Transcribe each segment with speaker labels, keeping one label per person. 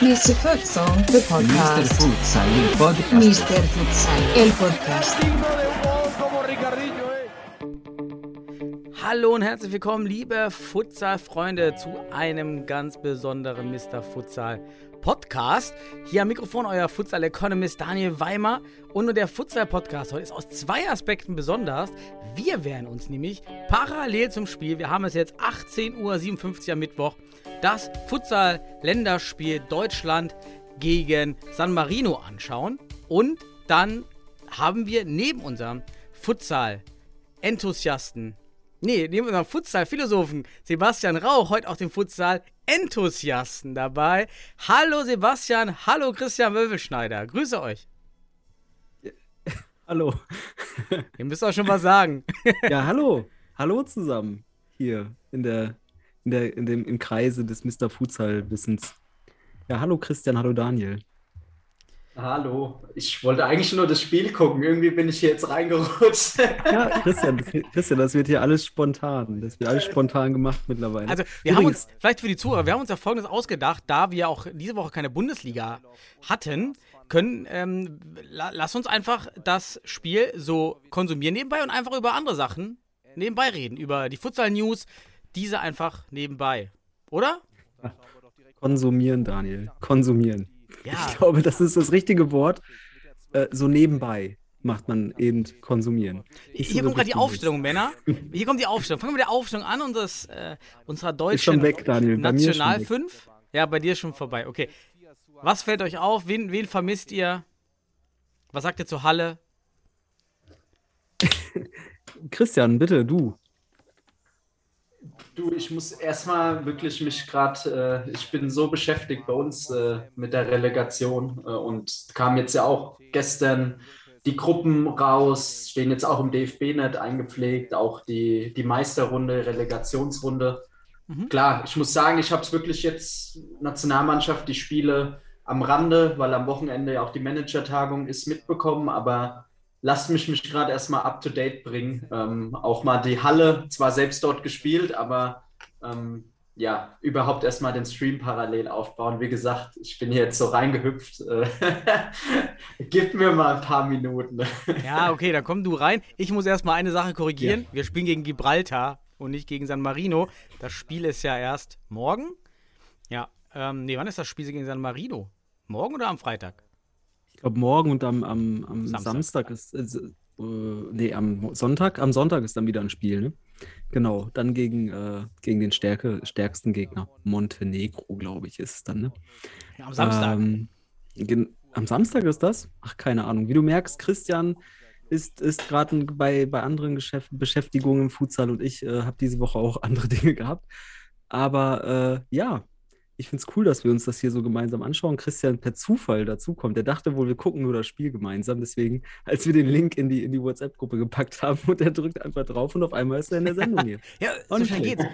Speaker 1: Mr. Futsal, the
Speaker 2: Mr.
Speaker 1: podcast.
Speaker 2: Futsal, el podcast.
Speaker 1: Mr. Futsal, el podcast.
Speaker 3: Hallo und herzlich willkommen, liebe Futsal-Freunde, zu einem ganz besonderen Mr. Futsal Podcast. Hier am Mikrofon euer Futsal-Economist Daniel Weimer. Und nur der Futsal-Podcast heute ist aus zwei Aspekten besonders. Wir werden uns nämlich parallel zum Spiel, wir haben es jetzt 18.57 Uhr am Mittwoch, das Futsal-Länderspiel Deutschland gegen San Marino anschauen. Und dann haben wir neben unserem Futsal-Enthusiasten Nee, neben unserem Futsal-Philosophen Sebastian Rauch heute auch den Futsal-Enthusiasten dabei. Hallo Sebastian, hallo Christian Wölfelschneider. Grüße euch.
Speaker 4: Hallo.
Speaker 3: Ihr müsst auch schon was sagen.
Speaker 4: Ja, hallo. Hallo zusammen. Hier in der, in der, in dem, im Kreise des Mr. Futsal-Wissens. Ja, hallo Christian, hallo Daniel.
Speaker 5: Hallo, ich wollte eigentlich nur das Spiel gucken. Irgendwie bin ich hier jetzt reingerutscht.
Speaker 4: Ja, Christian, das, Christian, das wird hier alles spontan. Das wird alles spontan gemacht mittlerweile.
Speaker 3: Also, wir haben
Speaker 4: Übrigens-
Speaker 3: uns, vielleicht für die Zuhörer, wir haben uns ja folgendes ausgedacht, da wir auch diese Woche keine Bundesliga hatten, können, ähm, la lass uns einfach das Spiel so konsumieren nebenbei und einfach über andere Sachen nebenbei reden. Über die Futsal-News, diese einfach nebenbei. Oder?
Speaker 4: Konsumieren, Daniel. Konsumieren.
Speaker 3: Ja.
Speaker 4: Ich glaube, das ist das richtige Wort. Äh, so nebenbei macht man eben konsumieren. So
Speaker 3: Hier kommt gerade die Aufstellung, Männer. Hier kommt die Aufstellung. Fangen wir mit der Aufstellung an, unseres, äh, unserer deutschen
Speaker 4: Ist schon weg, Daniel. Bei ist
Speaker 3: National
Speaker 4: weg.
Speaker 3: 5. Ja, bei dir ist schon vorbei. Okay. Was fällt euch auf? Wen, wen vermisst ihr? Was sagt ihr zu Halle?
Speaker 4: Christian, bitte, du.
Speaker 5: Du, ich muss erstmal wirklich mich gerade, äh, ich bin so beschäftigt bei uns äh, mit der Relegation äh, und kam jetzt ja auch gestern die Gruppen raus, stehen jetzt auch im DFB-Net eingepflegt, auch die, die Meisterrunde, Relegationsrunde.
Speaker 3: Mhm.
Speaker 5: Klar, ich muss sagen, ich habe es wirklich jetzt, Nationalmannschaft, die Spiele am Rande, weil am Wochenende ja auch die Managertagung ist, mitbekommen, aber lasst mich mich gerade erstmal up to date bringen. Ähm, auch mal die Halle, zwar selbst dort gespielt, aber ähm, ja, überhaupt erstmal den Stream parallel aufbauen. Wie gesagt, ich bin hier jetzt so reingehüpft. Äh, Gib mir mal ein paar Minuten.
Speaker 3: Ja, okay, dann komm du rein. Ich muss erstmal eine Sache korrigieren. Wir spielen gegen Gibraltar und nicht gegen San Marino. Das Spiel ist ja erst morgen. Ja, ähm, nee, wann ist das Spiel gegen San Marino? Morgen oder am Freitag?
Speaker 4: Ich glaube, morgen und am, am, am
Speaker 3: Samstag.
Speaker 4: Samstag, ist, äh, äh, nee, am Sonntag, am Sonntag ist dann wieder ein Spiel, ne? Genau, dann gegen, äh, gegen den stärke, stärksten Gegner. Montenegro, glaube ich, ist es dann, ne?
Speaker 3: Ja, am Samstag.
Speaker 4: Ähm, am Samstag ist das? Ach, keine Ahnung. Wie du merkst, Christian ist, ist gerade bei, bei anderen Geschäft Beschäftigungen im Futsal und ich äh, habe diese Woche auch andere Dinge gehabt. Aber äh, ja, ich finde es cool, dass wir uns das hier so gemeinsam anschauen. Christian per Zufall dazukommt. Der dachte wohl, wir gucken nur das Spiel gemeinsam. Deswegen, als wir den Link in die, in die WhatsApp-Gruppe gepackt haben und er drückt einfach drauf und auf einmal ist er in der Sendung hier.
Speaker 3: ja, so
Speaker 4: nicht
Speaker 3: schnell geht's.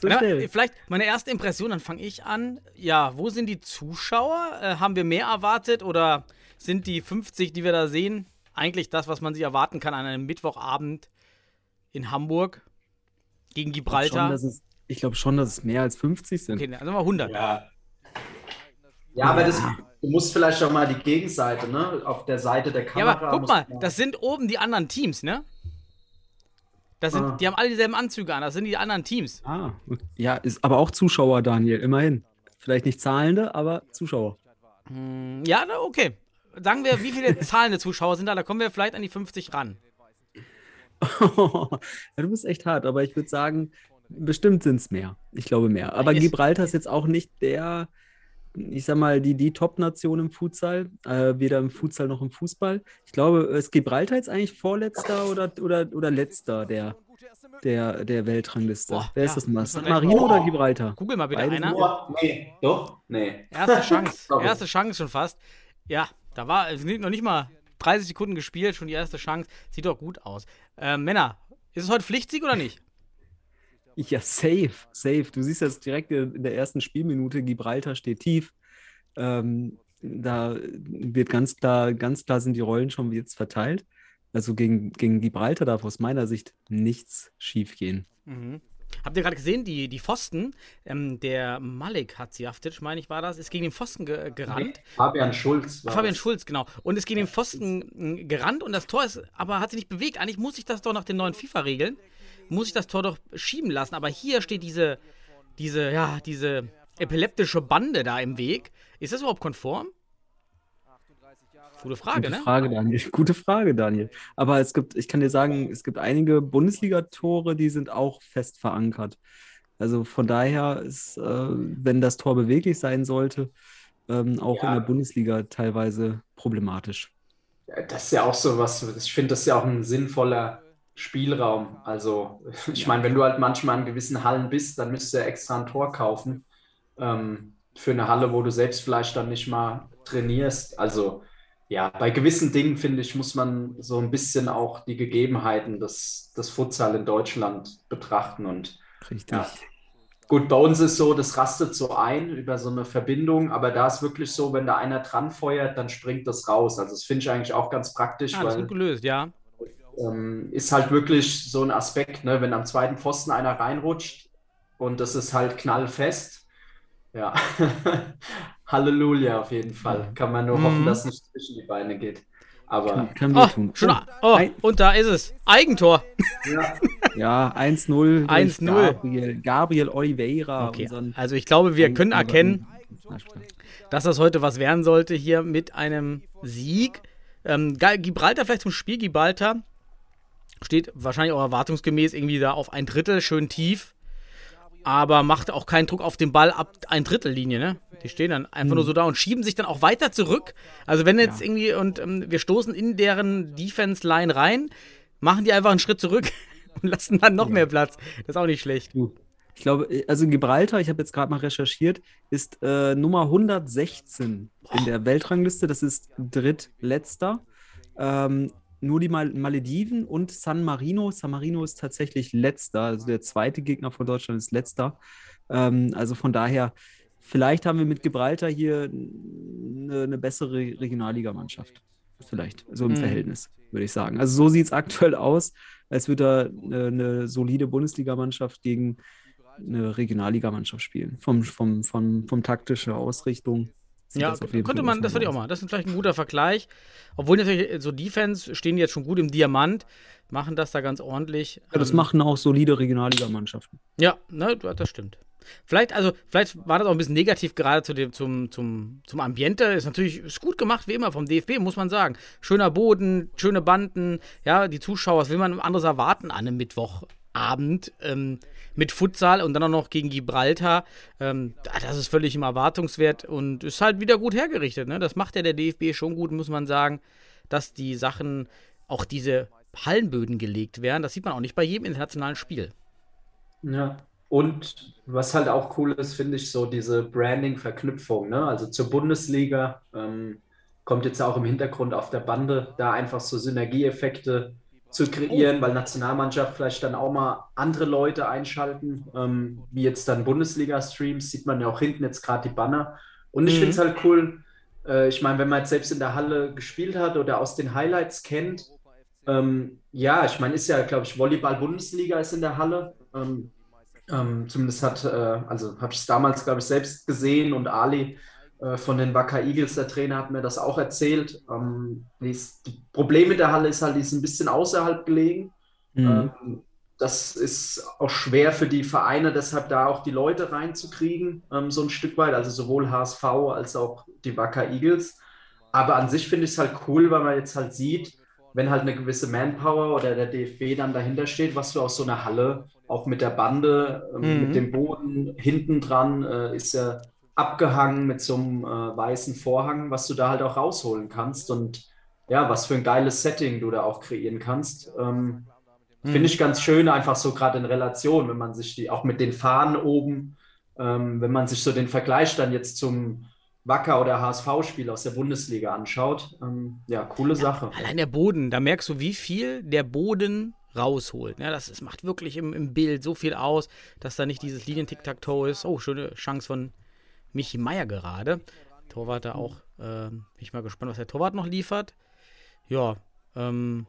Speaker 4: So
Speaker 3: Na, vielleicht meine erste Impression, dann fange ich an. Ja, wo sind die Zuschauer? Äh, haben wir mehr erwartet oder sind die 50, die wir da sehen, eigentlich das, was man sich erwarten kann an einem Mittwochabend in Hamburg gegen
Speaker 4: Schon,
Speaker 3: Gibraltar?
Speaker 4: dass es, ich glaube schon, dass es mehr als 50 sind.
Speaker 3: Okay, also mal 100.
Speaker 5: Ja. Ja, aber das, du musst vielleicht auch mal die Gegenseite, ne? Auf der Seite der
Speaker 3: Ja,
Speaker 5: Kamera.
Speaker 3: aber guck mal, das sind oben die anderen Teams, ne? Das sind,
Speaker 5: Ah.
Speaker 3: Die haben alle dieselben Anzüge an, das sind die anderen Teams.
Speaker 4: Ah, ja, ist aber auch Zuschauer, Daniel, immerhin. Vielleicht nicht zahlende, aber Zuschauer.
Speaker 3: Hm, Ja, okay. Sagen wir, wie viele zahlende Zuschauer sind da? Da kommen wir vielleicht an die 50 ran.
Speaker 4: ja, du bist echt hart, aber ich würde sagen, bestimmt sind es mehr. Ich glaube mehr. Aber
Speaker 3: Ist-
Speaker 4: Gibraltar ist jetzt auch nicht der, ich sag mal, die, die Top-Nation im Futsal, äh, weder im Futsal noch im Fußball. Ich glaube, ist Gibraltar jetzt eigentlich Vorletzter oder, oder, oder Letzter der, der, der Weltrangliste?
Speaker 3: Boah,
Speaker 4: Wer
Speaker 3: ja,
Speaker 4: ist das mal? San Marino
Speaker 5: Oh.
Speaker 4: oder Gibraltar?
Speaker 3: Google mal bitte
Speaker 4: Beide
Speaker 3: einer.
Speaker 5: Oh, nee, doch? Nee.
Speaker 3: Erste Chance. Erste Chance schon fast. Ja, da war es sind noch nicht mal 30 Sekunden gespielt, schon die erste Chance. Sieht doch gut aus. Äh, Männer, ist es heute Pflichtsieg oder nicht?
Speaker 4: Ja, safe, safe. Du siehst jetzt direkt in der ersten Spielminute, Gibraltar steht tief. Ähm, da wird ganz klar, ganz klar sind die Rollen schon jetzt verteilt. Also gegen, gegen Gibraltar darf aus meiner Sicht nichts schiefgehen.
Speaker 3: Mhm. Habt ihr gerade gesehen, die, die Pfosten, ähm, der Malik Hadziaftic, meine ich war das, ist gegen den Pfosten ge gerannt.
Speaker 5: Fabian Schulz war
Speaker 3: Fabian
Speaker 5: das.
Speaker 3: Schulz, genau. Und ist gegen den Pfosten mh, gerannt und das Tor ist, aber hat sich nicht bewegt. Eigentlich muss ich das doch nach den neuen FIFA-Regeln, muss ich das Tor doch schieben lassen. Aber hier steht diese, diese, ja, diese epileptische Bande da im Weg. Ist das überhaupt konform? Gute Frage,
Speaker 4: Gute
Speaker 3: ne?
Speaker 4: Frage, Daniel. Gute Frage, Daniel. Aber es gibt, ich kann dir sagen, es gibt einige Bundesliga-Tore, die sind auch fest verankert. Also von daher ist, äh, wenn das Tor beweglich sein sollte, ähm, auch
Speaker 5: Ja.
Speaker 4: in der Bundesliga teilweise problematisch.
Speaker 5: Das ist ja auch so was, ich finde das ja auch ein sinnvoller Spielraum. Also, ich meine, wenn du halt manchmal in gewissen Hallen bist, dann müsst du ja extra ein Tor kaufen ähm, für eine Halle, wo du selbst vielleicht dann nicht mal trainierst. Also, ja, bei gewissen Dingen, finde ich, muss man so ein bisschen auch die Gegebenheiten des, des Futsal in Deutschland betrachten und
Speaker 4: Richtig.
Speaker 5: ja. Gut, bei uns ist so, das rastet so ein über so eine Verbindung, aber da ist wirklich so, wenn da einer dran feuert, dann springt das raus. Also das finde ich eigentlich auch ganz praktisch,
Speaker 3: Ah, das ist
Speaker 5: weil
Speaker 3: gut gelöst, ja.
Speaker 5: Ähm, ist halt wirklich so ein Aspekt, ne, wenn am zweiten Pfosten einer reinrutscht und das ist halt knallfest. Ja, Halleluja auf jeden Fall. Kann man nur
Speaker 3: Mhm.
Speaker 5: hoffen, dass es nicht zwischen die Beine geht. Aber
Speaker 4: Kann, kann
Speaker 3: Oh,
Speaker 4: wehtun.
Speaker 3: schon, oh, und da ist es. Eigentor.
Speaker 4: Ja, 1-0. durch
Speaker 3: 1-0.
Speaker 4: Gabriel, Gabriel Oliveira.
Speaker 3: Okay, also ich glaube, wir können erkennen, dass das heute was werden sollte hier mit einem Sieg. Ähm, Gibraltar vielleicht zum Spiel. Gibraltar steht wahrscheinlich auch erwartungsgemäß irgendwie da auf ein Drittel, schön tief. Aber macht auch keinen Druck auf den Ball ab ein Drittel Linie, ne? Die stehen dann einfach nur so da und schieben sich dann auch weiter zurück. Also wenn jetzt
Speaker 4: Ja.
Speaker 3: irgendwie und ähm, wir stoßen in deren Defense-Line rein, machen die einfach einen Schritt zurück und lassen dann noch mehr Platz. Das ist auch nicht schlecht.
Speaker 4: Ich glaube, also Gibraltar, ich habe jetzt gerade mal recherchiert, ist äh, Nummer 116 in der Weltrangliste. Das ist drittletzter. Ähm, nur die Mal Malediven und San Marino. San Marino ist tatsächlich letzter. Also der zweite Gegner von Deutschland ist letzter. Ähm, also von daher, vielleicht haben wir mit Gibraltar hier eine, eine bessere Regionalligamannschaft. Vielleicht, so im
Speaker 3: Mhm.
Speaker 4: Verhältnis, würde ich sagen. Also so sieht es aktuell aus, als würde da eine, eine solide Bundesligamannschaft gegen eine Regionalligamannschaft spielen. Vom, vom, vom, vom taktische Ausrichtung.
Speaker 3: Ja, könnte man, das würde ich auch mal. Das ist vielleicht ein guter Vergleich. Obwohl natürlich äh, so Defense stehen jetzt schon gut im Diamant, machen das da ganz ordentlich.
Speaker 4: Ja, das
Speaker 3: Ähm,
Speaker 4: machen auch solide Regionalligamannschaften.
Speaker 3: Ja, ne, das stimmt. Vielleicht, also, vielleicht war das auch ein bisschen negativ gerade zu dem, zum, zum, zum Ambiente. Ist natürlich ist gut gemacht, wie immer, vom DFB, muss man sagen. Schöner Boden, schöne Banden, ja, die Zuschauer, was will man anderes erwarten an einem Mittwochabend ähm, mit Futsal und dann auch noch gegen Gibraltar. Ähm, das ist völlig im Erwartungswert und ist halt wieder gut hergerichtet. Ne? Das macht ja der DFB schon gut, muss man sagen, dass die Sachen, auch diese Hallenböden gelegt werden. Das sieht man auch nicht bei jedem internationalen Spiel.
Speaker 5: Ja. Und was halt auch cool ist, finde ich, so diese Branding-Verknüpfung, ne? Also zur Bundesliga ähm, kommt jetzt auch im Hintergrund auf der Bande, da einfach so Synergieeffekte zu kreieren, weil Nationalmannschaft vielleicht dann auch mal andere Leute einschalten, ähm, wie jetzt dann Bundesliga-Streams, sieht man ja auch hinten jetzt gerade die Banner. Und ich
Speaker 3: Mhm.
Speaker 5: finde es halt cool, äh, ich meine, wenn man jetzt selbst in der Halle gespielt hat oder aus den Highlights kennt, ähm, ja, ich meine, ist ja, glaube ich, Volleyball-Bundesliga ist in der Halle. Ähm, ähm, zumindest hat, äh, also habe ich es damals, glaube ich, selbst gesehen und Ali von den Wacker Eagles, der Trainer, hat mir das auch erzählt. Ähm, die Problem mit der Halle ist halt, die ist ein bisschen außerhalb gelegen.
Speaker 4: Mhm.
Speaker 5: Ähm, das ist auch schwer für die Vereine, deshalb da auch die Leute reinzukriegen, ähm, so ein Stück weit, also sowohl HSV als auch die Wacker Eagles. Aber an sich finde ich es halt cool, weil man jetzt halt sieht, wenn halt eine gewisse Manpower oder der DFB dann dahinter steht, was du aus so einer Halle, auch mit der Bande, ähm,
Speaker 3: Mhm.
Speaker 5: mit dem Boden hinten dran, äh, ist ja abgehangen mit so einem äh, weißen Vorhang, was du da halt auch rausholen kannst und ja, was für ein geiles Setting du da auch kreieren kannst. Ähm,
Speaker 3: Mhm.
Speaker 5: Finde ich ganz schön, einfach so gerade in Relation, wenn man sich die, auch mit den Fahnen oben, ähm, wenn man sich so den Vergleich dann jetzt zum Wacker- oder HSV-Spiel aus der Bundesliga anschaut. Ähm, ja, coole Sache.
Speaker 3: Allein der Boden, da merkst du, wie viel der Boden rausholt. Ja, das, das macht wirklich im, im Bild so viel aus, dass da nicht dieses Linien-Tic-Tac-Toe ist. Oh, schöne Chance von Michi Meier gerade. Torwart da auch. Äh, bin ich mal gespannt, was der Torwart noch liefert. Ja, ähm,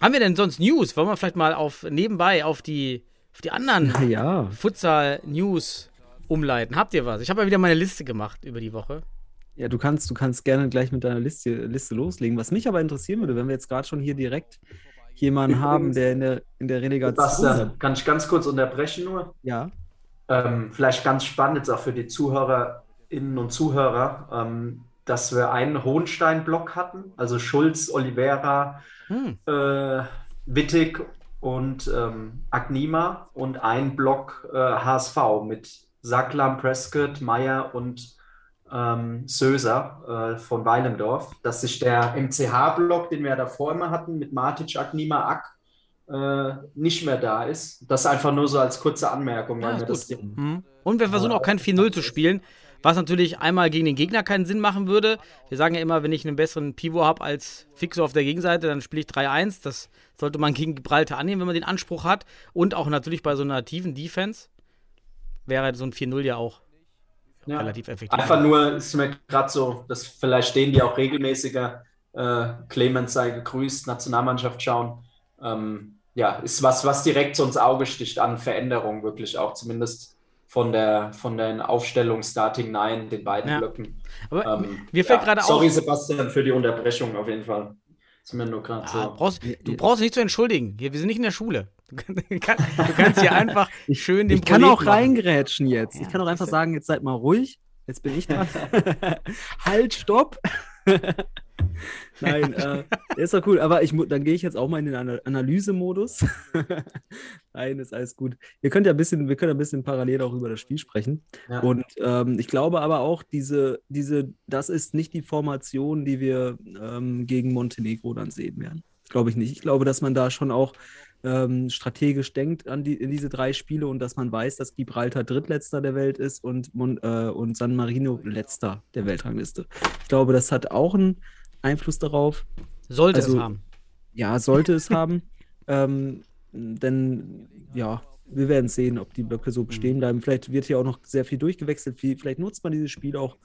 Speaker 3: haben wir denn sonst News? Wollen wir vielleicht mal auf nebenbei auf die, auf die anderen
Speaker 4: Ja.
Speaker 3: Futsal-News umleiten? Habt ihr was? Ich habe ja wieder meine Liste gemacht über die Woche.
Speaker 4: Ja, du kannst, du kannst gerne gleich mit deiner Liste, Liste loslegen. Was mich aber interessieren würde, wenn wir jetzt gerade schon hier direkt jemanden haben, der in der, in der Relegation.
Speaker 5: Sebastian, kann ich ganz kurz unterbrechen nur?
Speaker 4: Ja.
Speaker 5: Ähm, vielleicht ganz spannend jetzt auch für die Zuhörerinnen und Zuhörer, ähm, dass wir einen Hohenstein-Block hatten, also Schulz, Oliveira,
Speaker 3: Hm.
Speaker 5: äh, Wittig und ähm, Agnima und ein Block äh, HSV mit Sacklam, Prescott, Meyer und ähm, Söser äh, von Weilendorf, dass sich der MCH-Block, den wir davor immer hatten, mit Matic, Agnima, Ack, äh, nicht mehr da ist. Das einfach nur so als kurze Anmerkung,
Speaker 3: Ja,
Speaker 5: weil
Speaker 3: ist
Speaker 5: mir das
Speaker 3: gut.
Speaker 5: Ding
Speaker 3: Hm. Und wir versuchen auch kein 4-0 zu spielen, was natürlich einmal gegen den Gegner keinen Sinn machen würde. Wir sagen ja immer, wenn ich einen besseren Pivot habe als Fixo auf der Gegenseite, dann spiele ich 3-1. Das sollte man gegen Gibraltar annehmen, wenn man den Anspruch hat. Und auch natürlich bei so einer tiefen Defense wäre so ein 4-0 ja auch
Speaker 5: Ja.
Speaker 3: relativ effektiv.
Speaker 5: Einfach nur ist mir gerade so, dass vielleicht stehen die auch regelmäßiger. Äh, Clemens sei gegrüßt, Nationalmannschaft schauen. Ähm, ja, ist was, was direkt so ins Auge sticht an Veränderung, wirklich auch zumindest von der von den Aufstellung Starting Nine, den beiden
Speaker 3: Ja.
Speaker 5: Blöcken.
Speaker 3: Aber
Speaker 5: Ähm,
Speaker 3: mir fällt
Speaker 5: ja,
Speaker 3: gerade
Speaker 5: Sorry,
Speaker 3: auf.
Speaker 5: Sebastian, für die Unterbrechung auf jeden Fall. Ist mir nur gerade
Speaker 3: Ah,
Speaker 5: so.
Speaker 3: brauchst, du brauchst dich nicht zu entschuldigen. Hier, wir sind nicht in der Schule. Du, kann- kann- kannst hier einfach schön den
Speaker 4: Ich kann
Speaker 3: Proleten
Speaker 4: auch
Speaker 3: machen.
Speaker 4: reingrätschen jetzt.
Speaker 3: Ja,
Speaker 4: ich kann auch einfach sagen, jetzt seid mal ruhig. Jetzt bin ich dran. halt, stopp. Nein, äh, ist doch cool. Aber ich, dann gehe ich jetzt auch mal in den Ana Analysemodus. Nein, ist alles gut. Wir können ja ein bisschen, wir können ein bisschen parallel auch über das Spiel sprechen.
Speaker 5: Ja.
Speaker 4: Und ähm, ich glaube aber auch, diese, diese, das ist nicht die Formation, die wir ähm, gegen Montenegro dann sehen werden. Glaube ich nicht. Ich glaube, dass man da schon auch ähm, strategisch denkt an die, in diese drei Spiele und dass man weiß, dass Gibraltar Drittletzter der Welt ist und, Mon äh, und San Marino Letzter der Weltrangliste. Ich glaube, das hat auch einen Einfluss darauf.
Speaker 3: Sollte
Speaker 4: Also-
Speaker 3: es haben.
Speaker 4: Ja, sollte es haben. Ähm, denn ja, wir werden sehen, ob die Blöcke so bestehen bleiben. Vielleicht wird hier auch noch sehr viel durchgewechselt. Vielleicht nutzt man dieses Spiel auch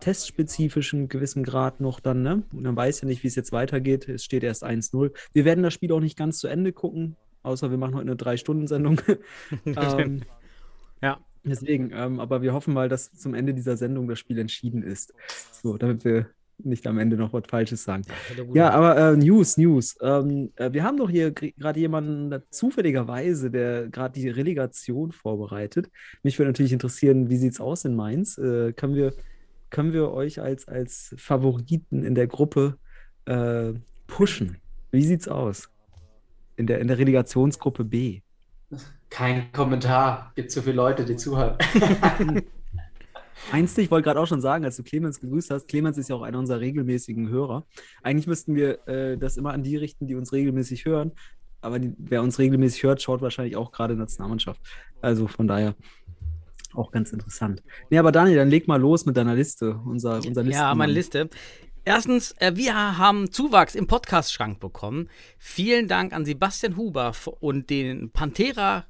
Speaker 4: testspezifisch in gewissem Grad noch dann, ne? Und man weiß ja nicht, wie es jetzt weitergeht. Es steht erst 1-0. Wir werden das Spiel auch nicht ganz zu Ende gucken, außer wir machen heute eine Drei-Stunden-Sendung. ähm,
Speaker 3: Ja.
Speaker 4: Deswegen, ähm, aber wir hoffen mal, dass zum Ende dieser Sendung das Spiel entschieden ist. So, damit wir nicht am Ende noch was Falsches sagen. Ja, aber äh, News, News. Ähm, äh, wir haben doch hier gerade jemanden da, zufälligerweise, der gerade die Relegation vorbereitet. Mich würde natürlich interessieren, wie sieht es aus in Mainz? Äh, können wir, können wir euch als, als Favoriten in der Gruppe äh, pushen? Wie sieht's aus? In der, in der Relegationsgruppe B.
Speaker 5: Kein Kommentar. Gibt so viele Leute, die zuhören.
Speaker 4: Eins, ich wollte gerade auch schon sagen, als du Clemens gegrüßt hast, Clemens ist ja auch einer unserer regelmäßigen Hörer. Eigentlich müssten wir äh, das immer an die richten, die uns regelmäßig hören. Aber die, wer uns regelmäßig hört, schaut wahrscheinlich auch gerade Nationalmannschaft. Also von daher auch ganz interessant. Nee, aber Daniel, dann leg mal los mit deiner Liste. Unser, unser
Speaker 3: Ja, meine. Liste. Erstens, äh, wir haben Zuwachs im Podcast-Schrank bekommen. Vielen Dank an Sebastian Huber und den Pantera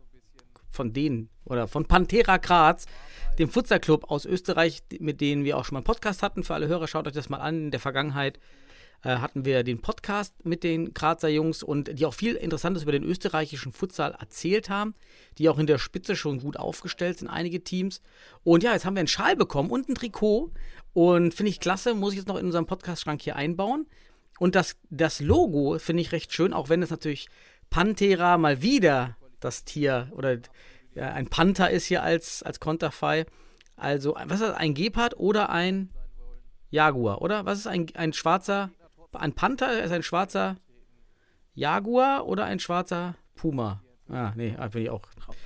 Speaker 3: von denen oder von Pantera Graz, dem Futsal-Club aus Österreich, mit denen wir auch schon mal einen Podcast hatten. Für alle Hörer, schaut euch das mal an. In der Vergangenheit äh, hatten wir den Podcast mit den Grazer Jungs und die auch viel Interessantes über den österreichischen Futsal erzählt haben, die auch in der Spitze schon gut aufgestellt sind, einige Teams. Und ja, jetzt haben wir einen Schal bekommen und ein Trikot und finde ich klasse, muss ich jetzt noch in unserem Podcast-Schrank hier einbauen. Und das, das Logo finde ich recht schön, auch wenn es natürlich Pantera mal wieder das Tier oder ja, ein Panther ist hier als, als Konterfei. Also, was ist das, ein Gepard oder ein Jaguar, oder? Was ist ein, ein schwarzer, ein Panther ist ein schwarzer Jaguar oder ein schwarzer Puma? Ah, nee, ah, bin ich auch.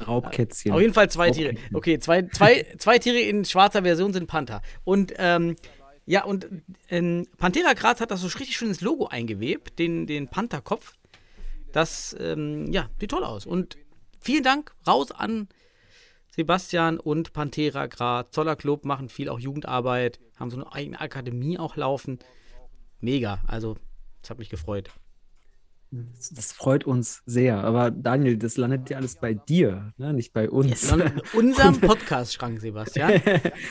Speaker 4: Raubkätzchen.
Speaker 3: Auf jeden Fall zwei Tiere. Okay, zwei, zwei, zwei Tiere in schwarzer Version sind Panther. Und ähm, ja, und ähm, Pantera Graz hat das so richtig schönes Logo eingewebt, den, den Pantherkopf. Das, ähm, ja, sieht toll aus. Und vielen Dank raus an Sebastian und Pantera Graz. Zoller Club machen viel auch Jugendarbeit, haben so eine eigene Akademie auch laufen. Mega, also, das hat mich gefreut.
Speaker 4: Das, das freut uns sehr. Aber Daniel, das landet ja alles bei dir, ne? nicht bei uns.
Speaker 3: In unserem Podcast-Schrank, Sebastian.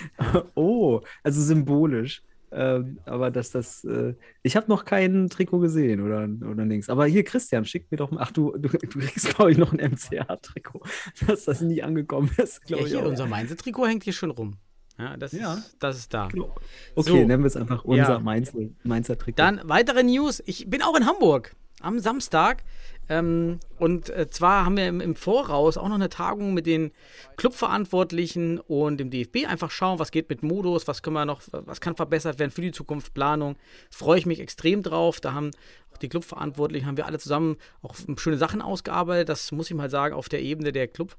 Speaker 4: oh, also symbolisch. Ähm, aber dass das, äh, ich habe noch kein Trikot gesehen oder, oder nichts. Aber hier, Christian, schick mir doch mal, ach, du, du, du kriegst, glaube ich, noch ein MCA-Trikot, dass das nie angekommen ist,
Speaker 3: Ja,
Speaker 4: glaube ich.
Speaker 3: hier,
Speaker 4: auch.
Speaker 3: unser Mainzer-Trikot hängt hier schon rum. Ja, das,
Speaker 4: Ja.
Speaker 3: Ist, das ist da.
Speaker 4: Genau. Okay,
Speaker 3: So.
Speaker 4: nennen wir es einfach unser
Speaker 3: Ja.
Speaker 4: Mainzer, Mainzer Trikot.
Speaker 3: Dann weitere News. Ich bin auch in Hamburg am Samstag. Ähm, und äh, zwar haben wir im, im Voraus auch noch eine Tagung mit den Clubverantwortlichen und dem DFB. Einfach schauen, was geht mit Modus, was können wir noch, was kann verbessert werden für die Zukunft, Planung. Freue ich mich extrem drauf. Da haben auch die Clubverantwortlichen, haben wir alle zusammen auch schöne Sachen ausgearbeitet. Das muss ich mal sagen, auf der Ebene der Club.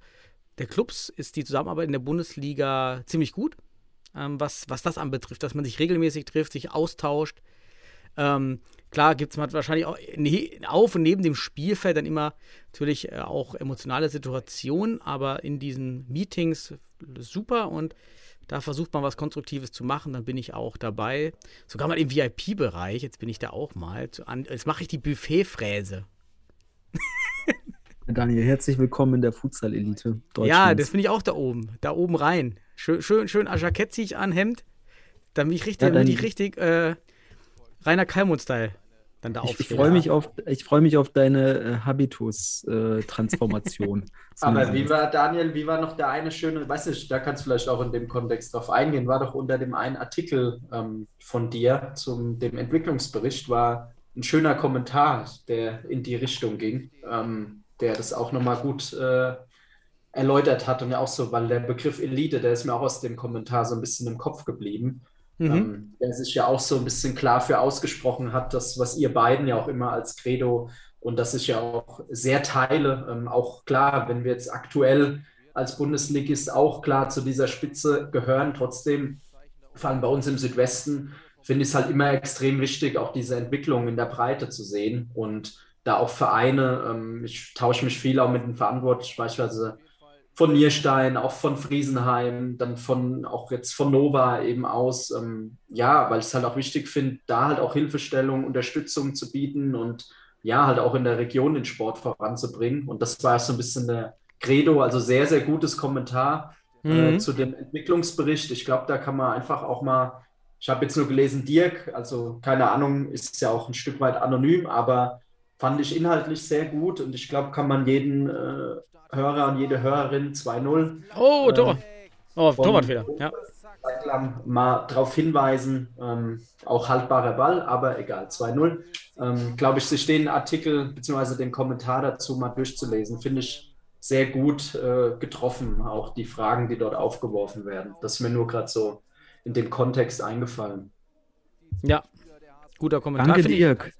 Speaker 3: Der Clubs ist die Zusammenarbeit in der Bundesliga ziemlich gut, ähm, was, was das anbetrifft, dass man sich regelmäßig trifft, sich austauscht. Ähm, klar gibt es wahrscheinlich auch ne, auf und neben dem Spielfeld dann immer natürlich äh, auch emotionale Situationen, aber in diesen Meetings super und da versucht man was Konstruktives zu machen, dann bin ich auch dabei. Sogar mal im VIP-Bereich, jetzt bin ich da auch mal. Jetzt mache ich die Buffetfräse.
Speaker 4: Daniel, herzlich willkommen in der Futsal-Elite.
Speaker 3: Ja, das bin ich auch da oben, da oben rein. Schön, schön, schön ein Jackett ziehe ich an, Hemd. Dann bin ich richtig,
Speaker 4: Ja,
Speaker 3: dann- ich richtig äh, Rainer Kalmund-Style. Dann da
Speaker 4: ich, ich freue mich auf, ich freue mich auf deine äh, Habitus-Transformation.
Speaker 5: Aber wie war, Daniel, wie war noch der eine schöne, weiß nicht, da kannst du vielleicht auch in dem Kontext drauf eingehen, war doch unter dem einen Artikel ähm, von dir zum dem Entwicklungsbericht, war ein schöner Kommentar, der in die Richtung ging, ähm, der das auch nochmal gut äh, erläutert hat und ja auch so, weil der Begriff Elite, der ist mir auch aus dem Kommentar so ein bisschen im Kopf geblieben.
Speaker 3: Mhm.
Speaker 5: ähm, der sich ja auch so ein bisschen klar für ausgesprochen hat, das, was ihr beiden ja auch immer als Credo und das ich ja auch sehr teile, ähm, auch klar, wenn wir jetzt aktuell als Bundesligist auch klar zu dieser Spitze gehören, trotzdem, vor allem bei uns im Südwesten, finde ich es halt immer extrem wichtig, auch diese Entwicklung in der Breite zu sehen und da auch Vereine, ähm, ich tausche mich viel auch mit den Verantwortlichen, beispielsweise von Nierstein, auch von Friesenheim, dann von auch jetzt von Nova eben aus. Ähm, ja, weil ich es halt auch wichtig finde, da halt auch Hilfestellung, Unterstützung zu bieten und ja, halt auch in der Region den Sport voranzubringen. Und das war so ein bisschen der Credo, also sehr, sehr gutes Kommentar äh,
Speaker 3: Mhm.
Speaker 5: zu dem Entwicklungsbericht. Ich glaube, da kann man einfach auch mal, ich habe jetzt nur gelesen, Dirk, also keine Ahnung, ist ja auch ein Stück weit anonym, aber fand ich inhaltlich sehr gut und ich glaube, kann man jeden äh, Hörer und jede Hörerin 2-0
Speaker 3: Oh,
Speaker 5: äh,
Speaker 3: Tor. Oh,
Speaker 5: von-
Speaker 3: Torwartfehler. Ja.
Speaker 5: Mal darauf hinweisen, ähm, auch haltbarer Ball, aber egal, 2-0. Ähm, Glaube ich, sich den Artikel bzw. den Kommentar dazu mal durchzulesen, finde ich sehr gut äh, getroffen, auch die Fragen, die dort aufgeworfen werden. Das ist mir nur gerade so in dem Kontext eingefallen.
Speaker 3: ja. Guter Kommentar.
Speaker 4: Danke. Dirk.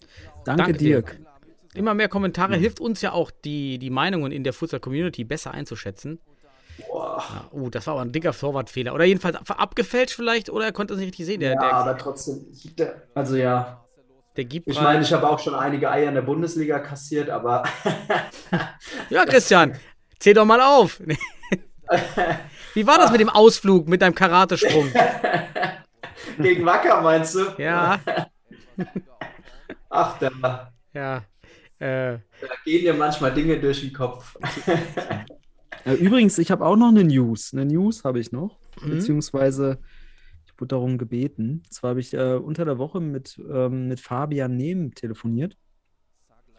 Speaker 4: Danke,
Speaker 3: Danke,
Speaker 4: Dirk.
Speaker 3: Immer mehr Kommentare hilft uns ja auch, die, die Meinungen in der Futsal-Community besser einzuschätzen.
Speaker 5: Boah.
Speaker 3: Ja, oh, das war aber ein dicker Torwartfehler. Oder jedenfalls abgefälscht vielleicht, oder er konnte es nicht richtig sehen. Der,
Speaker 5: Ja,
Speaker 3: der,
Speaker 5: aber trotzdem, der, also ja,
Speaker 3: der gibt
Speaker 5: ich meine, ich habe auch schon einige Eier in der Bundesliga kassiert, aber
Speaker 3: Ja, Christian, zähl doch mal auf. Wie war das mit dem Ausflug, mit deinem Karatesprung?
Speaker 5: gegen Wacker meinst du?
Speaker 3: Ja,
Speaker 5: Ach, da,
Speaker 3: ja. Äh,
Speaker 5: da gehen dir manchmal Dinge durch den Kopf.
Speaker 4: Äh, übrigens, ich habe auch noch eine News. Eine News habe ich noch,
Speaker 3: Mhm.
Speaker 4: beziehungsweise ich wurde darum gebeten. Zwar habe ich äh, unter der Woche mit, ähm, mit Fabian Nehm telefoniert.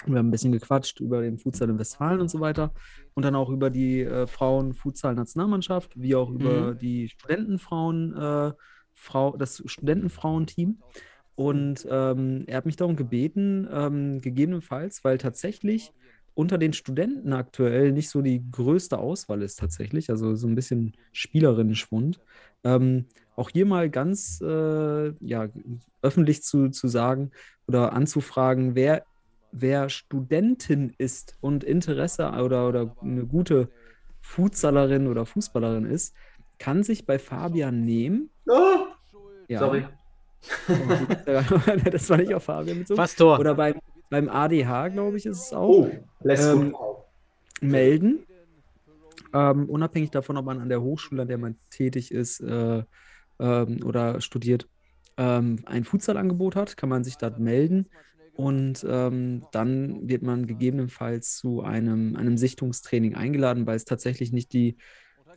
Speaker 4: Wir haben ein bisschen gequatscht über den Futsal in Westfalen und so weiter. Und dann auch über die äh, Frauen-Futsal-Nationalmannschaft, wie auch über
Speaker 3: Mhm.
Speaker 4: die Studentenfrauen, äh, Frau, das Studentenfrauenteam. Und ähm, er hat mich darum gebeten, ähm, gegebenenfalls, weil tatsächlich unter den Studenten aktuell nicht so die größte Auswahl ist tatsächlich, also so ein bisschen Spielerinnen-Schwund. Ähm, auch hier mal ganz äh, ja, öffentlich zu, zu sagen oder anzufragen, wer, wer Studentin ist und Interesse oder, oder eine gute Futsalerin oder Fußballerin ist, kann sich bei Fabian nehmen.
Speaker 5: Oh,
Speaker 4: Ja,
Speaker 5: sorry.
Speaker 4: das war nicht auf Fabian mit so.
Speaker 3: was Tor?
Speaker 4: Oder beim, beim ADH, glaube ich, ist es auch.
Speaker 5: Oh, lässt
Speaker 4: Ähm, melden. Ähm, unabhängig davon, ob man an der Hochschule, an der man tätig ist äh, ähm, oder studiert, ähm, ein Futsalangebot hat, kann man sich dort melden. Und ähm, dann wird man gegebenenfalls zu einem, einem Sichtungstraining eingeladen, weil es tatsächlich nicht die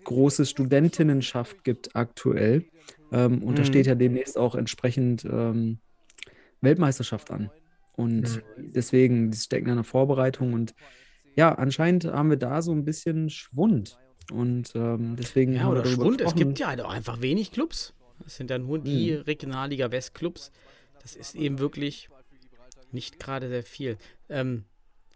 Speaker 4: große Studentinnenschaft gibt aktuell. Ähm, und da
Speaker 3: Mhm.
Speaker 4: steht ja demnächst auch entsprechend ähm, Weltmeisterschaft an. Und deswegen, die stecken in der Vorbereitung. Und ja, anscheinend haben wir da so ein bisschen Schwund. Und ähm, deswegen
Speaker 3: Ja,
Speaker 4: haben wir
Speaker 3: oder Schwund. Es gibt ja halt auch einfach wenig Clubs. Es sind ja nur die
Speaker 4: Mhm.
Speaker 3: Regionalliga West Clubs. Das ist eben wirklich nicht gerade sehr viel. Ähm,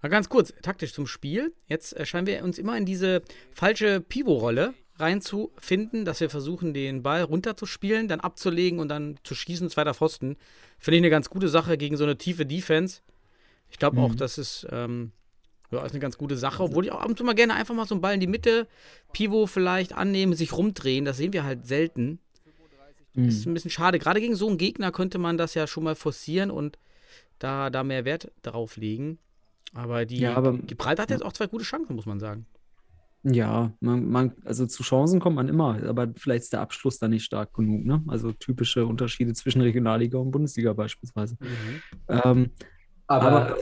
Speaker 3: mal ganz kurz, taktisch zum Spiel. Jetzt äh, scheinen wir uns immer in diese falsche Pivot-Rolle reinzufinden, dass wir versuchen, den Ball runterzuspielen, dann abzulegen und dann zu schießen, zweiter Pfosten. Finde ich eine ganz gute Sache gegen so eine tiefe Defense. Ich glaube auch,
Speaker 4: Mhm.
Speaker 3: das ist, ähm, ja, ist eine ganz gute Sache, obwohl ich auch ab und zu mal gerne einfach mal so einen Ball in die Mitte, Pivot vielleicht annehmen, sich rumdrehen. Das sehen wir halt selten.
Speaker 4: Mhm.
Speaker 3: Ist ein bisschen schade. Gerade gegen so einen Gegner könnte man das ja schon mal forcieren und da, da mehr Wert drauf legen. Aber die
Speaker 4: Ja, aber-
Speaker 3: Gibraltar hat jetzt auch zwei gute Chancen, muss man sagen.
Speaker 4: Ja, man, man, also zu Chancen kommt man immer, aber vielleicht ist der Abschluss da nicht stark genug, ne? Also typische Unterschiede zwischen Regionalliga und Bundesliga beispielsweise. Ähm,
Speaker 5: Aber,
Speaker 4: aber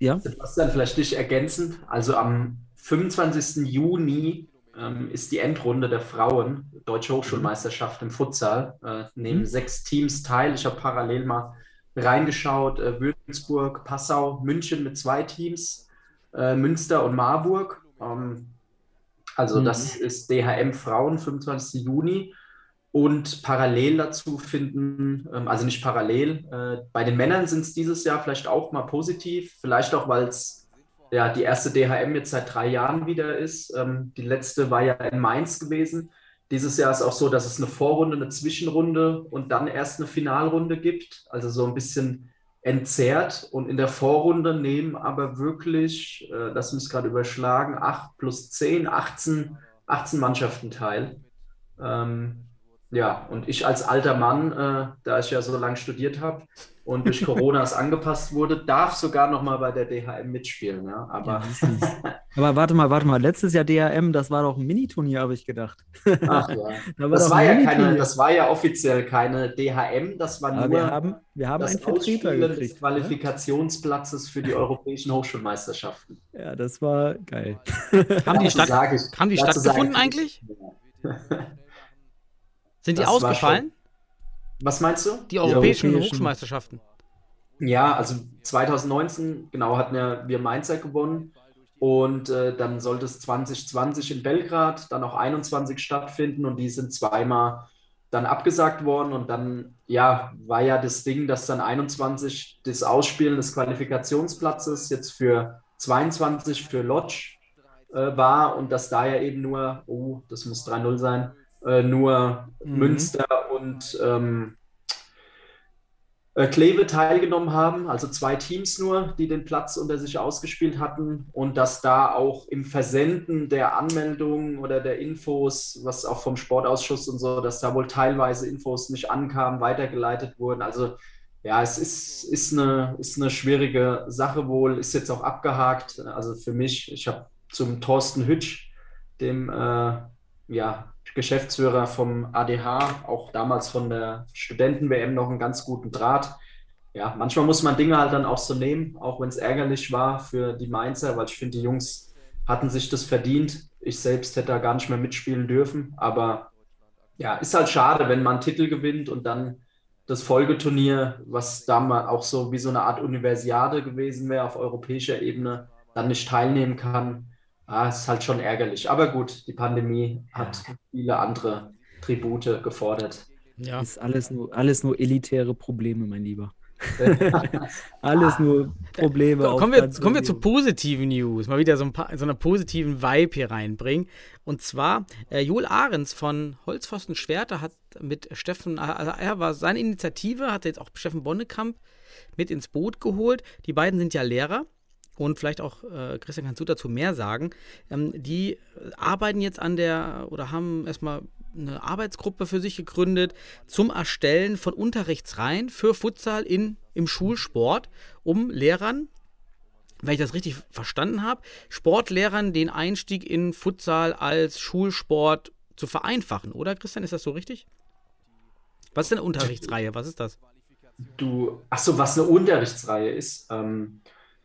Speaker 4: ja,
Speaker 5: Sebastian, vielleicht dich ergänzend. Also am 25. Juni ähm, ist die Endrunde der Frauen Deutsche Hochschulmeisterschaft im Futsal. Äh, nehmen
Speaker 4: Mhm.
Speaker 5: sechs Teams teil. Ich habe parallel mal reingeschaut. Äh, Würzburg, Passau, München mit zwei Teams, äh, Münster und Marburg. Ähm, also
Speaker 4: Mhm.
Speaker 5: das ist DHM Frauen, 25. Juni. Und parallel dazu finden, ähm, also nicht parallel, äh, bei den Männern sind es dieses Jahr vielleicht auch mal positiv, vielleicht auch, weil es ja die erste DHM jetzt seit drei Jahren wieder ist. Ähm, die letzte war ja in Mainz gewesen. Dieses Jahr ist auch so, dass es eine Vorrunde, eine Zwischenrunde und dann erst eine Finalrunde gibt. Also so ein bisschen entzerrt. Und in der Vorrunde nehmen aber wirklich, äh, lass mich gerade überschlagen, 8 plus 10, 18, 18 Mannschaften teil. Ähm, ja, und ich als alter Mann, äh, da ich ja so lange studiert habe und durch Corona es angepasst wurde, darf sogar noch mal bei der DHM mitspielen. Ja, aber
Speaker 4: aber warte mal, warte mal, letztes Jahr DRM, das war doch ein Miniturnier, habe ich gedacht.
Speaker 5: ach ja.
Speaker 4: Da
Speaker 5: Das
Speaker 4: doch
Speaker 5: war ja keine, das war ja offiziell keine DHM, das war
Speaker 4: Aber
Speaker 5: nur
Speaker 4: wir haben, wir haben
Speaker 5: das
Speaker 4: einen Vertreter
Speaker 5: Ausspielen des
Speaker 4: gekriegt. Ne?
Speaker 5: Qualifikationsplatzes für die europäischen Hochschulmeisterschaften.
Speaker 4: Ja, das war geil.
Speaker 3: Haben die,
Speaker 5: ich-
Speaker 3: haben die stattgefunden eigentlich? Sind die
Speaker 5: Das
Speaker 3: ausgefallen?
Speaker 5: Was meinst du?
Speaker 3: Die europäischen
Speaker 4: europäischen.
Speaker 3: Hochschulmeisterschaften.
Speaker 5: Ja, also 2019, genau, hatten ja wir Mainzer gewonnen. Und äh, dann sollte es 2020 in Belgrad, dann auch 21 stattfinden und die sind zweimal dann abgesagt worden. Und dann, ja, war ja das Ding, dass dann 21 das Ausspielen des Qualifikationsplatzes jetzt für 22 für Lodge äh, war und dass da ja eben nur, oh, das muss 3-0 sein, äh, nur
Speaker 3: Mhm.
Speaker 5: Münster und ähm, äh, Kleve teilgenommen haben, also zwei Teams nur, die den Platz unter sich ausgespielt hatten und dass da auch im Versenden der Anmeldungen oder der Infos, was auch vom Sportausschuss und so, dass da wohl teilweise Infos nicht ankamen, weitergeleitet wurden. Also ja, es ist, ist, eine, ist eine schwierige Sache wohl, ist jetzt auch abgehakt. Also für mich, ich habe zum Thorsten Hütsch, dem äh, ja, Geschäftsführer vom ADH, auch damals von der Studenten-WM noch einen ganz guten Draht. Ja, manchmal muss man Dinge halt dann auch so nehmen, auch wenn es ärgerlich war für die Mainzer, weil ich finde, die Jungs hatten sich das verdient. Ich selbst hätte da gar nicht mehr mitspielen dürfen, aber ja, ist halt schade, wenn man einen Titel gewinnt und dann das Folgeturnier, was damals auch so wie so eine Art Universiade gewesen wäre auf europäischer Ebene, dann nicht teilnehmen kann. Ah, ist halt schon ärgerlich. Aber gut, die Pandemie hat viele andere Tribute gefordert.
Speaker 3: Ja.
Speaker 4: Ist alles nur, alles nur elitäre Probleme, mein Lieber. alles nur Probleme. auf
Speaker 3: Kommen wir, kommen wir zu positiven News. Mal wieder so, ein paar, so einen positiven Vibe hier reinbringen. Und zwar, äh, Joel Ahrens von Holzpfosten Schwerter hat mit Steffen, also er war seine Initiative, hat jetzt auch Steffen Bonnekamp mit ins Boot geholt. Die beiden sind ja Lehrer. Und vielleicht auch, äh, Christian, kannst du dazu mehr sagen? Ähm, die arbeiten jetzt an der oder haben erstmal eine Arbeitsgruppe für sich gegründet zum Erstellen von Unterrichtsreihen für Futsal in, im Schulsport, um Lehrern, wenn ich das richtig verstanden habe, Sportlehrern den Einstieg in Futsal als Schulsport zu vereinfachen, oder Christian? Ist das so richtig? Was ist eine Unterrichtsreihe? Was ist das?
Speaker 5: du, ach so, was eine Unterrichtsreihe ist. Ähm,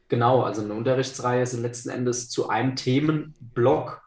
Speaker 5: genau, also eine Unterrichtsreihe sind letzten Endes zu einem Themenblock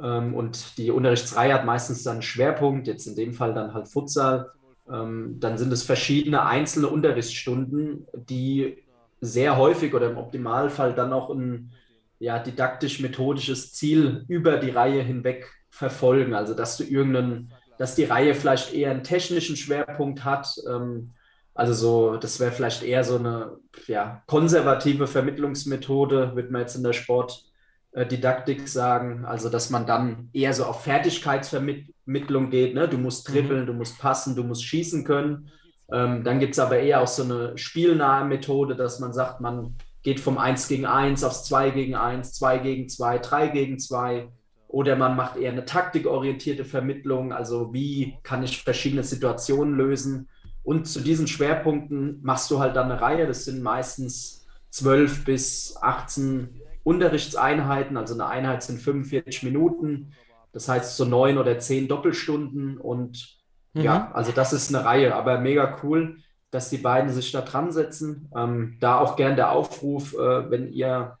Speaker 5: ähm, und die Unterrichtsreihe hat meistens dann einen Schwerpunkt, jetzt in dem Fall dann halt Futsal. Ähm, dann sind es verschiedene einzelne Unterrichtsstunden, die sehr häufig oder im Optimalfall dann auch ein ja, didaktisch-methodisches Ziel über die Reihe hinweg verfolgen. Also dass du irgendeinen, dass die Reihe vielleicht eher einen technischen Schwerpunkt hat. Ähm, also so, das wäre vielleicht eher so eine ja, konservative Vermittlungsmethode, würde man jetzt in der Sportdidaktik sagen. Also dass man dann eher so auf Fertigkeitsvermittlung geht. Ne? Du musst
Speaker 3: Mhm.
Speaker 5: dribbeln, du musst passen, du musst schießen können. Ähm, dann gibt es aber eher auch so eine spielnahe Methode, dass man sagt, man geht vom 1 gegen 1 aufs 2 gegen 1, 2 gegen 2, 3 gegen 2. Oder man macht eher eine taktikorientierte Vermittlung, also wie kann ich verschiedene Situationen lösen. Und zu diesen Schwerpunkten machst du halt dann eine Reihe, das sind meistens 12 bis 18 Unterrichtseinheiten, also eine Einheit sind 45 Minuten, das heißt so neun oder zehn Doppelstunden. Und
Speaker 3: Mhm.
Speaker 5: ja, also das ist eine Reihe, aber mega cool, dass die beiden sich da dran setzen. Ähm, da auch gern der Aufruf, äh, wenn ihr,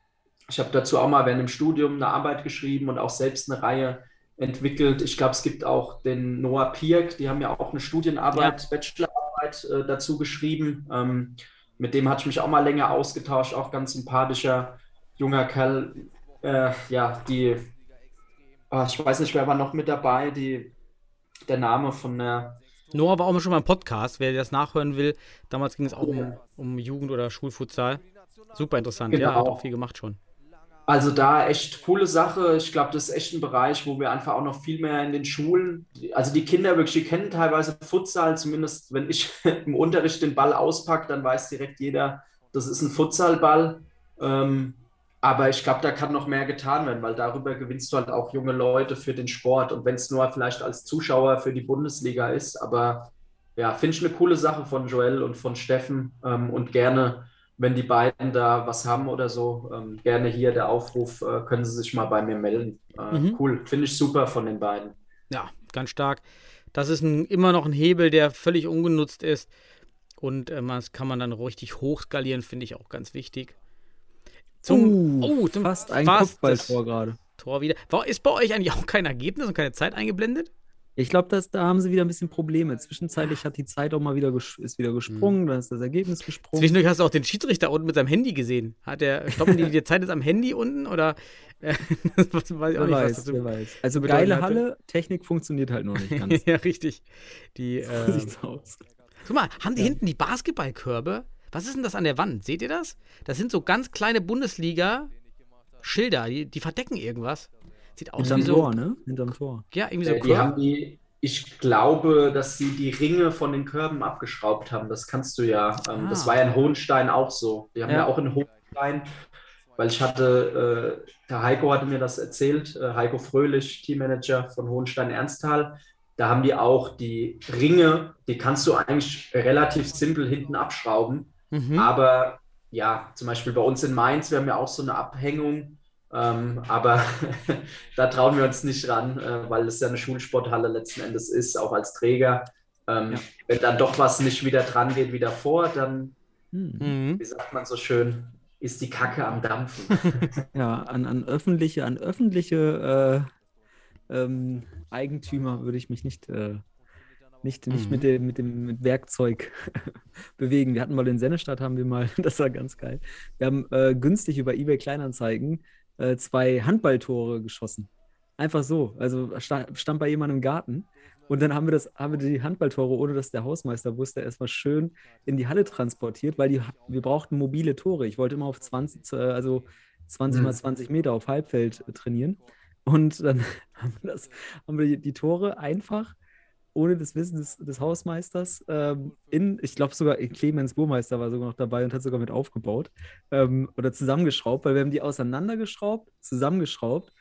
Speaker 5: ich habe dazu auch mal während dem Studium eine Arbeit geschrieben und auch selbst eine Reihe entwickelt. Ich glaube, es gibt auch den Noah Pirk, die haben ja auch eine Studienarbeit, Bachelorarbeit äh, dazu geschrieben. Ähm, mit dem hatte ich mich auch mal länger ausgetauscht, auch ganz sympathischer junger Kerl. Äh, ja, die, ah, ich weiß nicht, wer war noch mit dabei, die, der Name von der
Speaker 3: Noah war auch schon mal im Podcast, wer das nachhören will. Damals ging es auch um, um Jugend- oder Schulfutsal. Super interessant, ja,
Speaker 5: Genau.
Speaker 3: hat auch viel gemacht schon.
Speaker 5: Also da echt coole Sache. Ich glaube, das ist echt ein Bereich, wo wir einfach auch noch viel mehr in den Schulen, also die Kinder wirklich, die kennen teilweise Futsal, zumindest wenn ich im Unterricht den Ball auspacke, dann weiß direkt jeder, das ist ein Futsalball. Ähm, aber ich glaube, da kann noch mehr getan werden, weil darüber gewinnst du halt auch junge Leute für den Sport. Und wenn es nur vielleicht als Zuschauer für die Bundesliga ist, aber ja, finde ich eine coole Sache von Joel und von Steffen ähm, und gerne wenn die beiden da was haben oder so, ähm, gerne hier der Aufruf, äh, können sie sich mal bei mir melden. Äh,
Speaker 3: Mhm.
Speaker 5: Cool, finde ich super von den beiden.
Speaker 3: Ja, ganz stark. Das ist ein, immer noch ein Hebel, der völlig ungenutzt ist. Und ähm, das kann man dann richtig hochskalieren, finde ich auch ganz wichtig. Zum,
Speaker 4: Uh,
Speaker 3: oh, zum
Speaker 4: fast ein
Speaker 3: fast
Speaker 4: Kopfballtor gerade.
Speaker 3: Tor wieder. War, ist bei euch eigentlich auch kein Ergebnis und keine Zeit eingeblendet?
Speaker 4: Ich glaube, da haben sie wieder ein bisschen Probleme. Zwischenzeitlich hat die Zeit auch mal wieder, ist wieder gesprungen, dann ist das Ergebnis gesprungen.
Speaker 3: Zwischendurch hast du auch den Schiedsrichter unten mit seinem Handy gesehen. Hat der, stoppen die die Zeit jetzt am Handy unten oder äh, weiß ich auch
Speaker 4: Wer
Speaker 3: nicht, was
Speaker 4: weiß, wer weiß. Also geile. Halle, Technik funktioniert halt noch nicht ganz.
Speaker 3: ja, richtig. Die,
Speaker 4: So
Speaker 3: äh,
Speaker 4: sieht's aus.
Speaker 3: guck mal, haben die hinten die Basketballkörbe? Was ist denn das an der Wand? Seht ihr das? Das sind so ganz kleine Bundesliga-Schilder, die, die verdecken irgendwas. Sieht aus
Speaker 4: Hinterm
Speaker 3: wie so.
Speaker 4: Tor, ne? Hinterm Tor.
Speaker 3: Ja, irgendwie so
Speaker 5: Äh, die haben die, ich glaube, dass sie die Ringe von den Körben abgeschraubt haben. Das kannst du ja. Ähm,
Speaker 3: Ah.
Speaker 5: Das war ja in Hohenstein auch so. Die haben
Speaker 3: Ja.
Speaker 5: ja, auch in Hohenstein, weil ich hatte, äh, der Heiko hatte mir das erzählt, äh, Heiko Fröhlich, Teammanager von Hohenstein Ernsthal. Da haben die auch die Ringe, die kannst du eigentlich relativ simpel hinten abschrauben.
Speaker 3: Mhm.
Speaker 5: Aber ja, zum Beispiel bei uns in Mainz, wir haben ja auch so eine Abhängung, ähm, aber da trauen wir uns nicht ran, äh, weil es ja eine Schulsporthalle letzten Endes ist, auch als Träger. Ähm,
Speaker 4: Ja.
Speaker 5: Wenn dann doch was nicht wieder dran geht wie davor, dann,
Speaker 4: Hm.
Speaker 3: Mhm.
Speaker 5: wie sagt man so schön, ist die Kacke am Dampfen.
Speaker 4: Ja, an, an öffentliche, an öffentliche äh, ähm, Eigentümer würde ich mich nicht, äh, nicht, nicht
Speaker 3: Mhm.
Speaker 4: mit, dem, mit dem mit Werkzeug bewegen. Wir hatten mal in Sennestadt, haben wir mal, das war ganz geil. Wir haben äh, günstig über eBay Kleinanzeigen äh, zwei Handballtore geschossen. Einfach so. Also sta stand bei jemandem im Garten. Und dann haben wir das, haben wir die Handballtore, ohne dass der Hausmeister wusste, erstmal schön in die Halle transportiert, weil die, wir brauchten mobile Tore. Ich wollte immer auf 20, äh, also 20
Speaker 5: Mhm.
Speaker 4: mal 20 Meter auf Halbfeld äh, trainieren. Und dann haben wir, das, haben wir die Tore einfach, ohne das Wissen des, des Hausmeisters, ähm, in, ich glaube sogar, Clemens Burmeister war sogar noch dabei und hat sogar mit aufgebaut ähm, oder zusammengeschraubt, weil wir haben die auseinandergeschraubt, zusammengeschraubt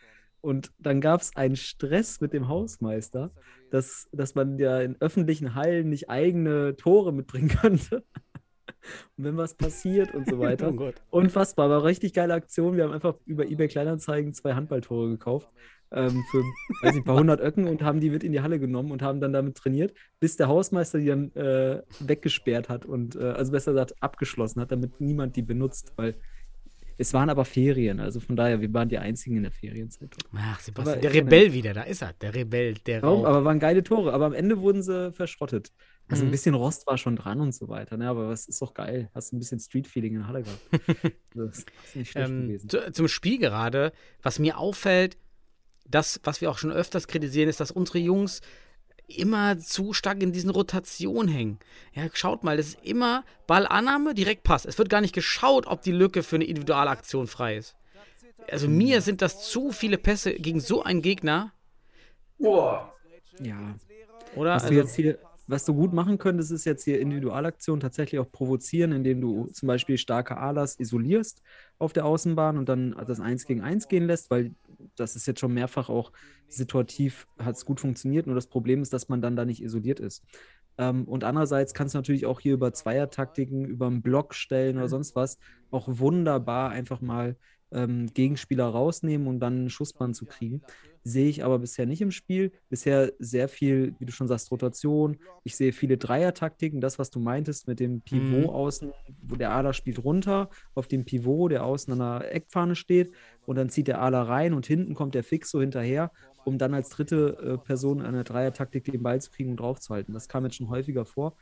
Speaker 4: und dann gab es einen Stress mit dem Hausmeister, dass, dass man ja in öffentlichen Hallen nicht eigene Tore mitbringen könnte. Und wenn was passiert und so weiter.
Speaker 3: Oh Gott.
Speaker 4: Unfassbar, war eine richtig geile Aktion. Wir haben einfach über eBay Kleinanzeigen zwei Handballtore gekauft. Ähm, für weiß nicht, ein paar hundert Öcken und haben die mit in die Halle genommen und haben dann damit trainiert, bis der Hausmeister die dann äh, weggesperrt hat und, äh, also besser gesagt, abgeschlossen hat, damit niemand die benutzt, weil es waren aber Ferien, also von daher, wir waren die Einzigen in der Ferienzeit.
Speaker 3: Ach, Sebastian,
Speaker 4: Aber-
Speaker 3: der Rebell wieder, da ist er, der Rebell, der
Speaker 4: Warum?
Speaker 3: Rauch.
Speaker 4: Aber waren geile Tore, aber am Ende wurden sie verschrottet. Also
Speaker 3: Mhm.
Speaker 4: ein bisschen Rost war schon dran und so weiter, ne? aber es ist doch geil. Hast ein bisschen Street-Feeling in der Halle gehabt. das ist nicht schlecht
Speaker 3: ähm,
Speaker 4: gewesen.
Speaker 3: zu, zum Spiel gerade, was mir auffällt, das, was wir auch schon öfters kritisieren, ist, dass unsere Jungs immer zu stark in diesen Rotationen hängen. Ja, schaut mal, das ist immer Ballannahme, direkt Pass. Es wird gar nicht geschaut, ob die Lücke für eine Individualaktion frei ist. Also mir sind das zu viele Pässe gegen so einen Gegner,
Speaker 5: Boah.
Speaker 4: Ja.
Speaker 3: oder?
Speaker 4: Was du
Speaker 3: Also,
Speaker 4: jetzt hier, was du gut machen könntest, ist jetzt hier Individualaktion tatsächlich auch provozieren, indem du zum Beispiel starke Alas isolierst auf der Außenbahn und dann das 1 gegen 1 gehen lässt, weil das ist jetzt schon mehrfach auch situativ, hat es gut funktioniert, nur das Problem ist, dass man dann da nicht isoliert ist. Ähm, und andererseits kannst du natürlich auch hier über Zweiertaktiken, über einen Block stellen oder sonst was auch wunderbar einfach mal ähm, Gegenspieler rausnehmen und dann einen Schussband zu kriegen. Sehe ich aber bisher nicht im Spiel. Bisher sehr viel, wie du schon sagst, Rotation. Ich sehe viele Dreier-Taktiken. Das, was du meintest mit dem Pivot
Speaker 3: Mhm.
Speaker 4: außen, wo der Ader spielt runter auf dem Pivot, der außen an der Eckfahne steht. Und dann zieht der Ader rein und hinten kommt der Fix so hinterher, um dann als dritte äh, Person an der Dreier-Taktik den Ball zu kriegen und draufzuhalten. Das kam jetzt schon häufiger vor.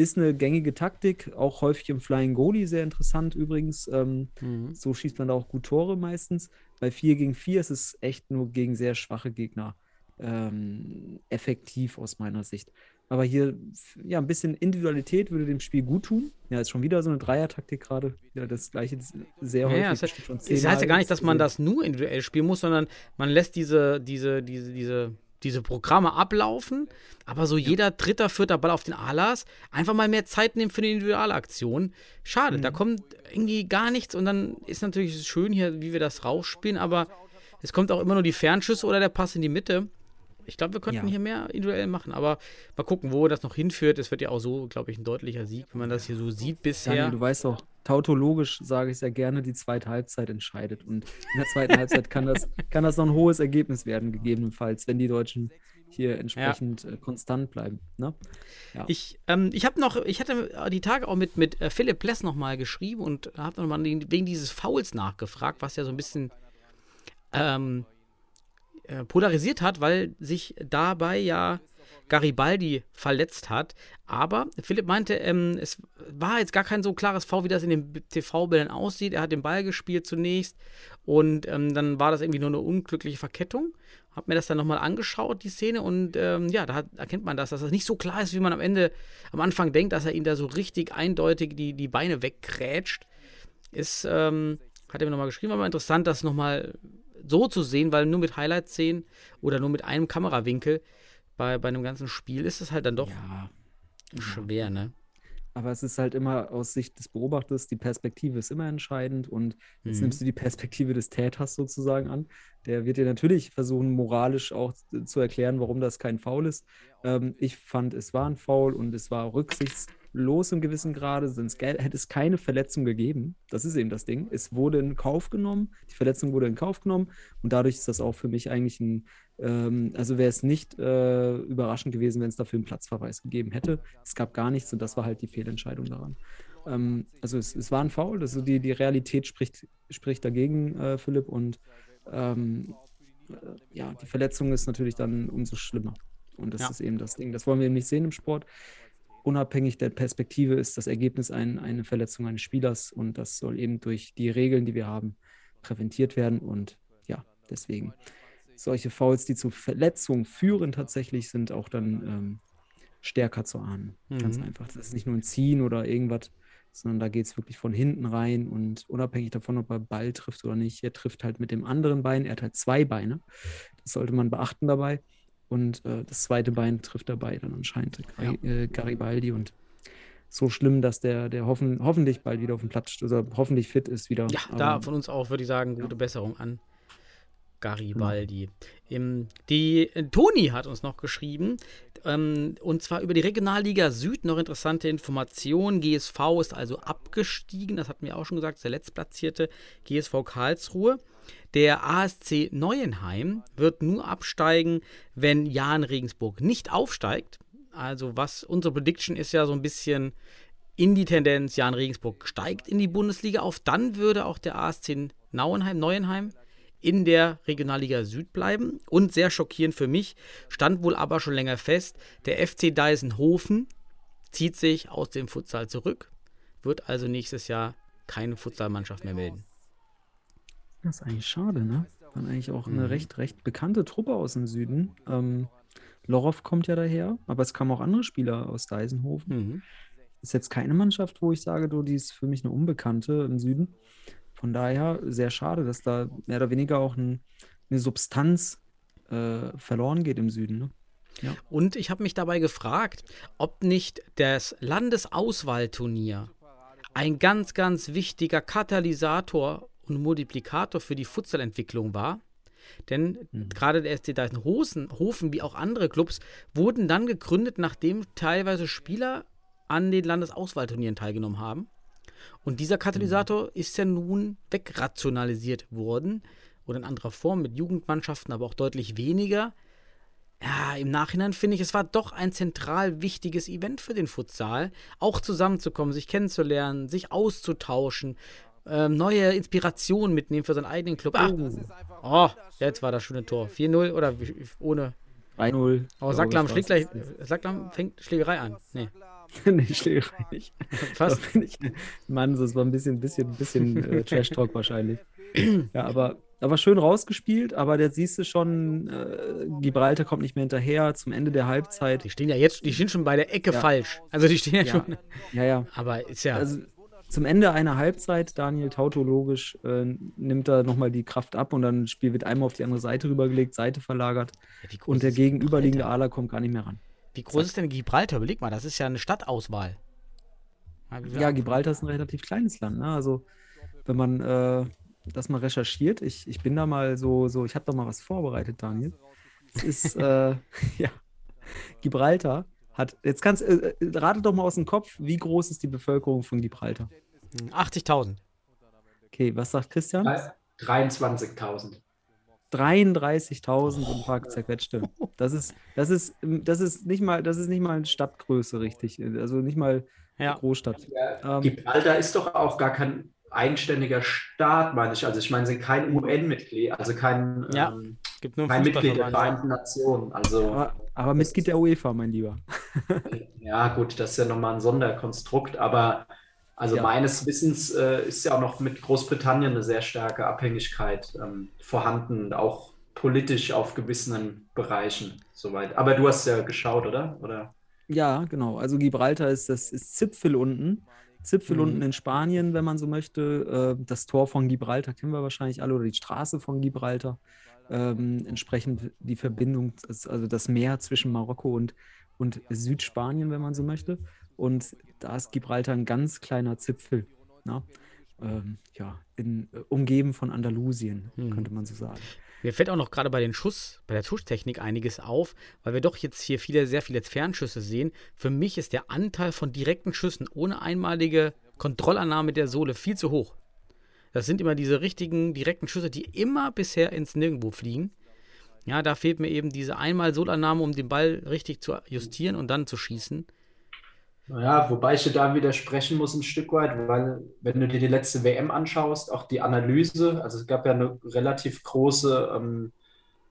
Speaker 4: Ist eine gängige Taktik, auch häufig im Flying Goalie sehr interessant übrigens. Ähm,
Speaker 3: Mhm.
Speaker 4: so schießt man da auch gut Tore meistens. Bei 4 gegen 4 ist es echt nur gegen sehr schwache Gegner ähm, effektiv aus meiner Sicht. Aber hier, ja, ein bisschen Individualität würde dem Spiel gut tun. Ja, ist schon wieder so eine Dreier-Taktik gerade. Ja, das gleiche sehr häufig.
Speaker 3: ja,
Speaker 4: bestimmt schon
Speaker 3: es heißt ja gar nicht, dass man das nur individuell spielen muss, sondern man lässt diese, diese, diese, diese, diese Programme ablaufen, aber so jeder dritter, vierter Ball auf den Alas einfach mal mehr Zeit nehmen für eine Individualaktion. Schade,
Speaker 4: Mhm.
Speaker 3: da kommt irgendwie gar nichts und dann ist natürlich schön hier, wie wir das rausspielen, aber es kommt auch immer nur die Fernschüsse oder der Pass in die Mitte. Ich glaube, wir könnten
Speaker 4: Ja.
Speaker 3: hier mehr individuell machen, aber mal gucken, wo das noch hinführt. Es wird ja auch so, glaube ich, ein deutlicher Sieg, wenn man das hier so sieht bisher.
Speaker 4: Daniel, du weißt doch, tautologisch sage ich sehr gerne, die zweite Halbzeit entscheidet. Und in der zweiten Halbzeit kann das, kann das noch ein hohes Ergebnis werden, gegebenenfalls, wenn die Deutschen hier entsprechend äh, konstant bleiben. Ne?
Speaker 3: Ich, ähm, ich habe noch, ich hatte die Tage auch mit, mit äh, Philipp Pless nochmal geschrieben und habe nochmal wegen dieses Fouls nachgefragt, was ja so ein bisschen ähm, äh, polarisiert hat, weil sich dabei ja Garibaldi verletzt hat. Aber Philipp meinte, ähm, es war jetzt gar kein so klares V, wie das in den TV-Bildern aussieht. Er hat den Ball gespielt zunächst und ähm, dann war das irgendwie nur eine unglückliche Verkettung. Hab mir das dann nochmal angeschaut, die Szene, und ähm, ja, da hat, erkennt man das, dass das nicht so klar ist, wie man am Ende, am Anfang denkt, dass er ihn da so richtig eindeutig die, die Beine wegkrätscht. Ist, ähm, hat er mir nochmal geschrieben, aber interessant, das nochmal so zu sehen, weil nur mit Highlight-Szenen oder nur mit einem Kamerawinkel bei, bei einem ganzen Spiel ist es halt dann doch
Speaker 4: Ja.
Speaker 3: schwer, ne?
Speaker 4: Aber es ist halt immer aus Sicht des Beobachters, die Perspektive ist immer entscheidend und jetzt
Speaker 3: Mhm.
Speaker 4: nimmst du die Perspektive des Täters sozusagen an. Der wird dir natürlich versuchen, moralisch auch zu erklären, warum das kein Foul ist. Ähm, ich fand, es war ein Foul und es war rücksichtslos im gewissen Grade, sonst hätte es keine Verletzung gegeben. Das ist eben das Ding. Es wurde in Kauf genommen, die Verletzung wurde in Kauf genommen und dadurch ist das auch für mich eigentlich ein, ähm, also wäre es nicht äh, überraschend gewesen, wenn es dafür einen Platzverweis gegeben hätte. Es gab gar nichts und das war halt die Fehlentscheidung daran. Ähm, also es, es war ein Foul, also die, die Realität spricht, spricht dagegen, äh, Philipp, und ähm, äh, ja, die Verletzung ist natürlich dann umso schlimmer. Und das
Speaker 3: Ja.
Speaker 4: ist eben das Ding. Das wollen wir eben nicht sehen im Sport. Unabhängig der Perspektive ist das Ergebnis ein, eine Verletzung eines Spielers und das soll eben durch die Regeln, die wir haben, präventiert werden. Und ja, deswegen solche Fouls, die zu Verletzungen führen, tatsächlich sind auch dann ähm, stärker zu ahnen. Ganz
Speaker 3: Mhm.
Speaker 4: einfach. Das ist nicht nur ein Ziehen oder irgendwas, sondern da geht es wirklich von hinten rein und unabhängig davon, ob er Ball trifft oder nicht, er trifft halt mit dem anderen Bein. Er hat halt zwei Beine. Das sollte man beachten dabei. Und äh, das zweite Bein trifft dabei dann anscheinend Gari äh, Garibaldi und so schlimm, dass der, der hoffen, hoffentlich bald wieder auf dem Platz, also hoffentlich fit ist wieder.
Speaker 3: Ja,
Speaker 4: Aber
Speaker 3: da von uns auch würde ich sagen, gute Besserung an Garibaldi. Im, die äh, Toni hat uns noch geschrieben, ähm, und zwar über die Regionalliga Süd noch interessante Informationen. GSV ist also abgestiegen, das hatten wir auch schon gesagt, der letztplatzierte GSV Karlsruhe. Der ASC Neuenheim wird nur absteigen, wenn Jan Regensburg nicht aufsteigt. Also was unsere Prediction ist ja so ein bisschen in die Tendenz, Jan Regensburg steigt in die Bundesliga auf, dann würde auch der ASC Nauenheim, Neuenheim in der Regionalliga Süd bleiben. Und sehr schockierend für mich, stand wohl aber schon länger fest, der FC Deisenhofen zieht sich aus dem Futsal zurück, wird also nächstes Jahr keine Futsalmannschaft mehr melden.
Speaker 4: Das ist eigentlich schade, ne? War eigentlich auch eine
Speaker 3: Mhm.
Speaker 4: recht, recht bekannte Truppe aus dem Süden. Ähm, Lorov kommt ja daher, aber es kamen auch andere Spieler aus Deisenhofen.
Speaker 3: Mhm.
Speaker 4: Ist jetzt keine Mannschaft, wo ich sage, du, die ist für mich eine Unbekannte im Süden. Von daher sehr schade, dass da mehr oder weniger auch ein, eine Substanz äh, verloren geht im Süden. Ne?
Speaker 3: Und ich habe mich dabei gefragt, ob nicht das Landesauswahlturnier ein ganz, ganz wichtiger Katalysator und Multiplikator für die Futsalentwicklung war. Denn gerade der SC Deisenhofen, Hofen wie auch andere Clubs wurden dann gegründet, nachdem teilweise Spieler an den Landesauswahlturnieren teilgenommen haben. Und dieser Katalysator ist ja nun wegrationalisiert worden oder in anderer Form mit Jugendmannschaften, aber auch deutlich weniger. Ja, im Nachhinein finde ich, es war doch ein zentral wichtiges Event für den Futsal, auch zusammenzukommen, sich kennenzulernen, sich auszutauschen, ähm, neue Inspirationen mitnehmen für seinen eigenen Club. Ah, oh, jetzt war das schöne Tor. 4-0 oder wie- ohne.
Speaker 4: 3-0.
Speaker 3: Oh, Sacklam schlägt gleich. Sacklam fängt Schlägerei an. Nee,
Speaker 4: nee, Schlägerei nicht.
Speaker 3: fast.
Speaker 4: Da bin ich, Mann, das war ein bisschen, bisschen, bisschen äh, Trash-Talk wahrscheinlich. Ja, aber, aber schön rausgespielt, aber jetzt siehst du schon, äh, Gibraltar kommt nicht mehr hinterher zum Ende der Halbzeit.
Speaker 3: Die stehen ja jetzt, die stehen schon bei der Ecke
Speaker 4: Ja.
Speaker 3: falsch. Also die stehen ja,
Speaker 4: Ja.
Speaker 3: schon.
Speaker 4: Ja, ja.
Speaker 3: Aber ist ja.
Speaker 4: Also zum Ende einer Halbzeit, Daniel tautologisch, äh, nimmt er nochmal die Kraft ab und dann das Spiel wird einmal auf die andere Seite rübergelegt, Seite verlagert
Speaker 3: groß
Speaker 4: und der gegenüberliegende? Ala kommt gar nicht mehr ran.
Speaker 3: Wie groß ist denn Gibraltar? Überleg mal, das ist ja eine Stadtauswahl. Ja,
Speaker 4: Gibraltar ist ein relativ kleines Land. Ne? Also, wenn man äh, das mal recherchiert, ich, ich bin da mal so, so ich habe da mal was vorbereitet, Daniel. Es ist, äh, ja, Gibraltar hat, jetzt kannst äh, äh, rate doch mal aus dem Kopf, wie groß ist die Bevölkerung von Gibraltar?
Speaker 3: 80.000.
Speaker 4: Okay, was sagt Christian?
Speaker 5: 23.000.
Speaker 4: 33.000 und ein paar zerquetschte. Das ist, das ist, das ist nicht mal, das ist nicht mal eine Stadtgröße, richtig. Also nicht mal
Speaker 3: Ja.
Speaker 4: Großstadt.
Speaker 5: Ja,
Speaker 4: Ähm,
Speaker 5: Gibraltar ist doch auch gar kein eigenständiger Staat, meine ich. Also ich meine, sie sind kein UN-Mitglied, also kein,
Speaker 3: Ja.
Speaker 5: ähm,
Speaker 3: Gibt nur
Speaker 5: kein Mitglied der. Vereinten Nationen. Also
Speaker 4: aber, aber Mitglied der UEFA, mein Lieber.
Speaker 5: ja gut, das ist ja nochmal ein Sonderkonstrukt, aber also
Speaker 4: Ja.
Speaker 5: meines Wissens äh, ist ja auch noch mit Großbritannien eine sehr starke Abhängigkeit ähm, vorhanden, auch politisch auf gewissen Bereichen soweit. Aber du hast ja geschaut, oder? Oder?
Speaker 4: Ja, genau. Also Gibraltar ist das ist Zipfel unten. Zipfel
Speaker 3: Mhm.
Speaker 4: unten in Spanien, wenn man so möchte. Äh, das Tor von Gibraltar kennen wir wahrscheinlich alle oder die Straße von Gibraltar. Ähm, entsprechend die Verbindung, also das Meer zwischen Marokko und, und Südspanien, wenn man so möchte. Und da ist Gibraltar ein ganz kleiner Zipfel. Na? Ähm, ja, in, äh, umgeben von Andalusien,
Speaker 3: Mhm.
Speaker 4: könnte man so sagen.
Speaker 3: Mir fällt auch noch gerade bei den Schuss, bei der Schusstechnik einiges auf, weil wir doch jetzt hier viele, sehr viele Fernschüsse sehen. Für mich ist der Anteil von direkten Schüssen ohne einmalige Kontrollannahme der Sohle viel zu hoch. Das sind immer diese richtigen direkten Schüsse, die immer bisher ins Nirgendwo fliegen. Ja, da fehlt mir eben diese einmal Solannahme, um den Ball richtig zu justieren und dann zu schießen.
Speaker 5: Naja, wobei ich dir da widersprechen muss ein Stück weit, weil wenn du dir die letzte WM anschaust, auch die Analyse, also es gab ja eine relativ große ähm,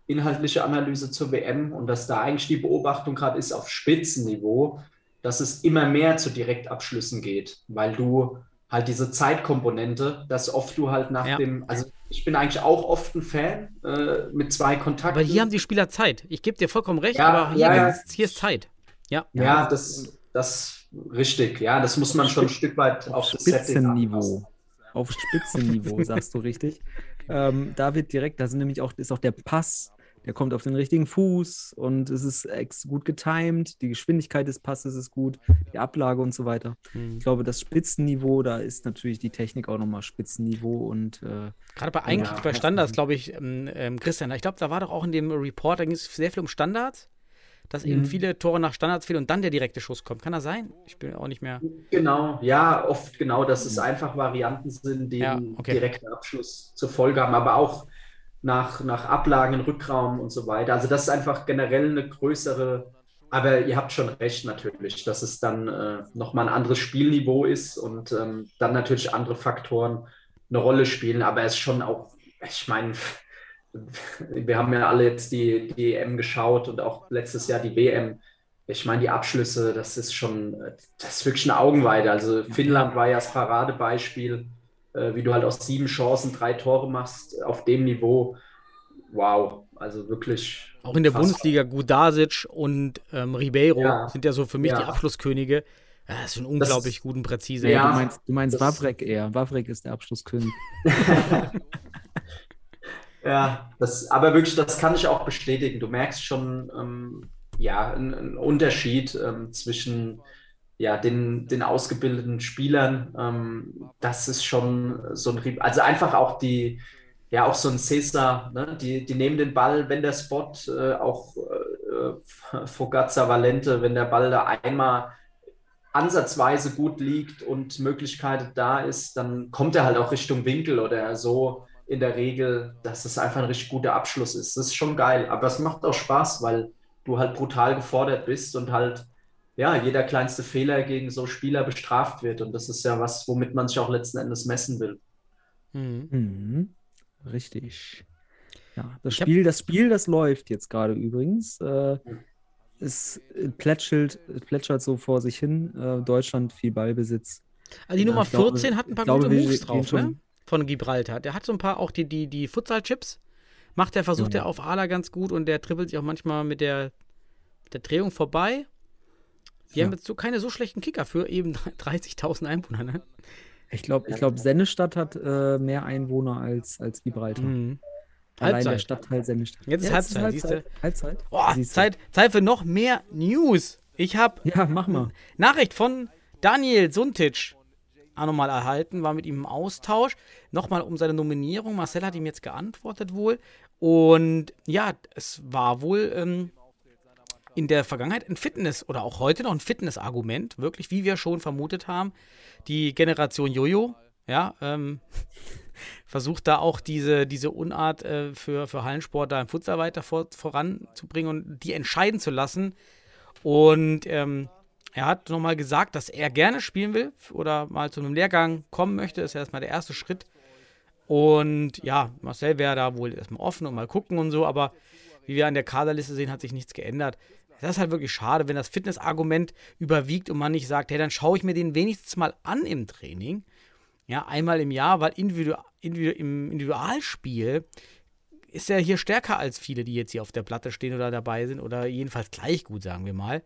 Speaker 5: inhaltliche Analyse zur WM und dass da eigentlich die Beobachtung gerade ist auf Spitzenniveau, dass es immer mehr zu Direktabschlüssen geht, weil du halt diese Zeitkomponente, dass oft du halt nach
Speaker 3: Ja.
Speaker 5: dem, also ich bin eigentlich auch oft ein Fan äh, mit zwei Kontakten.
Speaker 3: Aber hier haben die Spieler Zeit. Ich gebe dir vollkommen recht,
Speaker 5: Ja,
Speaker 3: aber hier,
Speaker 5: ja.
Speaker 3: Ist, hier ist Zeit. Ja.
Speaker 5: Ja, das, das richtig. Ja, das muss man schon ein Stück weit auf,
Speaker 4: Auf. Spitzenniveau. Auf Spitzenniveau, sagst du richtig. Ähm, da wird direkt, da sind nämlich auch, ist auch der Pass der kommt auf den richtigen Fuß und es ist ex gut getimed, die Geschwindigkeit des Passes ist gut, die Ablage und so weiter.
Speaker 3: Mhm.
Speaker 4: Ich glaube, das Spitzenniveau, da ist natürlich die Technik auch nochmal Spitzenniveau und äh,
Speaker 3: Gerade bei eigentlich
Speaker 5: Ja.
Speaker 3: bei Standards, glaube ich, ähm, ähm, Christian, ich glaube, da war doch auch in dem Report, da ging es sehr viel um Standards, dass eben
Speaker 4: Mhm.
Speaker 3: viele Tore nach Standards fehlen und dann der direkte Schuss kommt. Kann das sein? Ich bin auch nicht mehr.
Speaker 5: Genau, ja, oft genau, dass es einfach Varianten sind, die
Speaker 3: Ja, okay.
Speaker 5: direkten Abschluss zur Folge haben, aber auch nach, nach Ablagen, Rückraum und so weiter. Also das ist einfach generell eine größere, aber ihr habt schon recht natürlich, dass es dann äh, nochmal ein anderes Spielniveau ist und ähm, dann natürlich andere Faktoren eine Rolle spielen, aber es ist schon auch, ich meine, wir haben ja alle jetzt die, die EM geschaut und auch letztes Jahr die WM. Ich meine, die Abschlüsse, das ist schon, das ist wirklich eine Augenweide. Also Finnland war ja das Paradebeispiel, äh, wie du halt aus sieben Chancen drei Tore machst auf dem Niveau. Wow, also wirklich.
Speaker 3: Auch in der. Bundesliga Gudasic und ähm, Ribeiro
Speaker 5: Ja.
Speaker 3: sind ja so für mich
Speaker 5: Ja.
Speaker 3: die Abschlusskönige. Ja, das sind unglaublich gut und präzise.
Speaker 5: Ja.
Speaker 4: du meinst, du meinst
Speaker 5: das-
Speaker 4: Wawrek eher. Wawrek ist der Abschlusskönig.
Speaker 5: Ja, das, aber wirklich, das kann ich auch bestätigen. Du merkst schon, ähm, ja, einen, einen Unterschied ähm, zwischen ja, den, den ausgebildeten Spielern. Ähm, das ist schon so ein, also einfach auch die, ja, auch so ein Cesar, ne? Die, die nehmen den Ball, wenn der Spot, äh, auch äh, Fogazza Valente, wenn der Ball da einmal ansatzweise gut liegt und Möglichkeit da ist, dann kommt er halt auch Richtung Winkel oder so in der Regel, dass es einfach ein richtig guter Abschluss ist. Das ist schon geil, aber es macht auch Spaß, weil du halt brutal gefordert bist und halt, ja, jeder kleinste Fehler gegen so Spieler bestraft wird. Und das ist ja was, womit man sich auch letzten Endes messen will.
Speaker 3: Mhm.
Speaker 4: Mhm. Richtig. Ja, das
Speaker 3: Ich hab-
Speaker 4: Spiel, das Spiel, das läuft jetzt gerade übrigens. Äh, es plätschert, plätschert so vor sich hin. Äh, Deutschland viel Ballbesitz.
Speaker 3: Also die
Speaker 4: Ja,
Speaker 3: Nummer
Speaker 4: ich glaube-
Speaker 3: 14 hat ein paar
Speaker 4: glaube,
Speaker 3: gute
Speaker 4: wir
Speaker 3: Moves drauf,
Speaker 4: schon-
Speaker 3: ne? Von Gibraltar. Der hat so ein paar, auch die, die, die Futsal-Chips. Macht der, versucht
Speaker 4: Ja.
Speaker 3: er auf Ala ganz gut und der trippelt sich auch manchmal mit der, mit der Drehung vorbei. Die
Speaker 4: Ja.
Speaker 3: haben jetzt so keine so schlechten Kicker für eben 30.000 Einwohner, ne?
Speaker 4: Ich glaube, ich glaub, Sennestadt hat äh, mehr Einwohner als, als Gibraltar.
Speaker 3: Mhm.
Speaker 4: Allein
Speaker 3: Halbzeit.
Speaker 4: der Stadtteil Sennestadt.
Speaker 3: Jetzt ist
Speaker 4: Ja,
Speaker 3: Halbzeit, siehste.
Speaker 4: Halbzeit.
Speaker 3: Boah. Zeit, Zeit für noch mehr News. Ich habe
Speaker 4: Ja, mach mal.
Speaker 3: Nachricht von Daniel Suntic auch nochmal erhalten, war mit ihm im Austausch. Nochmal um seine Nominierung. Marcel hat ihm jetzt geantwortet wohl. Und ja, es war wohl ähm, in der Vergangenheit ein Fitness oder auch heute noch ein Fitnessargument, wirklich, wie wir schon vermutet haben. Die Generation Jojo, ja, ähm, versucht da auch diese, diese Unart äh, für, für Hallensport da im Futsal weiter vor, voranzubringen und die entscheiden zu lassen. Und ähm, er hat nochmal gesagt, dass er gerne spielen will oder mal zu einem Lehrgang kommen möchte. Das ist erstmal der erste Schritt. Und ja, Marcel wäre da wohl erstmal offen und mal gucken und so, aber wie wir an der Kaderliste sehen, hat sich nichts geändert. Das ist halt wirklich schade, wenn das Fitnessargument überwiegt und man nicht sagt, hey, dann schaue ich mir den wenigstens mal an im Training. Ja, einmal im Jahr, weil individu individu im Individualspiel ist er hier stärker als viele, die jetzt hier auf der Platte stehen oder dabei sind oder jedenfalls gleich gut, sagen wir mal.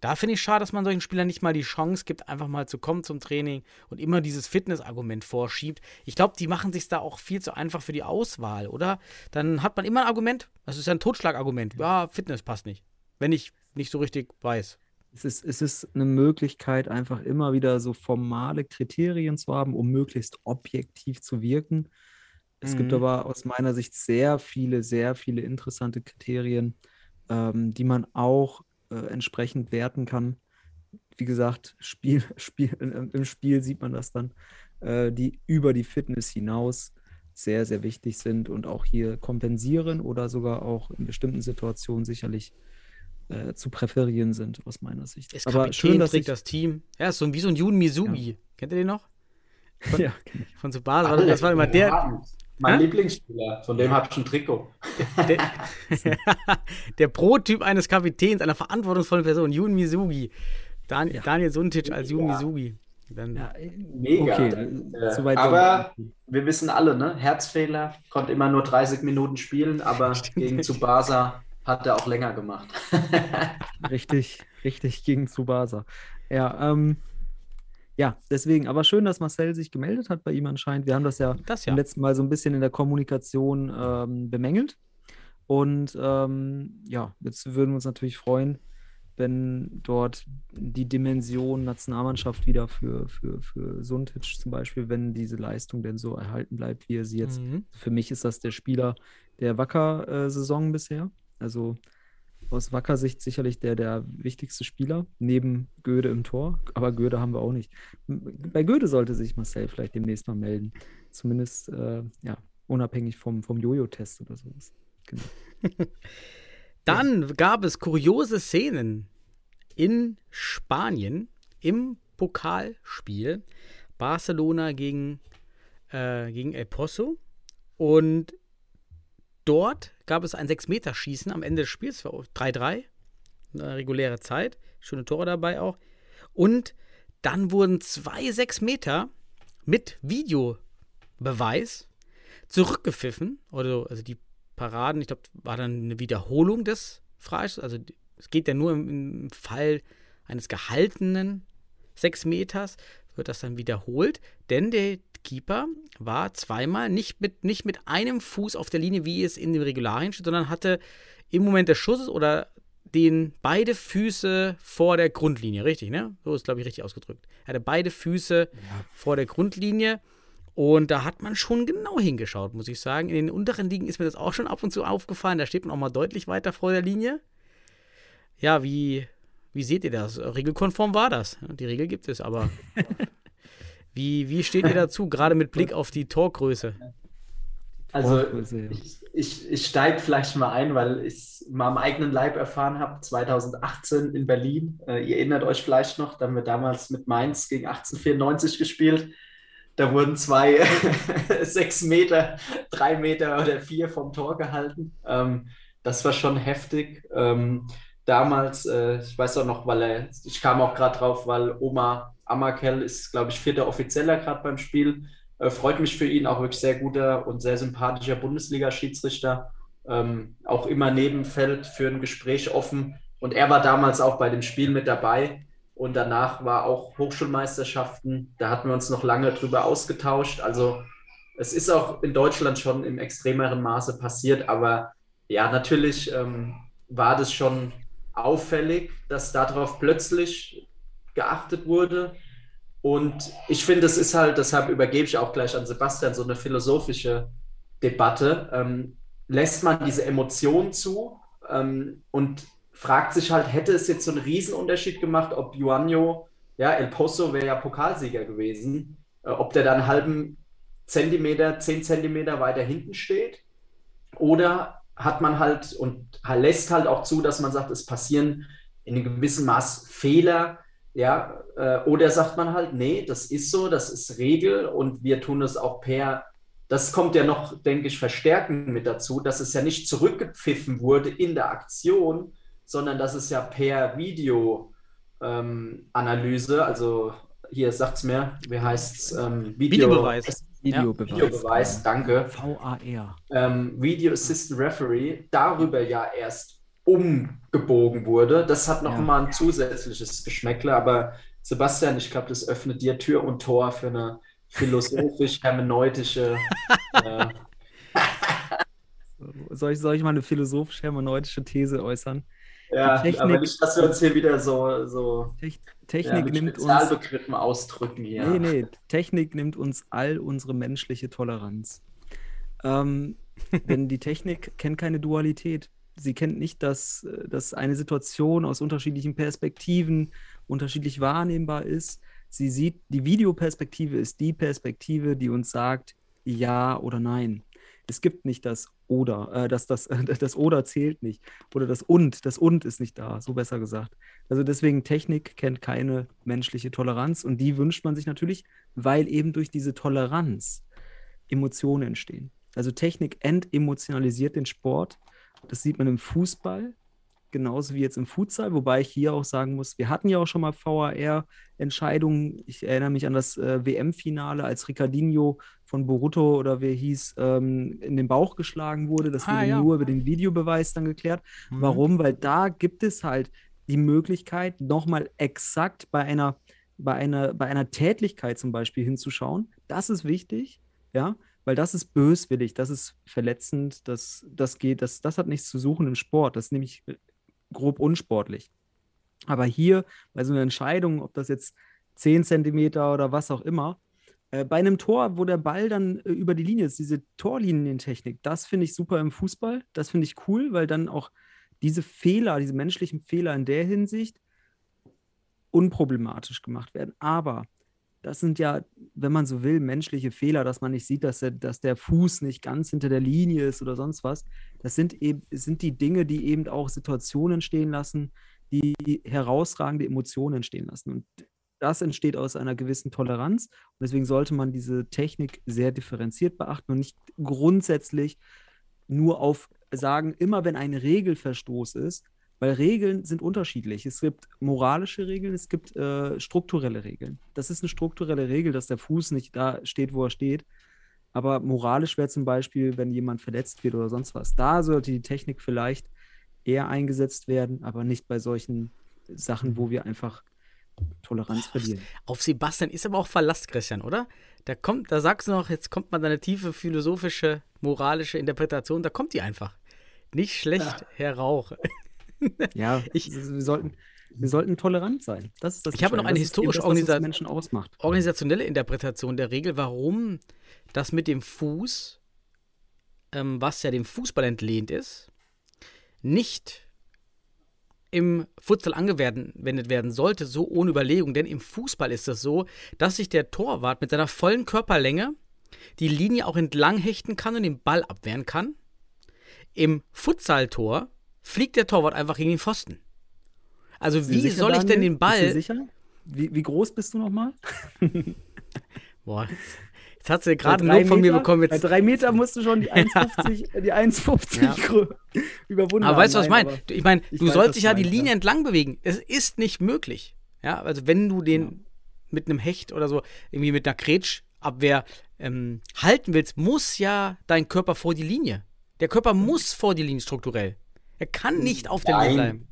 Speaker 3: Da finde ich schade, dass man solchen Spielern nicht mal die Chance gibt, einfach mal zu kommen zum Training und immer dieses Fitnessargument vorschiebt. Ich glaube, die machen sich da auch viel zu einfach für die Auswahl, oder? Dann hat man immer ein Argument, das ist ja ein Totschlagargument. Ja, Fitness passt nicht, wenn ich nicht so richtig weiß.
Speaker 4: Es ist, es ist eine Möglichkeit, einfach immer wieder so formale Kriterien zu haben, um möglichst objektiv zu wirken. Es gibt
Speaker 3: Mhm.
Speaker 4: aber aus meiner Sicht sehr viele, sehr viele interessante Kriterien, ähm, die man auch äh, entsprechend werten kann. Wie gesagt, Spiel, Spiel, im im Spiel sieht man das dann, äh, die über die Fitness hinaus sehr, sehr wichtig sind und auch hier kompensieren oder sogar auch in bestimmten Situationen sicherlich äh, zu präferieren sind, aus meiner Sicht.
Speaker 3: Ist
Speaker 4: Aber
Speaker 3: Kapitän,
Speaker 4: schön, dass
Speaker 3: trägt
Speaker 4: ich,
Speaker 3: das Team. Ja, ist so ein, wie so ein Jun Misugi. Kennt ihr den noch?
Speaker 4: ja, kenn ich.
Speaker 3: Von Subasa. Warte, das war immer der,
Speaker 5: Mein
Speaker 3: Hä?
Speaker 5: Lieblingsspieler, von dem habe ich ein Trikot.
Speaker 3: der, der Prototyp eines Kapitäns, einer verantwortungsvollen Person, Jun Misugi. Dan,
Speaker 4: Ja.
Speaker 3: Daniel Suntic als Jun
Speaker 5: Ja.
Speaker 3: Misugi. Dann,
Speaker 4: Ja, äh,
Speaker 5: Mega.
Speaker 4: Okay,
Speaker 5: Äh,
Speaker 4: soweit
Speaker 5: aber
Speaker 4: so-
Speaker 5: wir wissen alle, ne? Herzfehler, konnte immer nur 30 Minuten spielen, aber gegen Tsubasa hat er auch länger gemacht.
Speaker 4: Richtig, richtig gegen Tsubasa. Ja, ähm, ja, deswegen, aber schön, dass Marcel sich gemeldet hat bei ihm anscheinend. Wir haben das ja
Speaker 3: das
Speaker 4: beim
Speaker 3: ja.
Speaker 4: letzten Mal so ein bisschen in der Kommunikation ähm, bemängelt. Und ähm, ja, jetzt würden wir uns natürlich freuen, wenn dort die Dimension Nationalmannschaft wieder für, für, für Suntic zum Beispiel, wenn diese Leistung denn so erhalten bleibt, wie er sie jetzt.
Speaker 3: Mhm.
Speaker 4: Für mich ist das der Spieler der Wacker-Saison bisher. Also aus Wacker-Sicht sicherlich der, der wichtigste Spieler, neben Göde im Tor. Aber Göde haben wir auch nicht. Bei Göde sollte sich Marcel vielleicht demnächst mal melden. Zumindest, äh, ja, unabhängig vom, vom Jojo-Test oder sowas. Genau.
Speaker 3: Dann gab es kuriose Szenen in Spanien im Pokalspiel. Barcelona gegen, äh, gegen El Pozo. Und dort gab es ein 6-Meter-Schießen am Ende des Spiels. 3-3. Eine reguläre Zeit. Schöne Tore dabei auch. Und dann wurden zwei 6 Meter mit Videobeweis zurückgepfiffen. Oder, also die Paraden, ich glaube, war dann eine Wiederholung des Freistoßes. Also es geht ja nur im, im Fall eines gehaltenen 6 Meters, wird das dann wiederholt, denn der Keeper war zweimal nicht mit, nicht mit einem Fuß auf der Linie, wie es in den Regularien steht, sondern hatte im Moment des Schusses oder den beide Füße vor der Grundlinie, richtig, ne? So ist, glaube ich, richtig ausgedrückt. Er hatte beide Füße vor der Grundlinie und da hat man schon genau hingeschaut, muss ich sagen. In den unteren Ligen ist mir das auch schon ab und zu aufgefallen. Da steht man auch mal deutlich weiter vor der Linie. Ja, wie, wie seht ihr das? Regelkonform war das. Die Regel gibt es, aber wie, wie steht ihr dazu, gerade mit Blick auf die Torgröße?
Speaker 5: Also
Speaker 4: Torgröße, ja.
Speaker 5: ich, ich, ich steige vielleicht mal ein, weil ich es mal am eigenen Leib erfahren habe, 2018 in Berlin. Äh, ihr erinnert euch vielleicht noch, da haben wir damals mit Mainz gegen 1894 gespielt. Da wurden zwei sechs Meter, drei Meter oder vier vom Tor gehalten. Ähm, das war schon heftig. Ähm, damals, äh, ich weiß auch noch, weil er, ich kam auch gerade drauf, weil Oma Amakel ist, glaube ich, vierter Offizieller gerade beim Spiel. Äh, freut mich für ihn, auch wirklich sehr guter und sehr sympathischer Bundesliga-Schiedsrichter. Ähm, auch immer neben Feld für ein Gespräch offen. Und er war damals auch bei dem Spiel mit dabei. Und danach war auch Hochschulmeisterschaften. Da hatten wir uns noch lange drüber ausgetauscht. Also es ist auch in Deutschland schon im extremeren Maße passiert. Aber ja, natürlich ähm, war das schon auffällig, dass darauf plötzlich geachtet wurde. Und ich finde, es ist halt, deshalb übergebe ich auch gleich an Sebastian, so eine philosophische Debatte. Ähm, lässt man diese Emotionen zu ähm, und fragt sich halt, hätte es jetzt so einen Riesenunterschied gemacht, ob Juanjo, ja, El Pozo wäre ja Pokalsieger gewesen, äh, ob der dann einen halben Zentimeter, zehn Zentimeter weiter hinten steht? Oder hat man halt und lässt halt auch zu, dass man sagt, es passieren in einem gewissen Maß Fehler, ja, äh, oder sagt man halt, nee, das ist so, das ist Regel und wir tun es auch per, das kommt ja noch, denke ich, verstärkend mit dazu, dass es ja nicht zurückgepfiffen wurde in der Aktion, sondern dass es ja per Videoanalyse, also hier sagt es mir, wie heißt es? Ähm, Video,
Speaker 3: Videobeweis.
Speaker 4: Videobeweis.
Speaker 5: Videobeweis, danke.
Speaker 4: VAR.
Speaker 5: Ähm, Video Assistant Referee darüber ja erst umgebogen wurde. Das hat noch
Speaker 4: Ja.
Speaker 5: mal ein zusätzliches Geschmäckle, aber Sebastian, ich glaube, das öffnet dir Tür und Tor für eine philosophisch-hermeneutische äh,
Speaker 4: Soll ich, soll ich mal eine philosophisch-hermeneutische These äußern?
Speaker 5: ja,
Speaker 4: Technik-
Speaker 5: aber nicht, dass wir uns hier wieder so, so
Speaker 4: Tech-
Speaker 5: ja,
Speaker 4: Technik
Speaker 5: mit
Speaker 4: nimmt uns.
Speaker 5: Ausdrücken hier.
Speaker 4: Nee, nee, Technik nimmt uns all unsere menschliche Toleranz. Ähm, denn die Technik kennt keine Dualität. Sie kennt nicht, dass, äh, dass eine Situation aus unterschiedlichen Perspektiven unterschiedlich wahrnehmbar ist. Sie sieht, die Videoperspektive ist die Perspektive, die uns sagt, ja oder nein. Es gibt nicht das oder, äh, das, das, das oder zählt nicht. Oder das und, das und ist nicht da, so besser gesagt. Also deswegen, Technik kennt keine menschliche Toleranz und die wünscht man sich natürlich, weil eben durch diese Toleranz Emotionen entstehen. Also Technik entemotionalisiert den Sport. Das sieht man im Fußball, genauso wie jetzt im Futsal, wobei ich hier auch sagen muss, wir hatten ja auch schon mal VAR-Entscheidungen. Ich erinnere mich an das äh, WM-Finale, als Ricardinho von Boruto oder wer hieß, ähm, in den Bauch geschlagen wurde. Das
Speaker 3: Ah,
Speaker 4: wurde
Speaker 3: ja.
Speaker 4: nur über den Videobeweis dann geklärt.
Speaker 3: Mhm.
Speaker 4: Warum? Weil da gibt es halt die Möglichkeit, nochmal exakt bei einer, bei einer, bei einer Tätlichkeit zum Beispiel hinzuschauen. Das ist wichtig, ja, weil das ist böswillig, das ist verletzend, das, das geht, das, das hat nichts zu suchen im Sport. Das ist nämlich grob unsportlich. Aber hier bei so einer Entscheidung, ob das jetzt 10 Zentimeter oder was auch immer, äh, bei einem Tor, wo der Ball dann äh, über die Linie ist, diese Torlinientechnik, das finde ich super im Fußball. Das finde ich cool, weil dann auch diese Fehler, diese menschlichen Fehler in der Hinsicht unproblematisch gemacht werden. Aber das sind ja, wenn man so will, menschliche Fehler, dass man nicht sieht, dass der, dass der Fuß nicht ganz hinter der Linie ist oder sonst was. Das sind eben sind die Dinge, die eben auch Situationen entstehen lassen, die herausragende Emotionen entstehen lassen. Und das entsteht aus einer gewissen Toleranz. Und deswegen sollte man diese Technik sehr differenziert beachten und nicht grundsätzlich nur auf sagen, immer wenn ein Regelverstoß ist, weil Regeln sind unterschiedlich. Es gibt moralische Regeln, es gibt äh, strukturelle Regeln. Das ist eine strukturelle Regel, dass der Fuß nicht da steht, wo er steht. Aber moralisch wäre zum Beispiel, wenn jemand verletzt wird oder sonst was. Da sollte die Technik vielleicht eher eingesetzt werden, aber nicht bei solchen Sachen, wo wir einfach Toleranz verlieren.
Speaker 3: Auf Sebastian ist aber auch Verlass, Christian, oder? Da kommt, da sagst du noch, jetzt kommt mal deine tiefe philosophische, moralische Interpretation, da kommt die einfach. Nicht schlecht, ja. Herr Rauch.
Speaker 4: Ja, ich, wir, sollten, wir sollten tolerant sein. Das ist das
Speaker 3: ich habe noch eine historisch organisa
Speaker 4: ausmacht.
Speaker 3: organisationelle Interpretation der Regel, warum das mit dem Fuß, ähm, was ja dem Fußball entlehnt ist, nicht im Futsal angewendet werden sollte, so ohne Überlegung. Denn im Fußball ist es so, dass sich der Torwart mit seiner vollen Körperlänge die Linie auch entlang hechten kann und den Ball abwehren kann. Im Futsaltor fliegt der Torwart einfach gegen den Pfosten. Also wie sicher, soll ich denn den Ball.
Speaker 4: Bist du sicher? Wie, wie groß bist du nochmal?
Speaker 3: Boah, jetzt hat sie gerade einen Lob von mir bekommen. Jetzt.
Speaker 4: Bei drei Meter musst du schon die 1,50 die 1,50 ja. überwunden
Speaker 3: Aber weißt du, was ich meine? Ich meine, du sollst dich ja die Linie ja. entlang bewegen. Es ist nicht möglich. Ja, also wenn du den ja. mit einem Hecht oder so, irgendwie mit einer Kretschabwehr ähm, halten willst, muss ja dein Körper vor die Linie. Der Körper muss vor die Linie strukturell. Er kann nicht auf der Linie bleiben.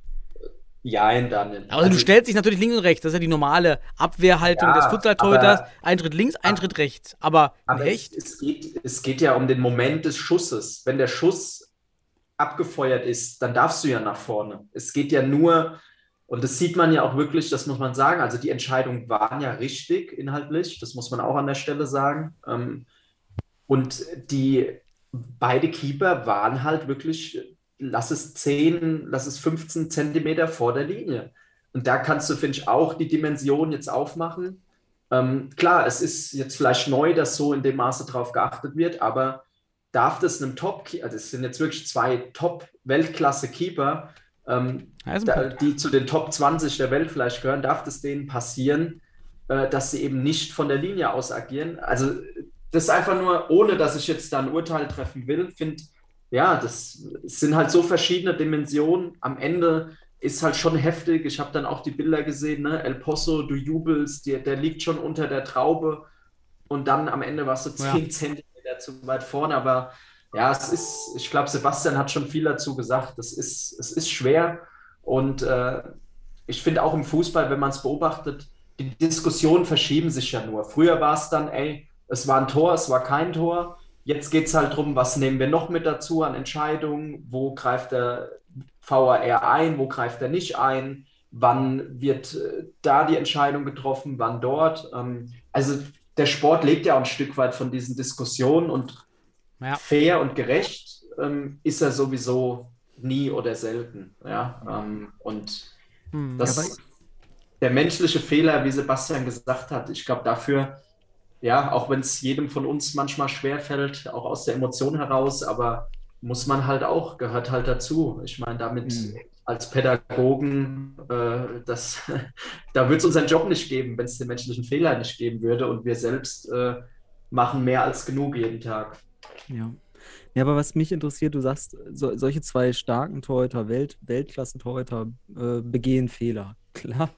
Speaker 5: Ja, dann.
Speaker 3: Also, also, du stellst dich natürlich links und rechts. Das ist ja die normale Abwehrhaltung ja, des Futsal-Torhüters. Ein Schritt links, ein Schritt rechts. Aber,
Speaker 5: aber echt? Es, es, geht, es geht ja um den Moment des Schusses. Wenn der Schuss abgefeuert ist, dann darfst du ja nach vorne. Es geht ja nur, und das sieht man ja auch wirklich, das muss man sagen. Also die Entscheidungen waren ja richtig inhaltlich. Das muss man auch an der Stelle sagen. Ähm, und die beide Keeper waren halt wirklich lass es 10, lass es 15 Zentimeter vor der Linie. Und da kannst du, finde ich, auch die Dimension jetzt aufmachen. Ähm, klar, es ist jetzt vielleicht neu, dass so in dem Maße drauf geachtet wird, aber darf das einem Top, also es sind jetzt wirklich zwei Top-Weltklasse-Keeper, ähm, da, die zu den Top 20 der Welt vielleicht gehören, darf das denen passieren, äh, dass sie eben nicht von der Linie aus agieren? Also das ist einfach nur, ohne dass ich jetzt da ein Urteil treffen will, finde ja, das sind halt so verschiedene Dimensionen. Am Ende ist halt schon heftig. Ich habe dann auch die Bilder gesehen, ne? El Pozo, du jubelst, der, der liegt schon unter der Traube und dann am Ende warst du 10 ja. Zentimeter zu weit vorne. Aber ja, es ist, ich glaube, Sebastian hat schon viel dazu gesagt. Es ist, es ist schwer und äh, ich finde auch im Fußball, wenn man es beobachtet, die Diskussionen verschieben sich ja nur. Früher war es dann, ey, es war ein Tor, es war kein Tor. Jetzt geht es halt darum, was nehmen wir noch mit dazu an Entscheidungen, wo greift der VAR ein, wo greift er nicht ein, wann wird äh, da die Entscheidung getroffen, wann dort. Ähm, also der Sport lebt ja auch ein Stück weit von diesen Diskussionen und ja. fair und gerecht ähm, ist er sowieso nie oder selten. Ja? Ähm, und hm, das, der menschliche Fehler, wie Sebastian gesagt hat, ich glaube, dafür ja, auch wenn es jedem von uns manchmal schwer fällt, auch aus der Emotion heraus, aber muss man halt auch, gehört halt dazu. Ich meine, damit mhm. als Pädagogen, äh, das, da würde es unseren Job nicht geben, wenn es den menschlichen Fehler nicht geben würde und wir selbst äh, machen mehr als genug jeden Tag.
Speaker 4: Ja. Ja, aber was mich interessiert, du sagst, so, solche zwei starken Torhüter, Welt, Weltklassen-Torhüter äh, begehen Fehler. Klar.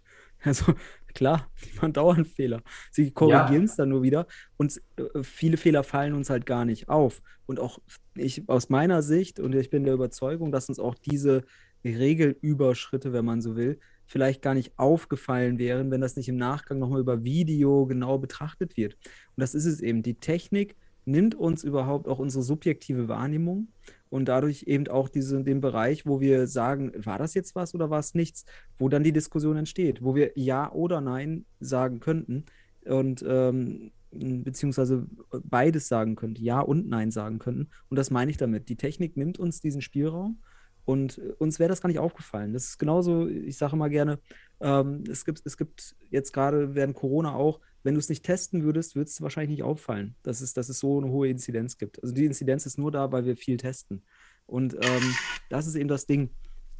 Speaker 4: Also Klar, die machen dauernd Fehler. Sie korrigieren es ja. dann nur wieder und äh, viele Fehler fallen uns halt gar nicht auf. Und auch ich aus meiner Sicht und ich bin der Überzeugung, dass uns auch diese Regelüberschritte, wenn man so will, vielleicht gar nicht aufgefallen wären, wenn das nicht im Nachgang nochmal über Video genau betrachtet wird. Und das ist es eben. Die Technik nimmt uns überhaupt auch unsere subjektive Wahrnehmung und dadurch eben auch diese, den Bereich, wo wir sagen, war das jetzt was oder war es nichts, wo dann die Diskussion entsteht, wo wir Ja oder Nein sagen könnten und ähm, beziehungsweise beides sagen könnten, Ja und Nein sagen könnten. Und das meine ich damit. Die Technik nimmt uns diesen Spielraum und uns wäre das gar nicht aufgefallen. Das ist genauso, ich sage mal gerne, ähm, es, gibt, es gibt jetzt gerade während Corona auch, wenn du es nicht testen würdest, würde es wahrscheinlich nicht auffallen, dass es, dass es so eine hohe Inzidenz gibt. Also die Inzidenz ist nur da, weil wir viel testen. Und ähm, das ist eben das Ding.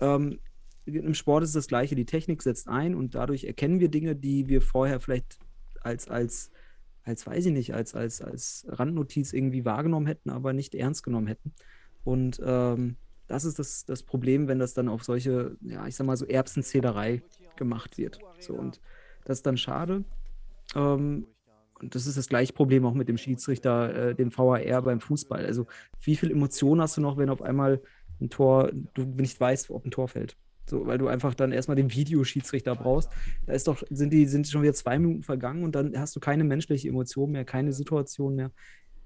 Speaker 4: Ähm, Im Sport ist das Gleiche. Die Technik setzt ein und dadurch erkennen wir Dinge, die wir vorher vielleicht als, als, als weiß ich nicht, als, als, als Randnotiz irgendwie wahrgenommen hätten, aber nicht ernst genommen hätten. Und ähm, das ist das, das Problem, wenn das dann auf solche, ja, ich sag mal so Erbsenzählerei gemacht wird. So, und das ist dann schade. Ähm, und das ist das gleiche Problem auch mit dem Schiedsrichter, äh, dem VAR beim Fußball. Also, wie viel Emotionen hast du noch, wenn auf einmal ein Tor, du nicht weißt, ob ein Tor fällt? So, weil du einfach dann erstmal den Videoschiedsrichter brauchst. Da ist doch, sind die, sind schon wieder zwei Minuten vergangen und dann hast du keine menschliche Emotion mehr, keine Situation mehr.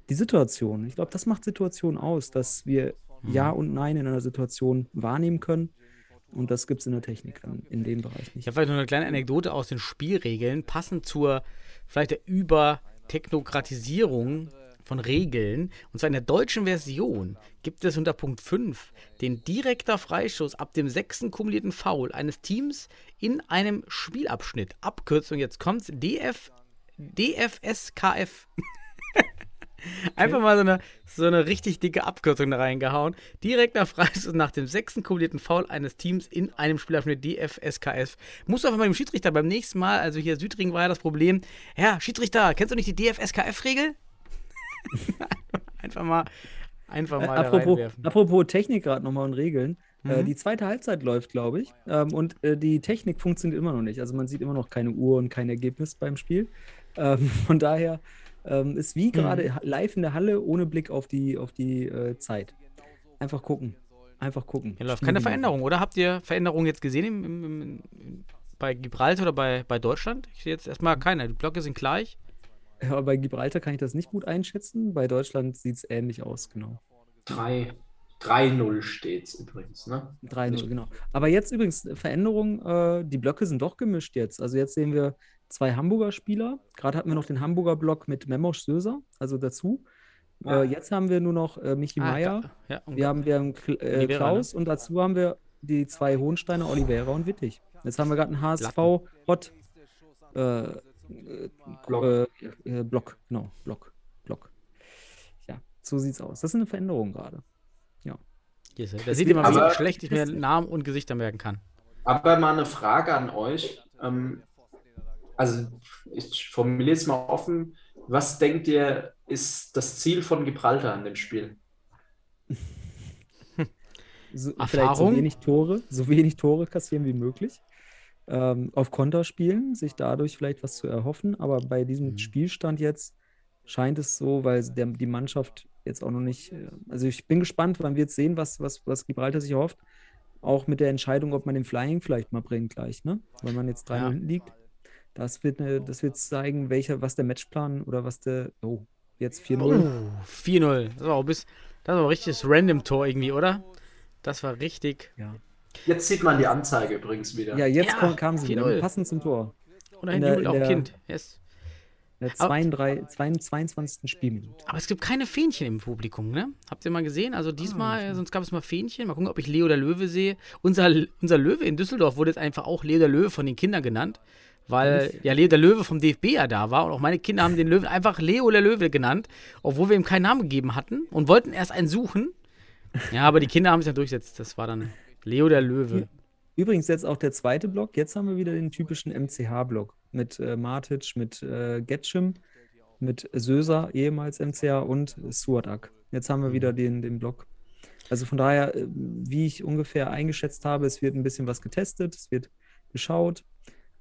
Speaker 4: Die Situation, ich glaube, das macht Situation aus, dass wir Ja und Nein in einer Situation wahrnehmen können. Und das gibt es in der Technik in, in dem Bereich nicht.
Speaker 3: Ich habe vielleicht noch eine kleine Anekdote aus den Spielregeln, passend zur vielleicht der Übertechnokratisierung von Regeln. Und zwar in der deutschen Version gibt es unter Punkt 5 den direkter Freistoß ab dem sechsten kumulierten Foul eines Teams in einem Spielabschnitt. Abkürzung, jetzt kommt's, DF, DFSKF. Einfach mal so eine, so eine richtig dicke Abkürzung da reingehauen. Direkter Freistoß nach dem sechsten kumulierten Foul eines Teams in einem Spielabschnitt DFSKF. Musst du einfach mal dem Schiedsrichter beim nächsten Mal, also hier Südring war ja das Problem. Ja, Schiedsrichter, kennst du nicht die DFSKF-Regel? einfach mal, einfach mal
Speaker 4: Äh, apropos, apropos Technik gerade nochmal und Regeln. Äh,
Speaker 3: Mhm.
Speaker 4: die zweite Halbzeit läuft, glaube ich. Ähm, und äh, die Technik funktioniert immer noch nicht. Also man sieht immer noch keine Uhr und kein Ergebnis beim Spiel. Ähm, von daher ähm, ist wie gerade ha- live in der Halle ohne Blick auf die, auf die äh, Zeit. Einfach gucken. Einfach gucken.
Speaker 3: Hier läuft keine. Veränderung, oder? Habt ihr Veränderungen jetzt gesehen im, im, im, bei Gibraltar oder bei, bei Deutschland? Ich sehe jetzt erstmal keine. Die Blöcke sind gleich.
Speaker 4: Ja, bei Gibraltar kann ich das nicht gut einschätzen. Bei Deutschland sieht es ähnlich aus, genau.
Speaker 5: 3 3-0 steht es übrigens, ne?
Speaker 4: 3-0, genau. Aber jetzt übrigens äh, Veränderung, äh, die Blöcke sind doch gemischt jetzt. Also jetzt sehen wir zwei Hamburger Spieler. Gerade hatten wir noch den Hamburger Block mit Memosch Söser, also dazu.
Speaker 5: Ja.
Speaker 4: Äh, jetzt haben wir nur noch äh, Michi
Speaker 3: Ah,
Speaker 4: Meier.
Speaker 3: Ja,
Speaker 4: Wir haben, wir haben Kl äh,
Speaker 3: Oliveira,
Speaker 4: Klaus und dazu haben wir die zwei Hohensteiner, Oliveira und Wittig. Jetzt haben wir gerade einen HSV Hot äh, äh,
Speaker 5: Block.
Speaker 4: Äh, äh, Block, genau, Block, Block. Ja, so sieht's aus. Das ist eine Veränderung gerade.
Speaker 3: Ist er. Da seht ihr mal, wie schlecht ich mir Namen und Gesichter merken kann.
Speaker 5: Aber mal eine Frage an euch. Ähm, also, ich formuliere es mal offen. Was denkt ihr, ist das Ziel von Gibraltar an dem Spiel?
Speaker 4: so, vielleicht
Speaker 3: Erfahrung?
Speaker 4: so wenig Tore, so wenig Tore kassieren wie möglich. Ähm, auf Konter spielen, sich dadurch vielleicht was zu erhoffen. Aber bei diesem
Speaker 3: Mhm.
Speaker 4: Spielstand jetzt scheint es so, weil der, die Mannschaft jetzt auch noch nicht. äh, Also ich bin gespannt, wann wir jetzt sehen, was, was, was Gibraltar sich erhofft. Auch mit der Entscheidung, ob man den Flying vielleicht mal bringt gleich, ne? Weil man jetzt 3
Speaker 3: Ja.
Speaker 4: hinten liegt. Das wird, eine, das wird zeigen, welcher, was der Matchplan oder was der. Oh, jetzt 4-0.
Speaker 3: Oh, 4-0. Das war auch bis, das war ein richtiges Random-Tor irgendwie, oder? Das war richtig.
Speaker 4: Ja.
Speaker 5: Jetzt sieht man die Anzeige übrigens wieder.
Speaker 4: Ja, jetzt
Speaker 3: Ja,
Speaker 4: kam, kam sie wieder.
Speaker 3: 4-0.
Speaker 4: Passend zum Tor.
Speaker 3: Oder
Speaker 4: In
Speaker 3: hinten
Speaker 4: der-
Speaker 3: jubelt auch ein Kind. Yes.
Speaker 4: In der
Speaker 3: Aber-
Speaker 4: 32, 22. Spielminute.
Speaker 3: Aber es gibt keine Fähnchen im Publikum, ne? Habt ihr mal gesehen? Also diesmal,
Speaker 4: Ah,
Speaker 3: sonst gab es mal Fähnchen. Mal gucken, ob ich Leo der Löwe sehe. Unser, unser Löwe in Düsseldorf wurde jetzt einfach auch Leo der Löwe von den Kindern genannt. Weil ja Leo der Löwe vom DFB ja da war und auch meine Kinder haben den Löwen einfach Leo der Löwe genannt, obwohl wir ihm keinen Namen gegeben hatten und wollten erst einen suchen. Ja, aber die Kinder haben sich ja durchgesetzt. Das war dann Leo der Löwe.
Speaker 4: Übrigens jetzt auch der zweite Block. Jetzt haben wir wieder den typischen MCH-Block mit äh, Matic, mit äh, Getschim, mit Söser, ehemals MCH und Suadak. Jetzt haben wir wieder den, den Block. Also von daher, äh, wie ich ungefähr eingeschätzt habe, es wird ein bisschen was getestet, es wird geschaut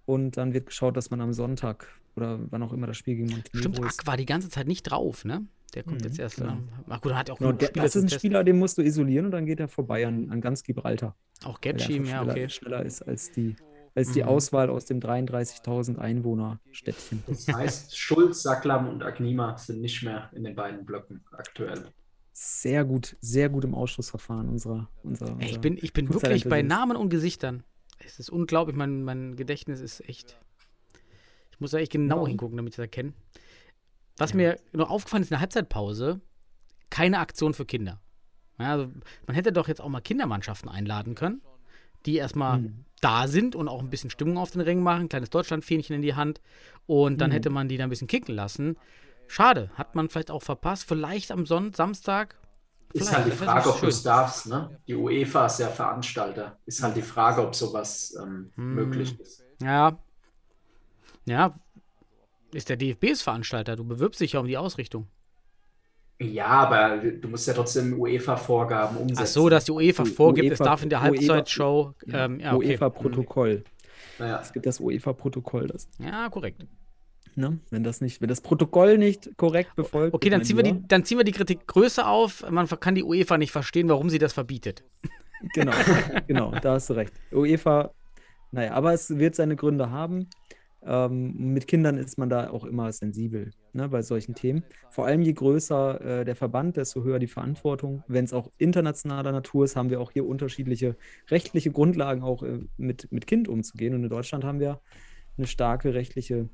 Speaker 4: und dann wird geschaut, dass man am Sonntag oder wann auch immer das Spiel gegen
Speaker 3: Stimmt,
Speaker 4: Montenegro ist.
Speaker 3: Ack war die ganze Zeit nicht drauf, ne? Der kommt
Speaker 4: Mhm,
Speaker 3: jetzt erst.
Speaker 4: genau.
Speaker 3: Ähm, ach gut, er hat ja auch
Speaker 4: Genau, der, das ist ein
Speaker 3: Testen.
Speaker 4: Spieler, den musst du isolieren und dann geht er vorbei an, an ganz Gibraltar.
Speaker 3: Auch
Speaker 4: er
Speaker 3: Getschim, ja,
Speaker 4: schneller,
Speaker 3: okay.
Speaker 4: schneller ist als die als die
Speaker 3: Mhm.
Speaker 4: Auswahl aus dem 33.000 Einwohner-Städtchen.
Speaker 5: Das heißt, Schulz, Sacklam und Agnima sind nicht mehr in den beiden Blöcken aktuell.
Speaker 4: Sehr gut, sehr gut im Ausschussverfahren unserer. unserer,
Speaker 3: Ey, ich bin, ich bin wirklich bei. Namen und Gesichtern. Es ist unglaublich, mein, mein Gedächtnis ist echt. Ich muss da echt genau
Speaker 4: Ja.
Speaker 3: hingucken, damit ich das erkenne. Was mir noch aufgefallen ist in der Halbzeitpause, keine Aktion für Kinder. Ja, also man hätte doch jetzt auch mal Kindermannschaften einladen können, die erstmal
Speaker 4: Mhm.
Speaker 3: da sind und auch ein bisschen Stimmung auf den Ring machen, ein kleines Deutschlandfähnchen in die Hand und dann
Speaker 4: Mhm.
Speaker 3: hätte man die da ein bisschen kicken lassen. Schade, hat man vielleicht auch verpasst. Vielleicht am Sonntag, Samstag.
Speaker 5: Ist halt die Frage, ob du es darfst. Ne? Die UEFA ist ja Veranstalter. Ist halt die Frage, ob sowas ähm,
Speaker 3: Hm.
Speaker 5: möglich ist.
Speaker 3: Ja. Ja. Ist der DFBs Veranstalter. Du bewirbst dich ja um die Ausrichtung.
Speaker 5: Ja, aber du musst ja trotzdem UEFA-Vorgaben umsetzen.
Speaker 3: Ach so, dass die UEFA vorgibt, es
Speaker 4: UEFA
Speaker 3: darf in der
Speaker 4: UEFA
Speaker 3: Halbzeitshow. Ähm, ja, okay.
Speaker 4: UEFA-Protokoll.
Speaker 5: Naja,
Speaker 4: Es gibt das UEFA-Protokoll.
Speaker 3: Ja, korrekt.
Speaker 4: Ne? Wenn das nicht, wenn das Protokoll nicht korrekt befolgt
Speaker 3: Okay,
Speaker 4: wird,
Speaker 3: dann ziehen, wir die, dann ziehen wir die Kritik größer auf. Man kann die UEFA nicht verstehen, warum sie das verbietet.
Speaker 4: Genau, genau, da hast du recht. UEFA, naja, aber es wird seine Gründe haben. Ähm, mit Kindern ist man da auch immer sensibel ne, bei solchen Themen. Vor allem je größer äh, der Verband, desto höher die Verantwortung. Wenn es auch internationaler Natur ist, haben wir auch hier unterschiedliche rechtliche Grundlagen, auch äh, mit, mit Kind umzugehen. Und in Deutschland haben wir eine starke rechtliche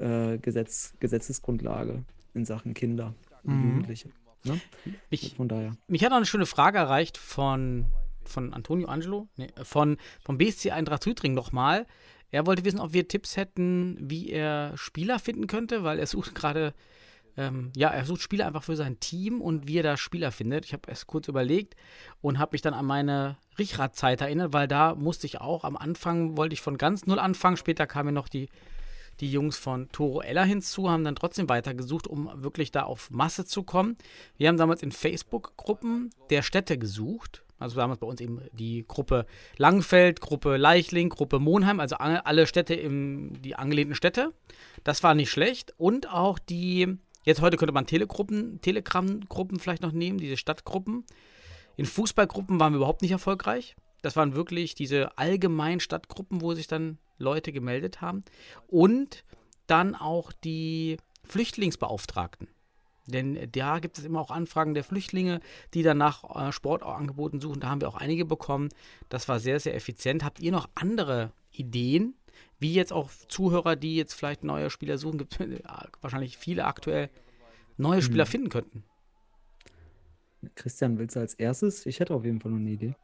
Speaker 4: äh, Gesetz, Gesetzesgrundlage in Sachen Kinder und
Speaker 3: Mhm.
Speaker 4: Jugendliche. Ne?
Speaker 3: Ich,
Speaker 4: Von daher.
Speaker 3: mich hat auch eine schöne Frage erreicht von, von Antonio Angelo, nee, von, vom BSC Eintracht Südring nochmal. Er wollte wissen, ob wir Tipps hätten, wie er Spieler finden könnte, weil er sucht gerade, ähm, ja, er sucht Spieler einfach für sein Team und wie er da Spieler findet. Ich habe erst kurz überlegt und habe mich dann an meine Richrad-Zeit erinnert, weil da musste ich auch am Anfang, wollte ich von ganz null anfangen, später kamen noch die die Jungs von Toro Ella hinzu, haben dann trotzdem weitergesucht, um wirklich da auf Masse zu kommen. Wir haben damals in Facebook-Gruppen der Städte gesucht. Also damals bei uns eben die Gruppe Langfeld, Gruppe Leichling, Gruppe Monheim, also alle Städte im, die angelehnten Städte. Das war nicht schlecht. Und auch die, jetzt heute könnte man Telegruppen, Telegram-Gruppen vielleicht noch nehmen, diese Stadtgruppen. In Fußballgruppen waren wir überhaupt nicht erfolgreich. Das waren wirklich diese allgemeinen Stadtgruppen, wo sich dann Leute gemeldet haben. Und dann auch die Flüchtlingsbeauftragten. Denn da gibt es immer auch Anfragen der Flüchtlinge, die dann nach äh, Sportangeboten suchen. Da haben wir auch einige bekommen. Das war sehr, sehr effizient. Habt ihr noch andere Ideen, wie jetzt auch Zuhörer, die jetzt vielleicht neue Spieler suchen, gibt es wahrscheinlich viele aktuell neue Spieler
Speaker 4: Mhm.
Speaker 3: finden könnten?
Speaker 4: Christian, willst du als erstes? Ich hätte auf jeden Fall noch eine Idee.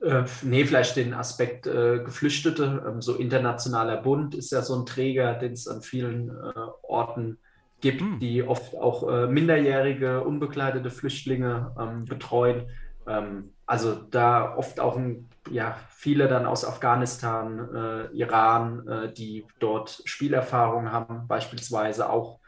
Speaker 5: Äh, nee, vielleicht den Aspekt äh, Geflüchtete. Ähm, so internationaler Bund ist ja so ein Träger, den es an vielen äh, Orten gibt,
Speaker 3: Hm.
Speaker 5: die oft auch äh, minderjährige, unbegleitete Flüchtlinge ähm, betreuen. Ähm, also da oft auch ein, ja, viele dann aus Afghanistan, äh, Iran, äh, die dort Spielerfahrung haben, beispielsweise auch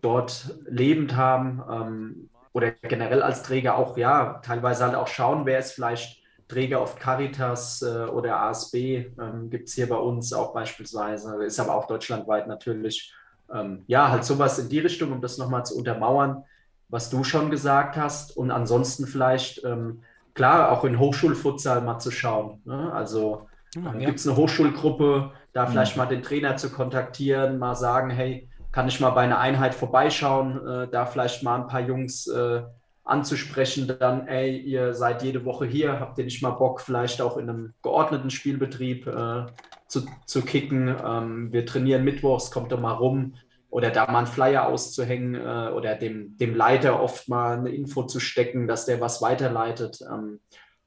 Speaker 5: dort lebend haben. Ähm, oder generell als Träger auch, ja, teilweise halt auch schauen, wer ist vielleicht Träger auf Caritas äh, oder ASB, ähm, gibt es hier bei uns auch beispielsweise, ist aber auch deutschlandweit natürlich. Ähm, ja, halt sowas in die Richtung, um das nochmal zu untermauern, was du schon gesagt hast. Und ansonsten vielleicht, ähm, klar, auch in Hochschulfutsal mal zu schauen. Ne? Also
Speaker 3: Ah,
Speaker 5: äh,
Speaker 3: ja.
Speaker 5: gibt es eine Hochschulgruppe, da
Speaker 4: Mhm.
Speaker 5: vielleicht mal den Trainer zu kontaktieren, mal sagen, hey, kann ich mal bei einer Einheit vorbeischauen, äh, da vielleicht mal ein paar Jungs äh, anzusprechen, dann, ey, ihr seid jede Woche hier, habt ihr nicht mal Bock, vielleicht auch in einem geordneten Spielbetrieb äh, zu, zu kicken? Ähm, wir trainieren mittwochs, kommt doch mal rum. Oder da mal einen Flyer auszuhängen äh, oder dem, dem Leiter oft mal eine Info zu stecken, dass der was weiterleitet. Ähm,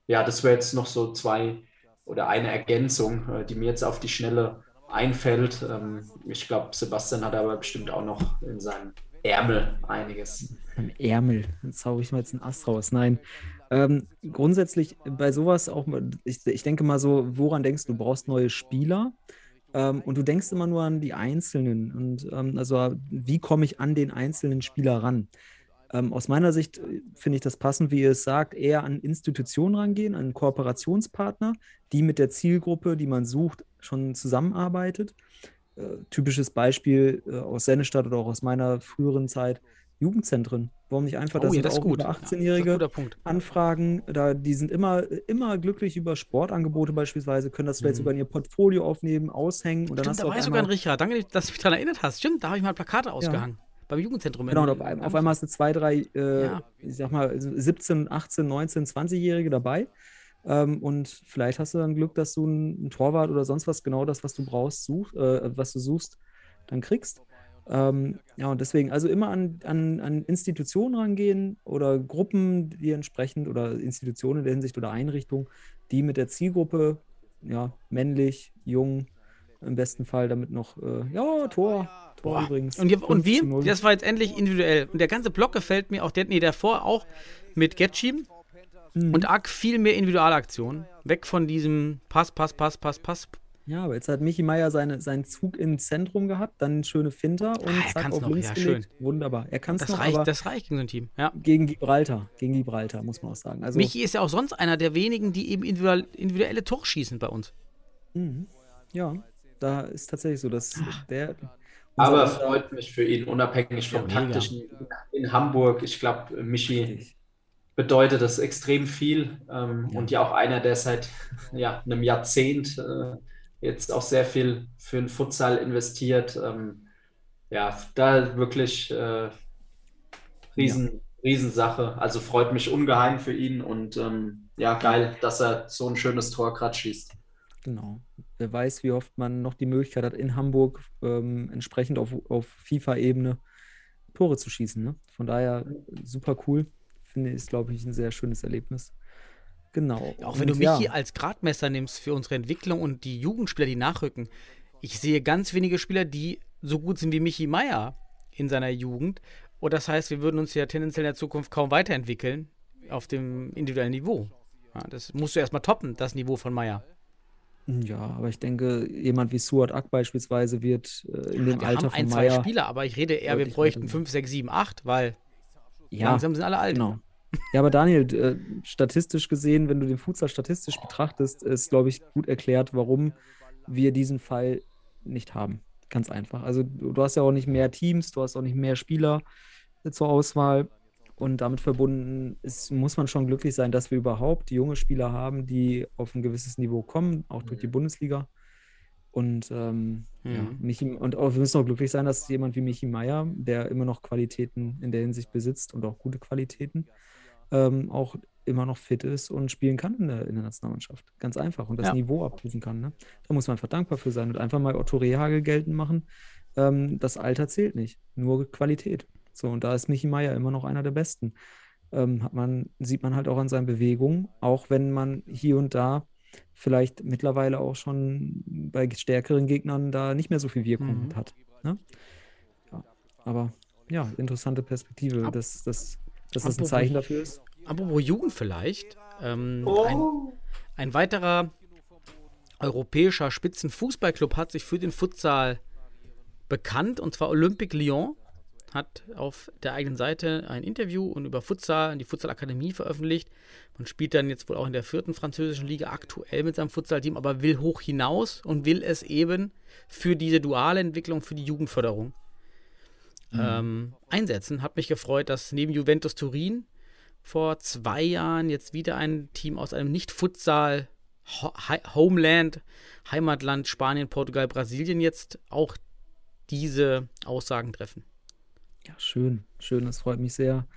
Speaker 5: ja, das wäre jetzt noch so zwei oder eine Ergänzung, äh, die mir jetzt auf die Schnelle einfällt. Ähm, ich glaube, Sebastian hat aber bestimmt auch noch in seinem Ärmel einiges.
Speaker 4: Am Ärmel. Dann zauber ich mal jetzt einen Ast raus. Nein. Ähm, grundsätzlich bei sowas auch, ich, ich denke mal so, woran denkst du? Du brauchst neue Spieler ähm, und du denkst immer nur an die Einzelnen. Und ähm, also, wie komme ich an den einzelnen Spieler ran? Ähm, aus meiner Sicht äh, finde ich das passend, wie ihr es sagt, eher an Institutionen rangehen, an Kooperationspartner, die mit der Zielgruppe, die man sucht, schon zusammenarbeitet. Äh, typisches Beispiel äh, aus Sennestadt oder auch aus meiner früheren Zeit Jugendzentren. Warum nicht einfach,
Speaker 3: Oh
Speaker 4: dass
Speaker 3: ja, das ist
Speaker 4: auch
Speaker 3: gut.
Speaker 4: über
Speaker 3: Ja, das ein
Speaker 4: 18-Jährige
Speaker 3: guter Punkt.
Speaker 4: Anfragen, da, die sind immer, immer glücklich über Sportangebote beispielsweise, können das vielleicht
Speaker 3: Mhm.
Speaker 4: sogar in ihr Portfolio aufnehmen, aushängen und dann
Speaker 3: Stimmt,
Speaker 4: hast
Speaker 3: da
Speaker 4: du
Speaker 3: war ja sogar ein Richard. Danke, dass du mich daran erinnert hast. Stimmt, da habe ich mal Plakate ausgehangen. Beim Jugendzentrum.
Speaker 4: genau, und auf, ein- auf einmal hast du zwei, drei, äh,
Speaker 3: Ja.
Speaker 4: ich sag mal, 17, 18, 19, 20-Jährige dabei. Ähm, und vielleicht hast du dann Glück, dass du einen Torwart oder sonst was, genau das, was du brauchst, such, äh, was du suchst, dann kriegst. Ähm, ja, und deswegen, also immer an, an, an Institutionen rangehen oder Gruppen, die entsprechend oder Institutionen in der Hinsicht oder Einrichtungen, die mit der Zielgruppe, ja, männlich, jung, im besten Fall damit noch, äh, ja, Tor, Tor
Speaker 3: Boah.
Speaker 4: übrigens.
Speaker 3: Und, wir, und
Speaker 4: 5
Speaker 3: wie?
Speaker 4: zu 0.
Speaker 3: Das war jetzt endlich individuell. Und der ganze Block gefällt mir auch. Der, nee, davor auch mit Getschim
Speaker 4: Mhm.
Speaker 3: und Ack viel mehr Individualaktionen. Weg von diesem Pass, Pass, Pass, Pass, Pass.
Speaker 4: Ja, aber jetzt hat Michi Meier seine, seinen Zug ins Zentrum gehabt, dann schöne Finter und
Speaker 3: Ah, er
Speaker 4: zack auf
Speaker 3: noch,
Speaker 4: links
Speaker 3: ja,
Speaker 4: gelegt. Wunderbar. Er kann es
Speaker 3: Das
Speaker 4: noch,
Speaker 3: reicht,
Speaker 4: aber
Speaker 3: das reicht gegen so ein Team. Ja.
Speaker 4: gegen Gibraltar, gegen Gibraltar, muss man auch sagen. Also,
Speaker 3: Michi ist ja auch sonst einer der wenigen, die eben individuell, individuelle Tore schießen bei uns.
Speaker 4: mhm. ja, da ist tatsächlich so, dass der.
Speaker 5: Aber freut mich für ihn, unabhängig vom
Speaker 3: Ja,
Speaker 5: taktischen in Hamburg. Ich glaube, Michi
Speaker 4: Richtig.
Speaker 5: bedeutet das extrem viel ähm,
Speaker 4: Ja.
Speaker 5: und ja auch einer, der seit ja, einem Jahrzehnt äh, jetzt auch sehr viel für den Futsal investiert. Ähm, ja, da wirklich äh, riesen, Riesensache. Also freut mich ungeheim für ihn und ähm, ja, geil, dass er so ein schönes Tor gerade schießt.
Speaker 4: Genau. Wer weiß, wie oft man noch die Möglichkeit hat, in Hamburg ähm, entsprechend auf, auf FIFA-Ebene Tore zu schießen. Ne? Von daher super cool. Finde ich, ist, glaube ich, ein sehr schönes Erlebnis. Genau.
Speaker 3: Auch wenn du
Speaker 4: Und
Speaker 3: Michi
Speaker 4: ja,
Speaker 3: als Gradmesser nimmst für unsere Entwicklung und die Jugendspieler, die nachrücken. Ich sehe ganz wenige Spieler, die so gut sind wie Michi Meier in seiner Jugend. Und das heißt, wir würden uns ja tendenziell in der Zukunft kaum weiterentwickeln auf dem individuellen Niveau. Ja, das musst du erstmal toppen, das Niveau von Meier.
Speaker 4: Ja, aber ich denke, jemand wie Suat Ak beispielsweise wird äh, in dem
Speaker 3: wir
Speaker 4: Alter
Speaker 3: haben ein,
Speaker 4: von
Speaker 3: zwei
Speaker 4: Meier.
Speaker 3: Spieler, aber ich rede eher, wir bräuchten
Speaker 4: weiter
Speaker 3: 5, 6, 7, 8, weil
Speaker 4: Ja,
Speaker 3: langsam sind alle alt.
Speaker 4: genau. Ja, aber Daniel, äh, statistisch gesehen, wenn du den Futsal statistisch betrachtest, ist, glaube ich, gut erklärt, warum wir diesen Fall nicht haben. Ganz einfach. Also du, du hast ja auch nicht mehr Teams, du hast auch nicht mehr Spieler äh, zur Auswahl. Und damit verbunden ist, muss man schon glücklich sein, dass wir überhaupt junge Spieler haben, die auf ein gewisses Niveau kommen, auch durch die Bundesliga. Und, ähm, ja,
Speaker 3: Mhm.
Speaker 4: Michi, und auch, wir müssen auch glücklich sein, dass jemand wie Michi Meier, der immer noch Qualitäten in der Hinsicht besitzt und auch gute Qualitäten, ähm, auch immer noch fit ist und spielen kann in der, in der Nationalmannschaft. Ganz einfach. Und das
Speaker 3: Ja.
Speaker 4: Niveau abrufen kann. Ne? Da muss man einfach dankbar für sein und einfach mal Otto Rehagel geltend machen. Ähm, das Alter zählt nicht, nur Qualität. So, und da ist Michi Meier immer noch einer der Besten. Ähm, hat man, sieht man halt auch an seinen Bewegungen, auch wenn man hier und da vielleicht mittlerweile auch schon bei stärkeren Gegnern da nicht mehr so viel Wirkung
Speaker 3: Mhm.
Speaker 4: hat. Ne? Ja, aber ja, interessante Perspektive,
Speaker 3: Ab-
Speaker 4: dass, dass, dass das ein Zeichen dafür ist.
Speaker 3: Apropos Jugend vielleicht. Ähm,
Speaker 5: Oh.
Speaker 3: ein, ein weiterer europäischer Spitzenfußballclub hat sich für den Futsal bekannt, und zwar Olympique Lyon hat auf der eigenen Seite ein Interview und über Futsal, die Futsal-Akademie veröffentlicht. Man spielt dann jetzt wohl auch in der vierten französischen Liga aktuell mit seinem Futsal-Team, aber will hoch hinaus und will es eben für diese duale Entwicklung, für die Jugendförderung ähm, einsetzen. Hat mich gefreut, dass neben Juventus Turin vor zwei Jahren jetzt wieder ein Team aus einem Nicht-Futsal Homeland, Heimatland Spanien, Portugal, Brasilien jetzt auch diese Aussagen treffen.
Speaker 4: Ja, schön, schön, das freut mich sehr.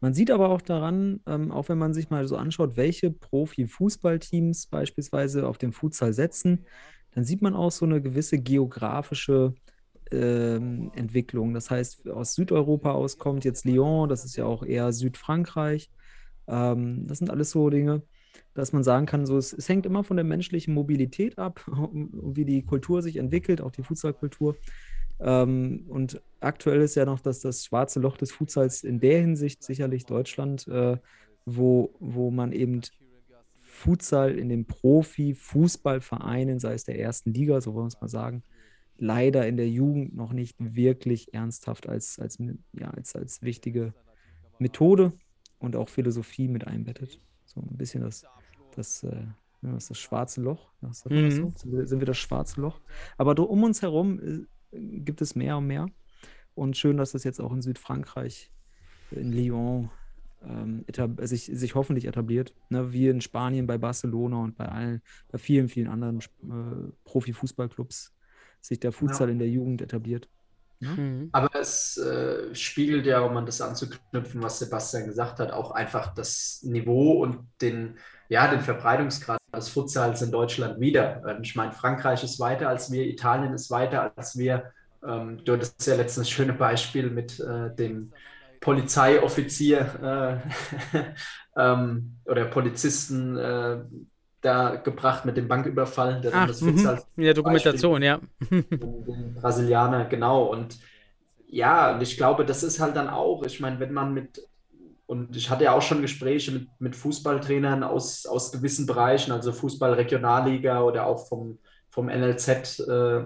Speaker 4: Man sieht aber auch daran, ähm, auch wenn man sich mal so anschaut, welche Profi-Fußballteams beispielsweise auf den Futsal setzen, dann sieht man auch so eine gewisse geografische ähm, Entwicklung. Das heißt, aus Südeuropa aus kommt jetzt Lyon, das ist ja auch eher Südfrankreich. Ähm, das sind alles so Dinge, dass man sagen kann, so, es, es hängt immer von der menschlichen Mobilität ab, wie die Kultur sich entwickelt, auch die Futsalkultur. Ähm, und aktuell ist ja noch das, das schwarze Loch des Futsals in der Hinsicht sicherlich Deutschland, äh, wo, wo man eben Futsal in den Profi-Fußballvereinen, sei es der ersten Liga, so wollen wir es mal sagen, leider in der Jugend noch nicht wirklich ernsthaft als, als, ja, als, als wichtige Methode und auch Philosophie mit einbettet. So ein bisschen das, das, äh, das, schwarze Loch. Das
Speaker 3: Mhm.
Speaker 4: so? Sind, wir, das schwarze Loch? Aber um uns herum äh, gibt es mehr und mehr. Und schön, dass das jetzt auch in Südfrankreich in Lyon ähm, sich, sich hoffentlich etabliert. Ne? Wie in Spanien bei Barcelona und bei allen, bei vielen, vielen anderen äh, Profi-Fußballclubs sich der Futsal ja. in der Jugend etabliert.
Speaker 5: Ja? Mhm. Aber es äh, spiegelt ja, um an das anzuknüpfen, was Sebastian gesagt hat, auch einfach das Niveau und den, ja, den Verbreitungsgrad des Futsals in Deutschland wieder. Ähm, ich meine, Frankreich ist weiter als wir, Italien ist weiter als wir. Ähm, du hattest ja letztens ein schönes Beispiel mit äh, dem Polizeioffizier äh, ähm, oder Polizisten äh, da gebracht mit dem Banküberfall. Der
Speaker 3: Ach, das mhm. ja, Dokumentation, ja.
Speaker 5: den Brasilianer, genau. Und ja, und ich glaube, das ist halt dann auch, ich meine, wenn man mit, und ich hatte ja auch schon Gespräche mit, mit Fußballtrainern aus, aus gewissen Bereichen, also Fußball-Regionalliga oder auch vom, vom NLZ. Äh,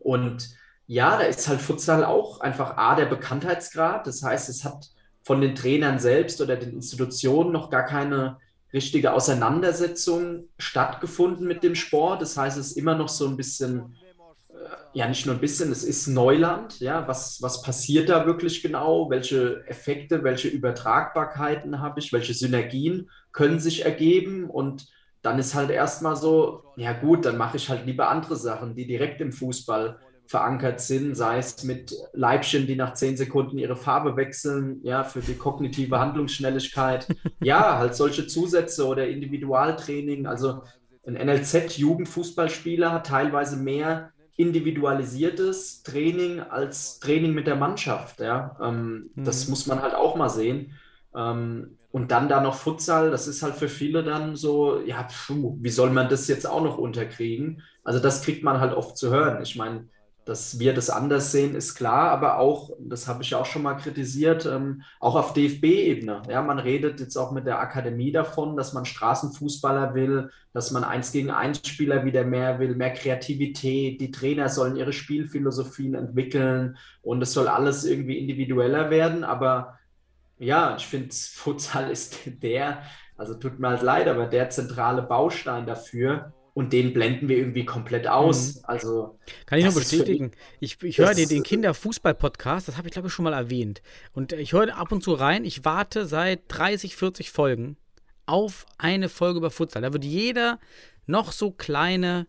Speaker 5: und ja, da ist halt Futsal auch einfach A, der Bekanntheitsgrad. Das heißt, es hat von den Trainern selbst oder den Institutionen noch gar keine richtige Auseinandersetzung stattgefunden mit dem Sport. Das heißt, es ist immer noch so ein bisschen, ja, nicht nur ein bisschen, es ist Neuland. Ja, was, was passiert da wirklich genau? Welche Effekte, welche Übertragbarkeiten habe ich? Welche Synergien können sich ergeben? Und dann ist halt erstmal so, ja gut, dann mache ich halt lieber andere Sachen, die direkt im Fußball verankert sind, sei es mit Leibchen, die nach zehn Sekunden ihre Farbe wechseln, ja, für die kognitive Handlungsschnelligkeit. Ja, halt solche Zusätze oder Individualtraining. Also ein NLZ-Jugendfußballspieler hat teilweise mehr individualisiertes Training als Training mit der Mannschaft. Ja, ähm, mhm. das muss man halt auch mal sehen. Ähm, und dann da noch Futsal, das ist halt für viele dann so, ja, pfuh, wie soll man das jetzt auch noch unterkriegen? Also das kriegt man halt oft zu hören. Ich meine, dass wir das anders sehen, ist klar, aber auch, das habe ich ja auch schon mal kritisiert, ähm, auch auf DFB-Ebene. Ja, man redet jetzt auch mit der Akademie davon, dass man Straßenfußballer will, dass man eins gegen eins Spieler wieder mehr will, mehr Kreativität. Die Trainer sollen ihre Spielphilosophien entwickeln und es soll alles irgendwie individueller werden. Aber ja, ich finde, Futsal ist der, also tut mir halt leid, aber der zentrale Baustein dafür, und den blenden wir irgendwie komplett aus. Mhm. Also
Speaker 3: kann ich nur bestätigen. Ich, ich höre den, den Kinderfußball-Podcast, das habe ich glaube ich schon mal erwähnt. Und ich höre ab und zu rein. Ich warte seit 30, 40 Folgen auf eine Folge über Futsal. Da wird jeder noch so kleine,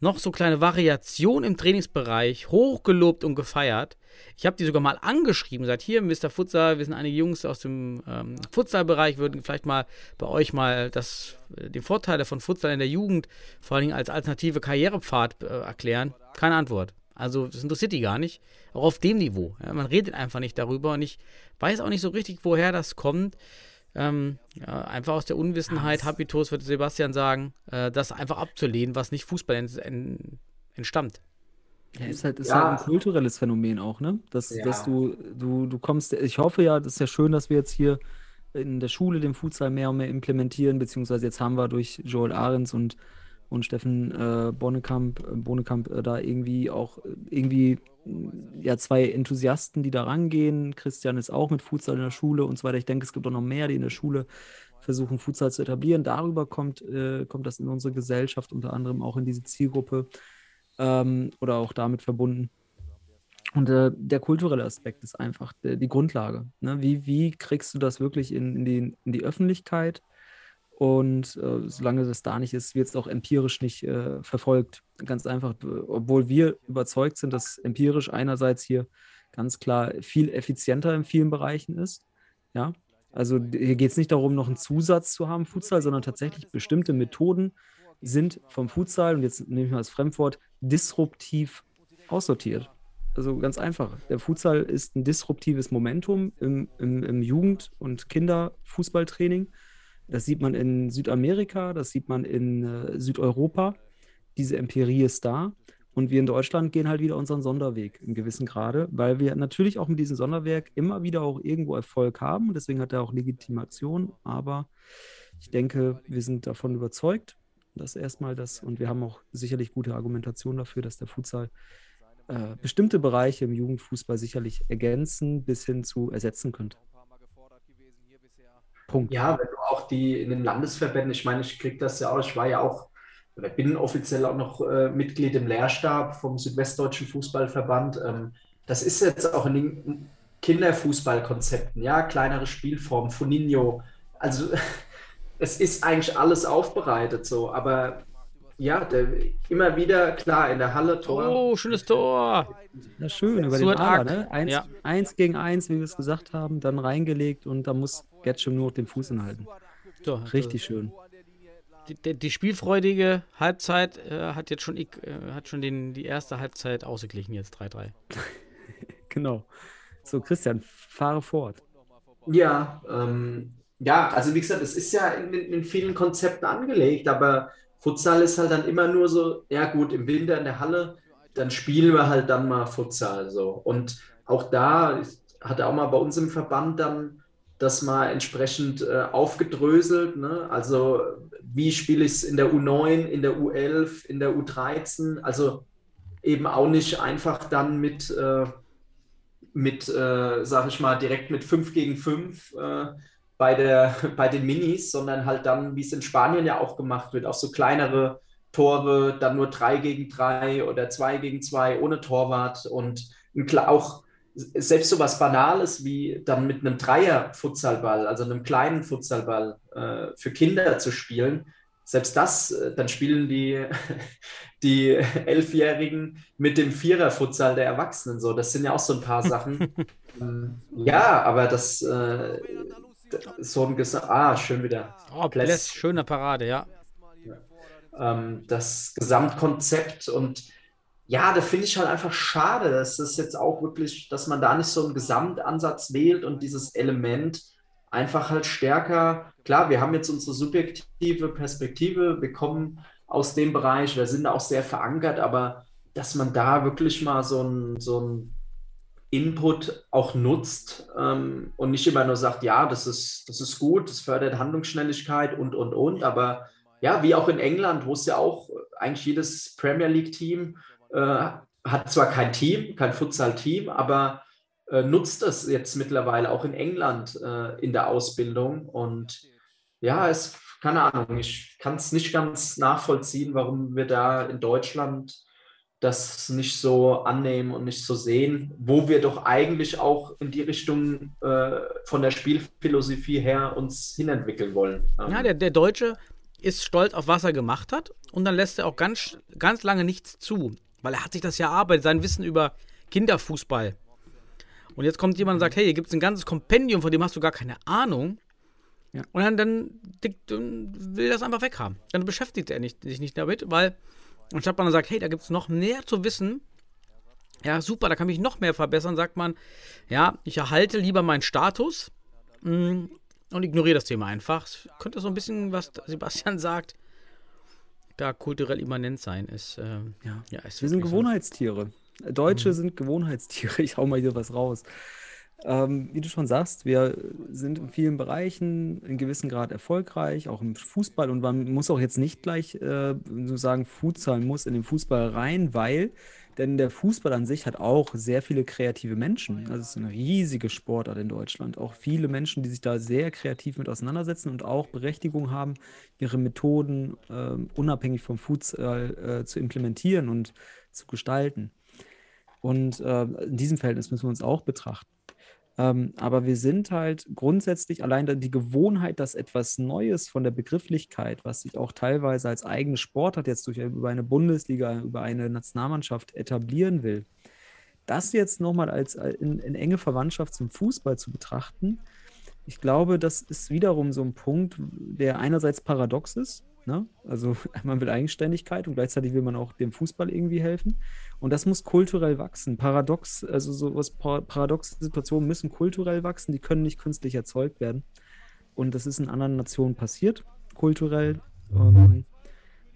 Speaker 3: noch so kleine Variation im Trainingsbereich hochgelobt und gefeiert. Ich habe die sogar mal angeschrieben, gesagt, hier, Mr. Futsal, wir sind einige Jungs aus dem ähm, Futsal-Bereich, würden vielleicht mal bei euch mal das, äh, die Vorteile von Futsal in der Jugend, vor allem als alternative Karrierepfad äh, erklären. Keine Antwort. Also das interessiert die gar nicht. Auch auf dem Niveau. Ja, man redet einfach nicht darüber und ich weiß auch nicht so richtig, woher das kommt. Ähm, ja, einfach aus der Unwissenheit, Habitus, würde Sebastian sagen, äh, das einfach abzulehnen, was nicht Fußball entstammt.
Speaker 4: Ja, ist halt, ist ja. halt ein kulturelles Phänomen auch, ne? Dass, ja. dass du, du, du kommst, ich hoffe ja, das ist ja schön, dass wir jetzt hier in der Schule den Futsal mehr und mehr implementieren, beziehungsweise jetzt haben wir durch Joel Ahrens und, und Steffen äh, Bonnekamp, äh, Bonnekamp äh, da irgendwie auch irgendwie ja zwei Enthusiasten, die da rangehen. Christian ist auch mit Futsal in der Schule und so weiter. Ich denke, es gibt auch noch mehr, die in der Schule versuchen, Futsal zu etablieren. Darüber kommt, äh, kommt das in unsere Gesellschaft, unter anderem auch in diese Zielgruppe ähm, oder auch damit verbunden. Und äh, der kulturelle Aspekt ist einfach der, die Grundlage. Ne? Wie, wie kriegst du das wirklich in, in, die, in die Öffentlichkeit? Und äh, solange das da nicht ist, wird es auch empirisch nicht äh, verfolgt. Ganz einfach, obwohl wir überzeugt sind, dass empirisch einerseits hier ganz klar viel effizienter in vielen Bereichen ist. Ja, also hier geht es nicht darum, noch einen Zusatz zu haben, Futsal, sondern tatsächlich bestimmte Methoden sind vom Futsal, und jetzt nehme ich mal das Fremdwort, disruptiv aussortiert. Also ganz einfach. Der Futsal ist ein disruptives Momentum im, im, im Jugend- und Kinderfußballtraining. Das sieht man in Südamerika, das sieht man in äh, Südeuropa. Diese Empirie ist da. Und wir in Deutschland gehen halt wieder unseren Sonderweg in gewissem Grade, weil wir natürlich auch mit diesem Sonderwerk immer wieder auch irgendwo Erfolg haben. Deswegen hat er auch Legitimation. Aber ich denke, wir sind davon überzeugt, das erstmal das, und wir haben auch sicherlich gute Argumentation dafür, dass der Futsal äh, bestimmte Bereiche im Jugendfußball sicherlich ergänzen bis hin zu ersetzen könnte.
Speaker 5: Punkt. Ja, wenn du auch die in den Landesverbänden, ich meine, ich kriege das ja auch, ich war ja auch oder bin offiziell auch noch äh, Mitglied im Lehrstab vom Südwestdeutschen Fußballverband. Ähm, das ist jetzt auch in den Kinderfußballkonzepten, ja, kleinere Spielformen, Funinho. Also es ist eigentlich alles aufbereitet so, aber ja, der, immer wieder, klar, in der Halle Tor.
Speaker 3: Oh, schönes Tor.
Speaker 4: Ja, schön, über
Speaker 3: Suat
Speaker 4: den Adler, ne? Eins,
Speaker 3: Ja.
Speaker 4: eins gegen eins, wie wir es gesagt haben, dann reingelegt und da muss Getschem nur noch den Fuß hinhalten.
Speaker 3: So,
Speaker 4: Richtig schön.
Speaker 3: Die, die, die spielfreudige Halbzeit äh, hat jetzt schon, äh, hat schon den, die erste Halbzeit ausgeglichen, jetzt 3-3.
Speaker 4: Genau. So, Christian, fahre fort.
Speaker 5: Ja, ähm, ja, also wie gesagt, es ist ja in, in, vielen Konzepten angelegt, aber Futsal ist halt dann immer nur so, ja gut, im Winter in der Halle, dann spielen wir halt dann mal Futsal so. Und auch da hat er auch mal bei uns im Verband dann das mal entsprechend äh, aufgedröselt. Ne? Also wie spiele ich es in der U9, in der U11, in der U13? Also eben auch nicht einfach dann mit, äh, mit äh, sag ich mal, direkt mit 5 gegen 5 äh, bei, der, bei den Minis, sondern halt dann, wie es in Spanien ja auch gemacht wird, auch so kleinere Tore, dann nur 3 gegen 3 oder 2 gegen 2 ohne Torwart und auch selbst so was Banales wie dann mit einem Dreier-Futsalball, also einem kleinen Futsalball äh, für Kinder zu spielen, selbst das, äh, dann spielen die, die Elfjährigen mit dem Vierer-Futsal der Erwachsenen so. Das sind ja auch so ein paar Sachen. Ähm, ja, aber das, äh, so ein Gesa Ah, schön wieder.
Speaker 3: Oh,
Speaker 5: Bless.
Speaker 3: Schöne Parade, ja.
Speaker 5: ähm, das Gesamtkonzept und ja, da finde ich halt einfach schade, dass das jetzt auch wirklich, dass man da nicht so einen Gesamtansatz wählt und dieses Element einfach halt stärker, klar, wir haben jetzt unsere subjektive Perspektive, wir kommen aus dem Bereich, wir sind da auch sehr verankert, aber dass man da wirklich mal so ein, so ein Input auch nutzt ähm, und nicht immer nur sagt, ja, das ist, das ist gut, das fördert Handlungsschnelligkeit und, und, und, aber ja, wie auch in England, wo es ja auch eigentlich jedes Premier League-Team äh, hat zwar kein Team, kein Futsal-Team, aber äh, nutzt das jetzt mittlerweile auch in England äh, in der Ausbildung. Und ja, es, keine Ahnung, ich kann es nicht ganz nachvollziehen, warum wir da in Deutschland das nicht so annehmen und nicht so sehen, wo wir doch eigentlich auch in die Richtung äh, von der Spielphilosophie her uns hinentwickeln wollen. Ähm,
Speaker 3: Ja, der, der Deutsche ist stolz auf was er gemacht hat und dann lässt er auch ganz, ganz lange nichts zu, weil er hat sich das ja erarbeitet, sein Wissen über Kinderfußball. Und jetzt kommt jemand und sagt, hey, hier gibt es ein ganzes Kompendium, von dem hast du gar keine Ahnung.
Speaker 4: Ja.
Speaker 3: Und dann, dann, dann will er das einfach weghaben. Dann beschäftigt er nicht, sich nicht damit, weil anstatt man dann sagt, hey, da gibt es noch mehr zu wissen, ja, super, da kann ich mich noch mehr verbessern, sagt man, ja, ich erhalte lieber meinen Status mh, und ignoriere das Thema einfach. Es könnte so ein bisschen, was Sebastian sagt, da kulturell immanent sein ist. Äh,
Speaker 4: Ja.
Speaker 3: ja, ist
Speaker 4: Wir sind
Speaker 3: wirklich so.
Speaker 4: Gewohnheitstiere. Deutsche sind Gewohnheitstiere. Ich hau mal hier was raus. Ähm, wie du schon sagst, wir sind in vielen Bereichen in gewissem Grad erfolgreich, auch im Fußball. Und man muss auch jetzt nicht gleich äh, so sagen, Futsal muss in den Fußball rein, weil, denn der Fußball an sich hat auch sehr viele kreative Menschen. Also es ist eine riesige Sportart in Deutschland. Auch viele Menschen, die sich da sehr kreativ mit auseinandersetzen und auch Berechtigung haben, ihre Methoden ähm, unabhängig vom Futsal äh, zu implementieren und zu gestalten. Und äh, in diesem Verhältnis müssen wir uns auch betrachten. Ähm, aber wir sind halt grundsätzlich allein die Gewohnheit, dass etwas Neues von der Begrifflichkeit, was sich auch teilweise als eigene Sportart jetzt durch über eine Bundesliga, über eine Nationalmannschaft etablieren will, das jetzt nochmal als äh, in, in enge Verwandtschaft zum Fußball zu betrachten, ich glaube, das ist wiederum so ein Punkt, der einerseits paradox ist. Ne? Also man will Eigenständigkeit und gleichzeitig will man auch dem Fußball irgendwie helfen. Und das muss kulturell wachsen. Paradox, also sowas, pa- paradoxe Situationen müssen kulturell wachsen, die können nicht künstlich erzeugt werden. Und das ist in anderen Nationen passiert, kulturell. Ähm,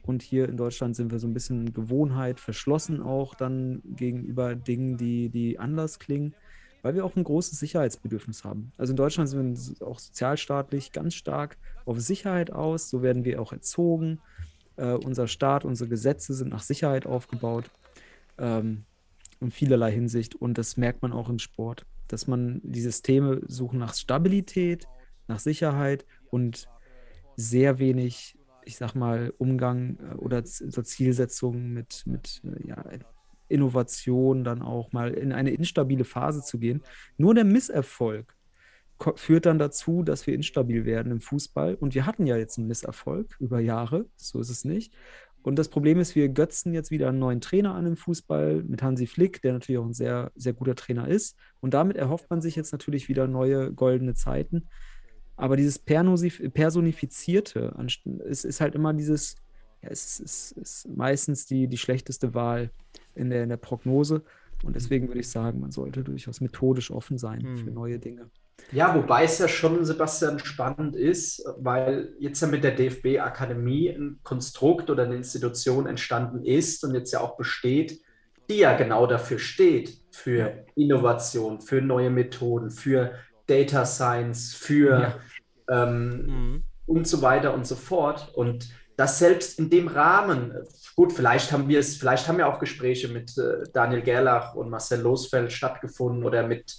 Speaker 4: und hier in Deutschland sind wir so ein bisschen Gewohnheit verschlossen auch dann gegenüber Dingen, die, die anders klingen, weil wir auch ein großes Sicherheitsbedürfnis haben. Also in Deutschland sind wir auch sozialstaatlich ganz stark auf Sicherheit aus. So werden wir auch erzogen. Äh, unser Staat, unsere Gesetze sind nach Sicherheit aufgebaut. Ähm, in vielerlei Hinsicht. Und das merkt man auch im Sport, dass man die Systeme suchen nach Stabilität, nach Sicherheit und sehr wenig, ich sag mal, Umgang äh, oder so Zielsetzungen mit, mit äh, ja, Innovation dann auch mal in eine instabile Phase zu gehen. Nur der Misserfolg führt dann dazu, dass wir instabil werden im Fußball. Und wir hatten ja jetzt einen Misserfolg über Jahre, so ist es nicht. Und das Problem ist, wir götzen jetzt wieder einen neuen Trainer an im Fußball mit Hansi Flick, der natürlich auch ein sehr, sehr guter Trainer ist. Und damit erhofft man sich jetzt natürlich wieder neue goldene Zeiten. Aber dieses Personifizierte es ist halt immer dieses, ja, es ist, ist meistens die, die schlechteste Wahl in der, in der Prognose. Und deswegen würde ich sagen, man sollte durchaus methodisch offen sein für
Speaker 3: Hm.
Speaker 4: neue Dinge.
Speaker 5: Ja, wobei es ja schon, Sebastian, spannend ist, weil jetzt ja mit der DFB-Akademie ein Konstrukt oder eine Institution entstanden ist und jetzt ja auch besteht, die ja genau dafür steht, für Innovation, für neue Methoden, für Data Science, für ähm,
Speaker 3: Mhm.
Speaker 5: und so weiter und so fort. Und das selbst in dem Rahmen, gut, vielleicht haben wir es, vielleicht haben ja auch Gespräche mit äh, Daniel Gerlach und Marcel Losfeld stattgefunden oder mit,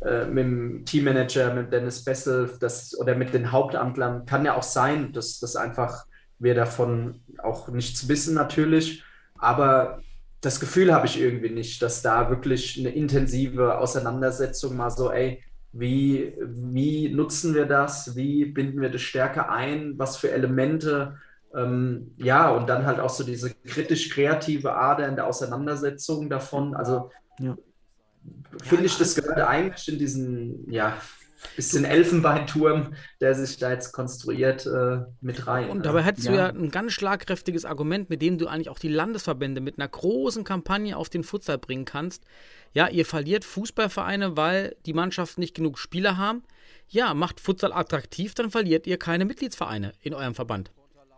Speaker 5: mit dem Teammanager, mit Dennis Bessel das, oder mit den Hauptamtlern. Kann ja auch sein, dass das einfach wir davon auch nichts wissen natürlich, aber das Gefühl habe ich irgendwie nicht, dass da wirklich eine intensive Auseinandersetzung mal so, ey, wie, wie nutzen wir das? Wie binden wir das stärker ein? Was für Elemente? Ähm, ja, und dann halt auch so diese kritisch-kreative Ader in der Auseinandersetzung davon. Also
Speaker 4: Ja.
Speaker 5: Finde ich, das gehört eigentlich in diesen, ja, bisschen Elfenbeinturm, der sich da jetzt konstruiert, äh, mit rein.
Speaker 3: Und dabei hättest du
Speaker 4: Ja.
Speaker 3: ja ein ganz schlagkräftiges Argument, mit dem du eigentlich auch die Landesverbände mit einer großen Kampagne auf den Futsal bringen kannst. Ja, ihr verliert Fußballvereine, weil die Mannschaften nicht genug Spieler haben. Ja, macht Futsal attraktiv, dann verliert ihr keine Mitgliedsvereine in eurem Verband.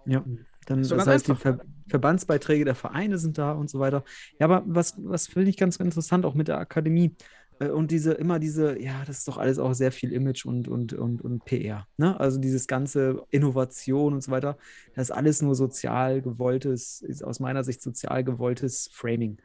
Speaker 4: Ja, dann
Speaker 3: Ist doch
Speaker 4: das heißt, die. Ver Verbandsbeiträge der Vereine sind da und so weiter. Ja, aber was, was finde ich ganz interessant auch mit der Akademie äh, und diese, immer diese, ja, das ist doch alles auch sehr viel Image und, und, und, und PR. Ne? Also dieses ganze Innovation und so weiter, das ist alles nur sozial gewolltes, ist aus meiner Sicht sozial gewolltes Framing.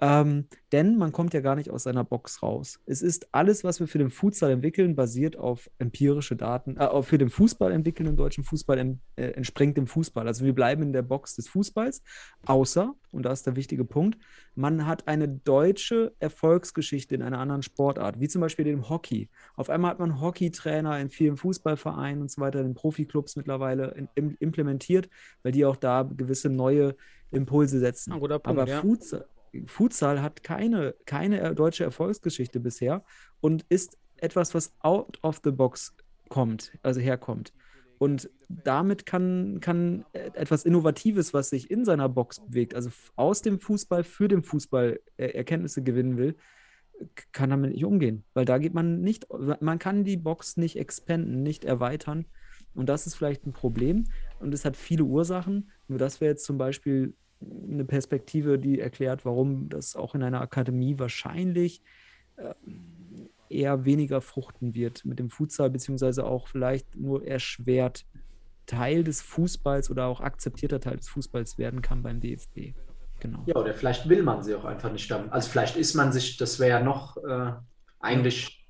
Speaker 4: Ähm, denn man kommt ja gar nicht aus seiner Box raus. Es ist alles, was wir für den Futsal entwickeln, basiert auf empirische Daten, äh, für den Fußball entwickeln, im deutschen Fußball äh, entspringt dem Fußball. Also wir bleiben in der Box des Fußballs, außer, und da ist der wichtige Punkt, man hat eine deutsche Erfolgsgeschichte in einer anderen Sportart, wie zum Beispiel dem Hockey. Auf einmal hat man Hockeytrainer in vielen Fußballvereinen und so weiter, in Profiklubs mittlerweile in, im, implementiert, weil die auch da gewisse neue Impulse setzen.
Speaker 3: Punkt,
Speaker 4: Aber
Speaker 3: ja.
Speaker 4: Futsal, hat keine, keine deutsche Erfolgsgeschichte bisher und ist etwas, was out of the box kommt, also herkommt. Und damit kann, kann etwas Innovatives, was sich in seiner Box bewegt, also aus dem Fußball für den Fußball äh, Erkenntnisse gewinnen will, kann damit nicht umgehen. Weil da geht man nicht, man kann die Box nicht expanden, nicht erweitern. Und das ist vielleicht ein Problem. Und es hat viele Ursachen. Nur das wäre jetzt zum Beispiel eine Perspektive, die erklärt, warum das auch in einer Akademie wahrscheinlich äh, eher weniger fruchten wird mit dem Futsal, beziehungsweise auch vielleicht nur erschwert Teil des Fußballs oder auch akzeptierter Teil des Fußballs werden kann beim DFB. Genau.
Speaker 5: Ja, oder vielleicht will man sie auch einfach nicht haben. Also vielleicht ist man sich, das wäre ja noch äh, eigentlich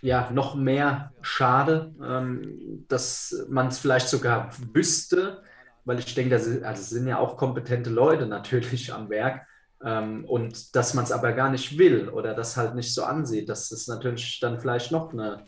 Speaker 5: ja noch mehr schade, ähm, dass man es vielleicht sogar wüsste, weil ich denke, das ist, also sind ja auch kompetente Leute natürlich am Werk. Ähm, und dass man es aber gar nicht will oder das halt nicht so ansieht, das ist natürlich dann vielleicht noch eine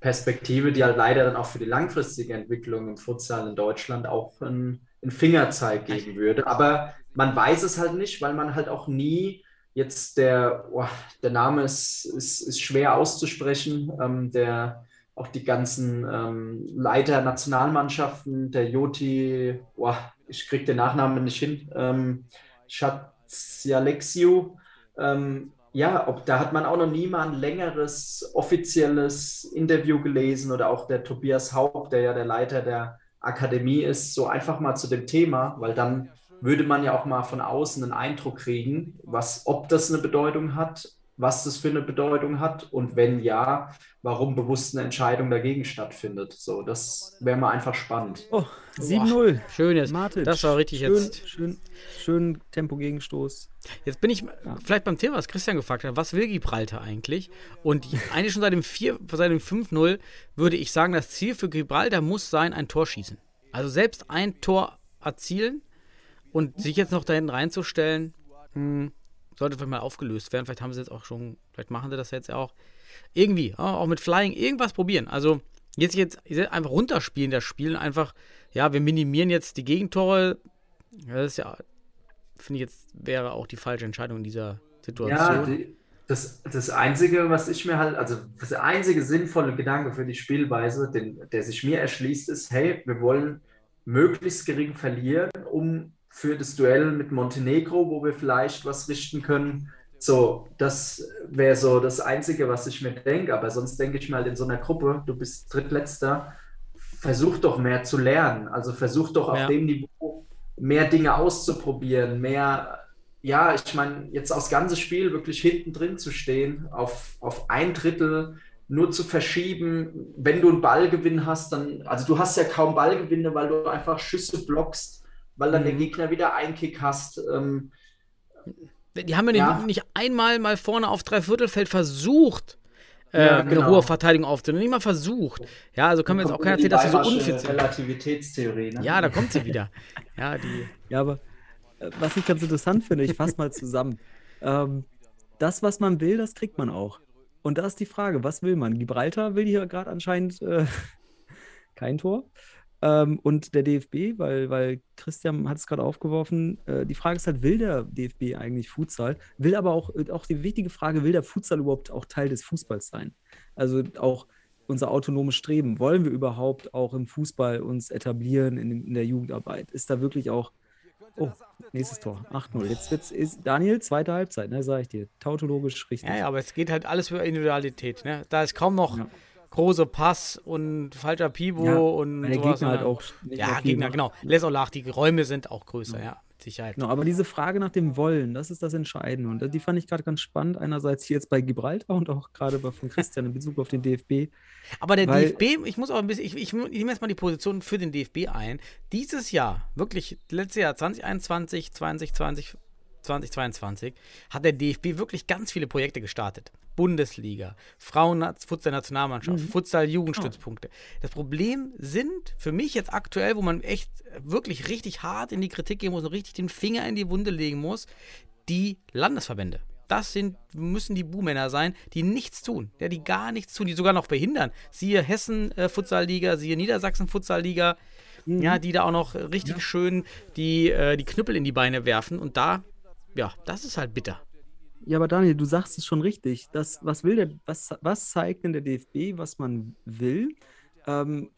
Speaker 5: Perspektive, die halt leider dann auch für die langfristige Entwicklung im Futsal in Deutschland auch ein, ein Fingerzeig geben würde. Aber man weiß es halt nicht, weil man halt auch nie jetzt der, oh, der Name ist, ist, ist schwer auszusprechen, ähm, der auch die ganzen ähm, Leiter Nationalmannschaften, der Joti, oh, ich kriege den Nachnamen nicht hin, ähm, Schatzialexiu, ähm, ja, ob, da hat man auch noch nie mal ein längeres offizielles Interview gelesen oder auch der Tobias Haupt, der ja der Leiter der Akademie ist, so einfach mal zu dem Thema, weil dann würde man ja auch mal von außen einen Eindruck kriegen, was, ob das eine Bedeutung hat, was das für eine Bedeutung hat und wenn ja, warum bewusst eine Entscheidung dagegen stattfindet. So, das wäre mal einfach spannend.
Speaker 4: Oh, 7-0.
Speaker 3: Schönes.
Speaker 4: Matic.
Speaker 3: Das war richtig
Speaker 4: schön,
Speaker 3: jetzt.
Speaker 4: Schön, schön Tempo-Gegenstoß.
Speaker 3: Jetzt bin ich vielleicht beim Thema, was Christian gefragt hat. Was will Gibraltar eigentlich? Und eigentlich schon seit dem, 4 seit dem 5-0 würde ich sagen, das Ziel für Gibraltar muss sein, ein Tor schießen. Also selbst ein Tor erzielen und sich jetzt noch da hinten reinzustellen, mh, sollte vielleicht mal aufgelöst werden. Vielleicht haben sie jetzt auch schon, vielleicht machen sie das jetzt auch. Irgendwie, auch mit Flying, irgendwas probieren. Also jetzt, jetzt einfach runterspielen, das Spiel einfach, ja, wir minimieren jetzt die Gegentore. Das ist ja, finde ich jetzt, wäre auch die falsche Entscheidung in dieser Situation.
Speaker 5: Ja, die, das, das Einzige, was ich mir halt, also das einzige sinnvolle Gedanke für die Spielweise, den, der sich mir erschließt, ist, hey, wir wollen möglichst gering verlieren, um für das Duell mit Montenegro, wo wir vielleicht was richten können. So, das wäre so das Einzige, was ich mir denke. Aber sonst denke ich mal in so einer Gruppe, du bist Drittletzter, versuch doch mehr zu lernen. Also versuch doch auf
Speaker 3: Ja.
Speaker 5: dem Niveau mehr Dinge auszuprobieren, mehr, ja, ich meine, jetzt aufs ganze Spiel wirklich hinten drin zu stehen, auf, auf ein Drittel nur zu verschieben, wenn du einen Ballgewinn hast, dann, also du hast ja kaum Ballgewinne, weil du einfach Schüsse blockst, weil dann der
Speaker 3: Mhm.
Speaker 5: Gegner wieder Einkick hast. Ähm,
Speaker 3: Die haben ja,
Speaker 5: Ja.
Speaker 3: Nicht, nicht einmal mal vorne auf Dreiviertelfeld versucht, äh,
Speaker 5: Ja,
Speaker 3: eine
Speaker 5: genau.
Speaker 3: hohe Verteidigung aufzunehmen. Nicht mal versucht. Ja, also können wir jetzt auch keiner erzählen, dass sie so unfit sind.
Speaker 5: Relativitätstheorie, ne?
Speaker 3: Ja, da kommt sie wieder. Ja, die.
Speaker 4: Ja, aber äh, was ich ganz interessant finde, ich fasse mal zusammen. Ähm, das, was man will, das kriegt man auch. Und da ist die Frage, was will man? Gibraltar will hier gerade anscheinend äh, kein Tor. Ähm, und der DFB, weil, weil Christian hat es gerade aufgeworfen, äh, die Frage ist halt, will der DFB eigentlich Futsal? Will aber auch, äh, auch die wichtige Frage, will der Futsal überhaupt auch Teil des Fußballs sein? Also auch unser autonomes Streben. Wollen wir überhaupt auch im Fußball uns etablieren in, in der Jugendarbeit? Ist da wirklich auch Oh, nächstes Tor. 8-0. Jetzt wird's ist Daniel, zweite Halbzeit, ne, sag ich dir. Tautologisch richtig.
Speaker 3: Ja, ja, aber es geht halt alles über Individualität. Ne? Da ist kaum noch
Speaker 4: Ja.
Speaker 3: Große Pass und falscher Pivo
Speaker 4: Ja,
Speaker 3: und
Speaker 4: der
Speaker 3: sowas,
Speaker 4: Gegner halt auch
Speaker 3: Ja, Gegner, genau. Les Olach, die Räume sind auch größer, ja, mit Sicherheit.
Speaker 4: Genau, aber diese Frage nach dem Wollen, das ist das Entscheidende. Und die fand ich gerade ganz spannend. Einerseits hier jetzt bei Gibraltar und auch gerade von Christian in Bezug auf den DFB.
Speaker 3: Aber der
Speaker 4: Weil-
Speaker 3: DFB, ich muss auch ein bisschen, ich, ich, ich nehme jetzt mal die Position für den DFB ein. Dieses Jahr, wirklich letztes Jahr 2021, 2020, 2022, hat der DFB wirklich ganz viele Projekte gestartet. Bundesliga, Frauen-Futsal-Nationalmannschaft, Futsal-Jugendstützpunkte. Das Problem sind für mich jetzt aktuell, wo man echt wirklich richtig hart in die Kritik gehen muss und richtig den Finger in die Wunde legen muss, die Landesverbände. Das sind, müssen die Buhmänner sein, die nichts tun, ja, die gar nichts tun, die sogar noch behindern. Siehe Hessen äh, siehe Niedersachsen Futsalliga, ja, die da auch noch richtig schön die, äh, die Knüppel in die Beine werfen und da, ja, das ist halt bitter.
Speaker 4: Ja, aber Daniel, du sagst es schon richtig. Das, was will der, was, was zeigt denn der DFB, was man will? Ähm,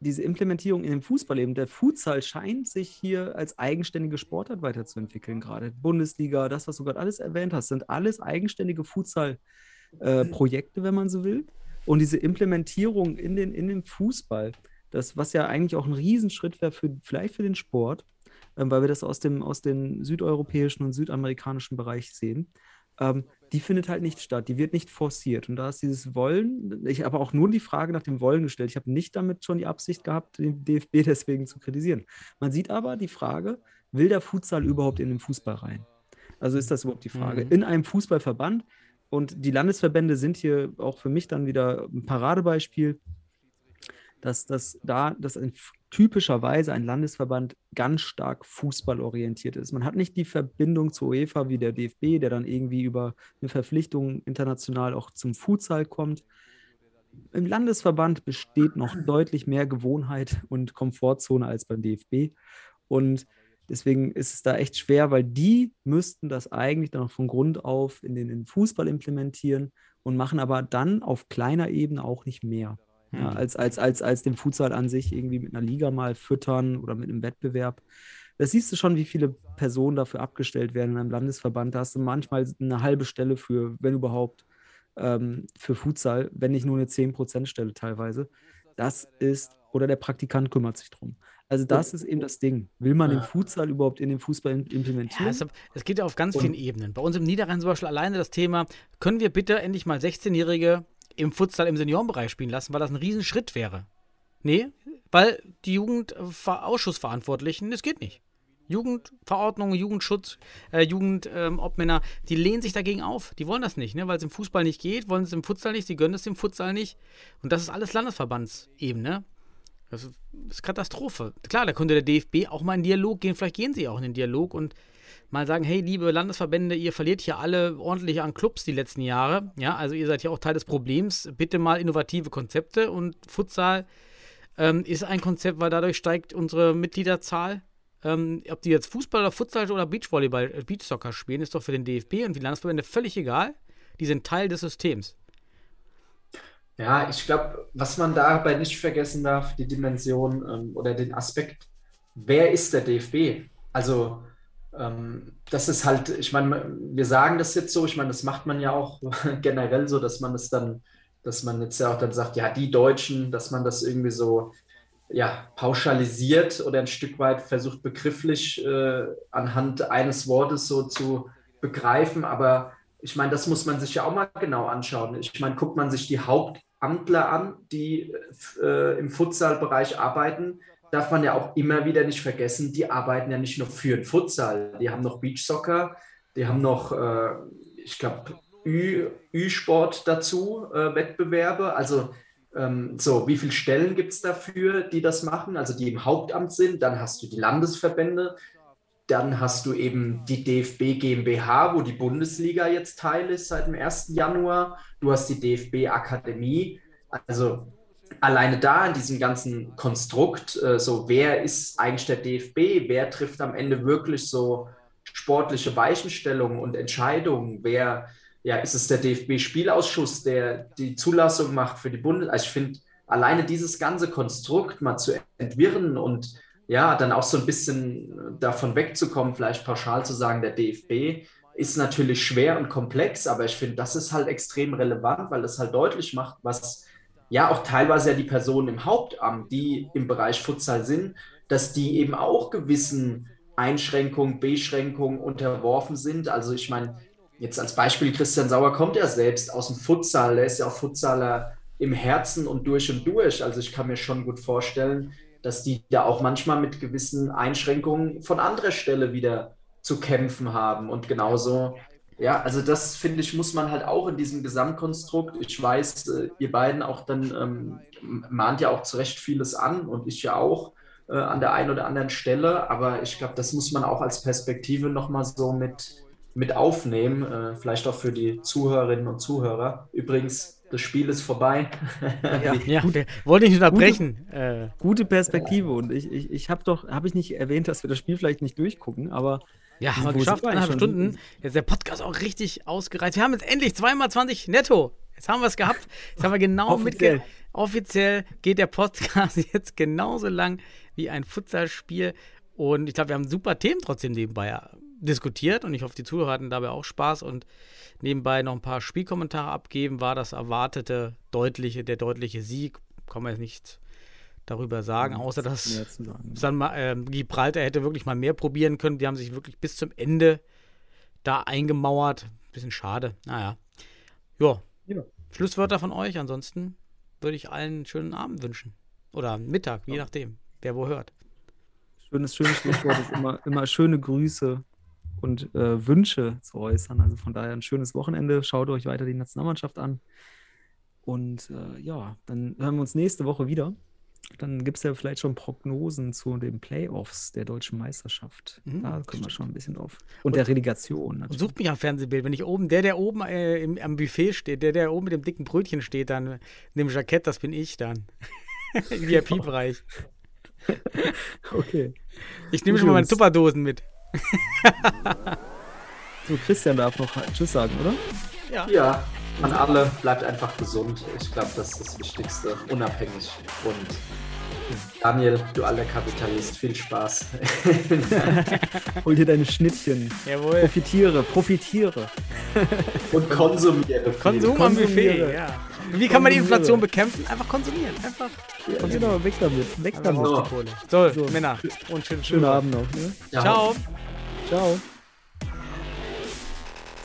Speaker 4: diese Implementierung in dem Fußball eben. Der Futsal scheint sich hier als eigenständige Sportart weiterzuentwickeln gerade. Bundesliga, das, was du gerade alles erwähnt hast, sind alles eigenständige Futsal-Projekte, wenn man so will. Und diese Implementierung in den, in den Fußball, das, was ja eigentlich auch ein Riesenschritt wäre für vielleicht für den Sport, ähm, weil wir das aus dem, aus dem südeuropäischen und südamerikanischen Bereich sehen, ähm, die findet halt nicht statt, die wird nicht forciert. Und da ist dieses Wollen, ich habe auch nur die Frage nach dem Wollen gestellt. Ich habe nicht damit schon die Absicht gehabt, den DFB deswegen zu kritisieren. Man sieht aber die Frage, will der Futsal überhaupt in den Fußball rein? Also ist das überhaupt die Frage?
Speaker 3: Mhm.
Speaker 4: In einem Fußballverband und die Landesverbände sind hier auch für mich dann wieder ein Paradebeispiel, dass das da, dass ein, typischerweise ein Landesverband ganz stark fußballorientiert ist. Man hat nicht die Verbindung zur UEFA wie der DFB, der dann irgendwie über eine Verpflichtung international auch zum Futsal kommt. Im Landesverband besteht noch deutlich mehr Gewohnheit und Komfortzone als beim DFB. Und deswegen ist es da echt schwer, weil die müssten das eigentlich dann auch von Grund auf in den, in den Fußball implementieren und machen aber dann auf kleiner Ebene auch nicht mehr. Ja, als, als, als, als den Futsal an sich irgendwie mit einer Liga mal füttern oder mit einem Wettbewerb. Da siehst du schon, wie viele Personen dafür abgestellt werden in einem Landesverband. Da hast du manchmal eine halbe Stelle für, wenn überhaupt, ähm, für Futsal, wenn nicht nur eine 10%-Stelle teilweise. Das ist, oder der Praktikant kümmert sich drum. Also das ist eben das Ding. Will man den Futsal überhaupt in den Fußball im-
Speaker 3: Ja,
Speaker 4: implementieren?
Speaker 3: es, es geht ja auf ganz vielen Ebenen. Bei uns im Niederrhein zum Beispiel alleine das Thema, können wir bitte endlich mal 16-Jährige im Futsal im Seniorenbereich spielen lassen, weil das ein Riesenschritt wäre. Nee, weil die Jugendausschussverantwortlichen, das geht nicht. Jugendverordnung, Jugendschutz, äh, Jugendobmänner, die lehnen sich dagegen auf. Die wollen das nicht, ne? weil es im Fußball nicht geht, wollen es im Futsal nicht, sie gönnen es dem Futsal nicht. Und das ist alles Landesverbandsebene. Das ist, das ist Katastrophe. Klar, da könnte der DFB auch mal in Dialog gehen, vielleicht gehen sie auch in den Dialog und mal sagen, hey, liebe Landesverbände, ihr verliert hier alle ordentlich an Clubs die letzten Jahre. Ja, also ihr seid ja auch Teil des Problems. Bitte mal innovative Konzepte und Futsal ähm, ist ein Konzept, weil dadurch steigt unsere Mitgliederzahl. Ähm, ob die jetzt Fußball oder Futsal oder Beachvolleyball, äh, Beachsoccer spielen, ist doch für den DFB und die Landesverbände völlig egal. Die sind Teil des Systems.
Speaker 5: Ja, ich glaube, was man dabei nicht vergessen darf, die Dimension ähm, oder den Aspekt, wer ist der DFB? Also, das ist halt, ich meine, wir sagen das jetzt so, ich meine, das macht man ja auch generell so, dass man es dann, dass man jetzt ja auch dann sagt, ja, die Deutschen, dass man das irgendwie so, ja, pauschalisiert oder ein Stück weit versucht, begrifflich äh, anhand eines Wortes so zu begreifen, aber ich meine, das muss man sich ja auch mal genau anschauen. Ich meine, guckt man sich die Hauptamtler an, die äh, im Futsal-Bereich arbeiten, darf man ja auch immer wieder nicht vergessen, die arbeiten ja nicht nur für den Futsal, die haben noch Beachsoccer, die haben noch, äh, ich glaube, Ü-Sport dazu, äh, Wettbewerbe. Also ähm, so, wie viele Stellen gibt es dafür, die das machen, also die im Hauptamt sind? Dann hast du die Landesverbände, dann hast du eben die DFB GmbH, wo die Bundesliga jetzt Teil ist seit dem 1. Januar. Du hast die DFB Akademie. Also alleine da in diesem ganzen Konstrukt, äh, so wer ist eigentlich der DFB? Wer trifft am Ende wirklich so sportliche Weichenstellungen und Entscheidungen? Wer, ja, ist es der DFB-Spielausschuss, der die Zulassung macht für die Bundes? Also ich finde, alleine dieses ganze Konstrukt mal zu entwirren und ja, dann auch so ein bisschen davon wegzukommen, vielleicht pauschal zu sagen, der DFB ist natürlich schwer und komplex, aber ich finde, das ist halt extrem relevant, weil das halt deutlich macht, was ja auch teilweise ja die Personen im Hauptamt, die im Bereich Futsal sind, dass die eben auch gewissen Einschränkungen, Beschränkungen unterworfen sind. Also ich meine, jetzt als Beispiel, Christian Sauer kommt ja selbst aus dem Futsal, er ist ja auch Futsaler im Herzen und durch und durch. Also ich kann mir schon gut vorstellen, dass die da auch manchmal mit gewissen Einschränkungen von anderer Stelle wieder zu kämpfen haben. Und genauso, ja, also das finde ich, muss man halt auch in diesem Gesamtkonstrukt. Ich weiß, äh, ihr beiden auch dann ähm, mahnt ja auch zu Recht vieles an und ich ja auch äh, an der einen oder anderen Stelle. Aber ich glaube, das muss man auch als Perspektive nochmal so mit, mit aufnehmen. Äh, vielleicht auch für die Zuhörerinnen und Zuhörer. Übrigens, das Spiel ist vorbei.
Speaker 3: Ja, ja wollte ich nicht unterbrechen.
Speaker 4: Gute, äh, gute Perspektive und ich, ich, ich habe doch, habe ich nicht erwähnt, dass wir das Spiel vielleicht nicht durchgucken, aber
Speaker 3: ja, haben wir geschafft, eineinhalb Stunden. Jetzt ist der Podcast auch richtig ausgereizt. Wir haben jetzt endlich zweimal 20 netto. Jetzt haben wir es gehabt. Jetzt haben wir genau offiziell. Offiziell geht der Podcast jetzt genauso lang wie ein Futsalspiel. Und ich glaube, wir haben super Themen trotzdem nebenbei diskutiert und ich hoffe, die Zuhörer hatten dabei auch Spaß und nebenbei noch ein paar Spielkommentare abgeben. War das erwartete deutliche, der deutliche Sieg? Kann man jetzt nicht darüber sagen, ja, außer dass San, äh, Gibraltar hätte wirklich mal mehr probieren können. Die haben sich wirklich bis zum Ende da eingemauert. Bisschen schade. Naja. Ja. ja. Schlusswörter von euch. Ansonsten würde ich allen einen schönen Abend wünschen. Oder Mittag, je nachdem, wer wo hört.
Speaker 4: Schönes, schönes Schlusswort ist immer, immer schöne Grüße und äh, Wünsche zu äußern. Also von daher ein schönes Wochenende. Schaut euch weiter die Nationalmannschaft an. Und äh, ja, dann hören wir uns nächste Woche wieder. Dann gibt es ja vielleicht schon Prognosen zu den Playoffs der deutschen Meisterschaft. Mhm, da können wir schon ein bisschen drauf. Und, und der Relegation.
Speaker 3: Natürlich. Sucht mich am Fernsehbild. Wenn ich oben, der, der oben äh, im, am Buffet steht, der, der oben mit dem dicken Brötchen steht, dann in dem Jackett, das bin ich dann. Im VIP-Bereich.
Speaker 4: okay.
Speaker 3: Ich nehme schon mal meine Tupperdosen mit
Speaker 4: so, Christian darf noch Tschüss sagen, oder?
Speaker 5: Ja. Ja, an alle, bleibt einfach gesund. Ich glaube, das ist das Wichtigste, unabhängig. Und Daniel, du alter Kapitalist, viel Spaß.
Speaker 4: Hol dir deine Schnittchen.
Speaker 3: Jawohl.
Speaker 4: Profitiere, profitiere.
Speaker 5: Und konsumiere.
Speaker 3: Konsum am Buffet, ja. Wie kann man die Inflation bekämpfen? Einfach konsumieren. Einfach.
Speaker 4: Ja, genau, weg damit. Weg damit.
Speaker 3: So. So, so, Männer. Und schönen,
Speaker 4: schönen Abend noch. Ne?
Speaker 3: Ciao.
Speaker 4: Ciao.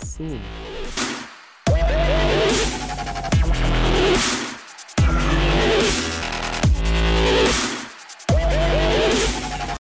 Speaker 4: So.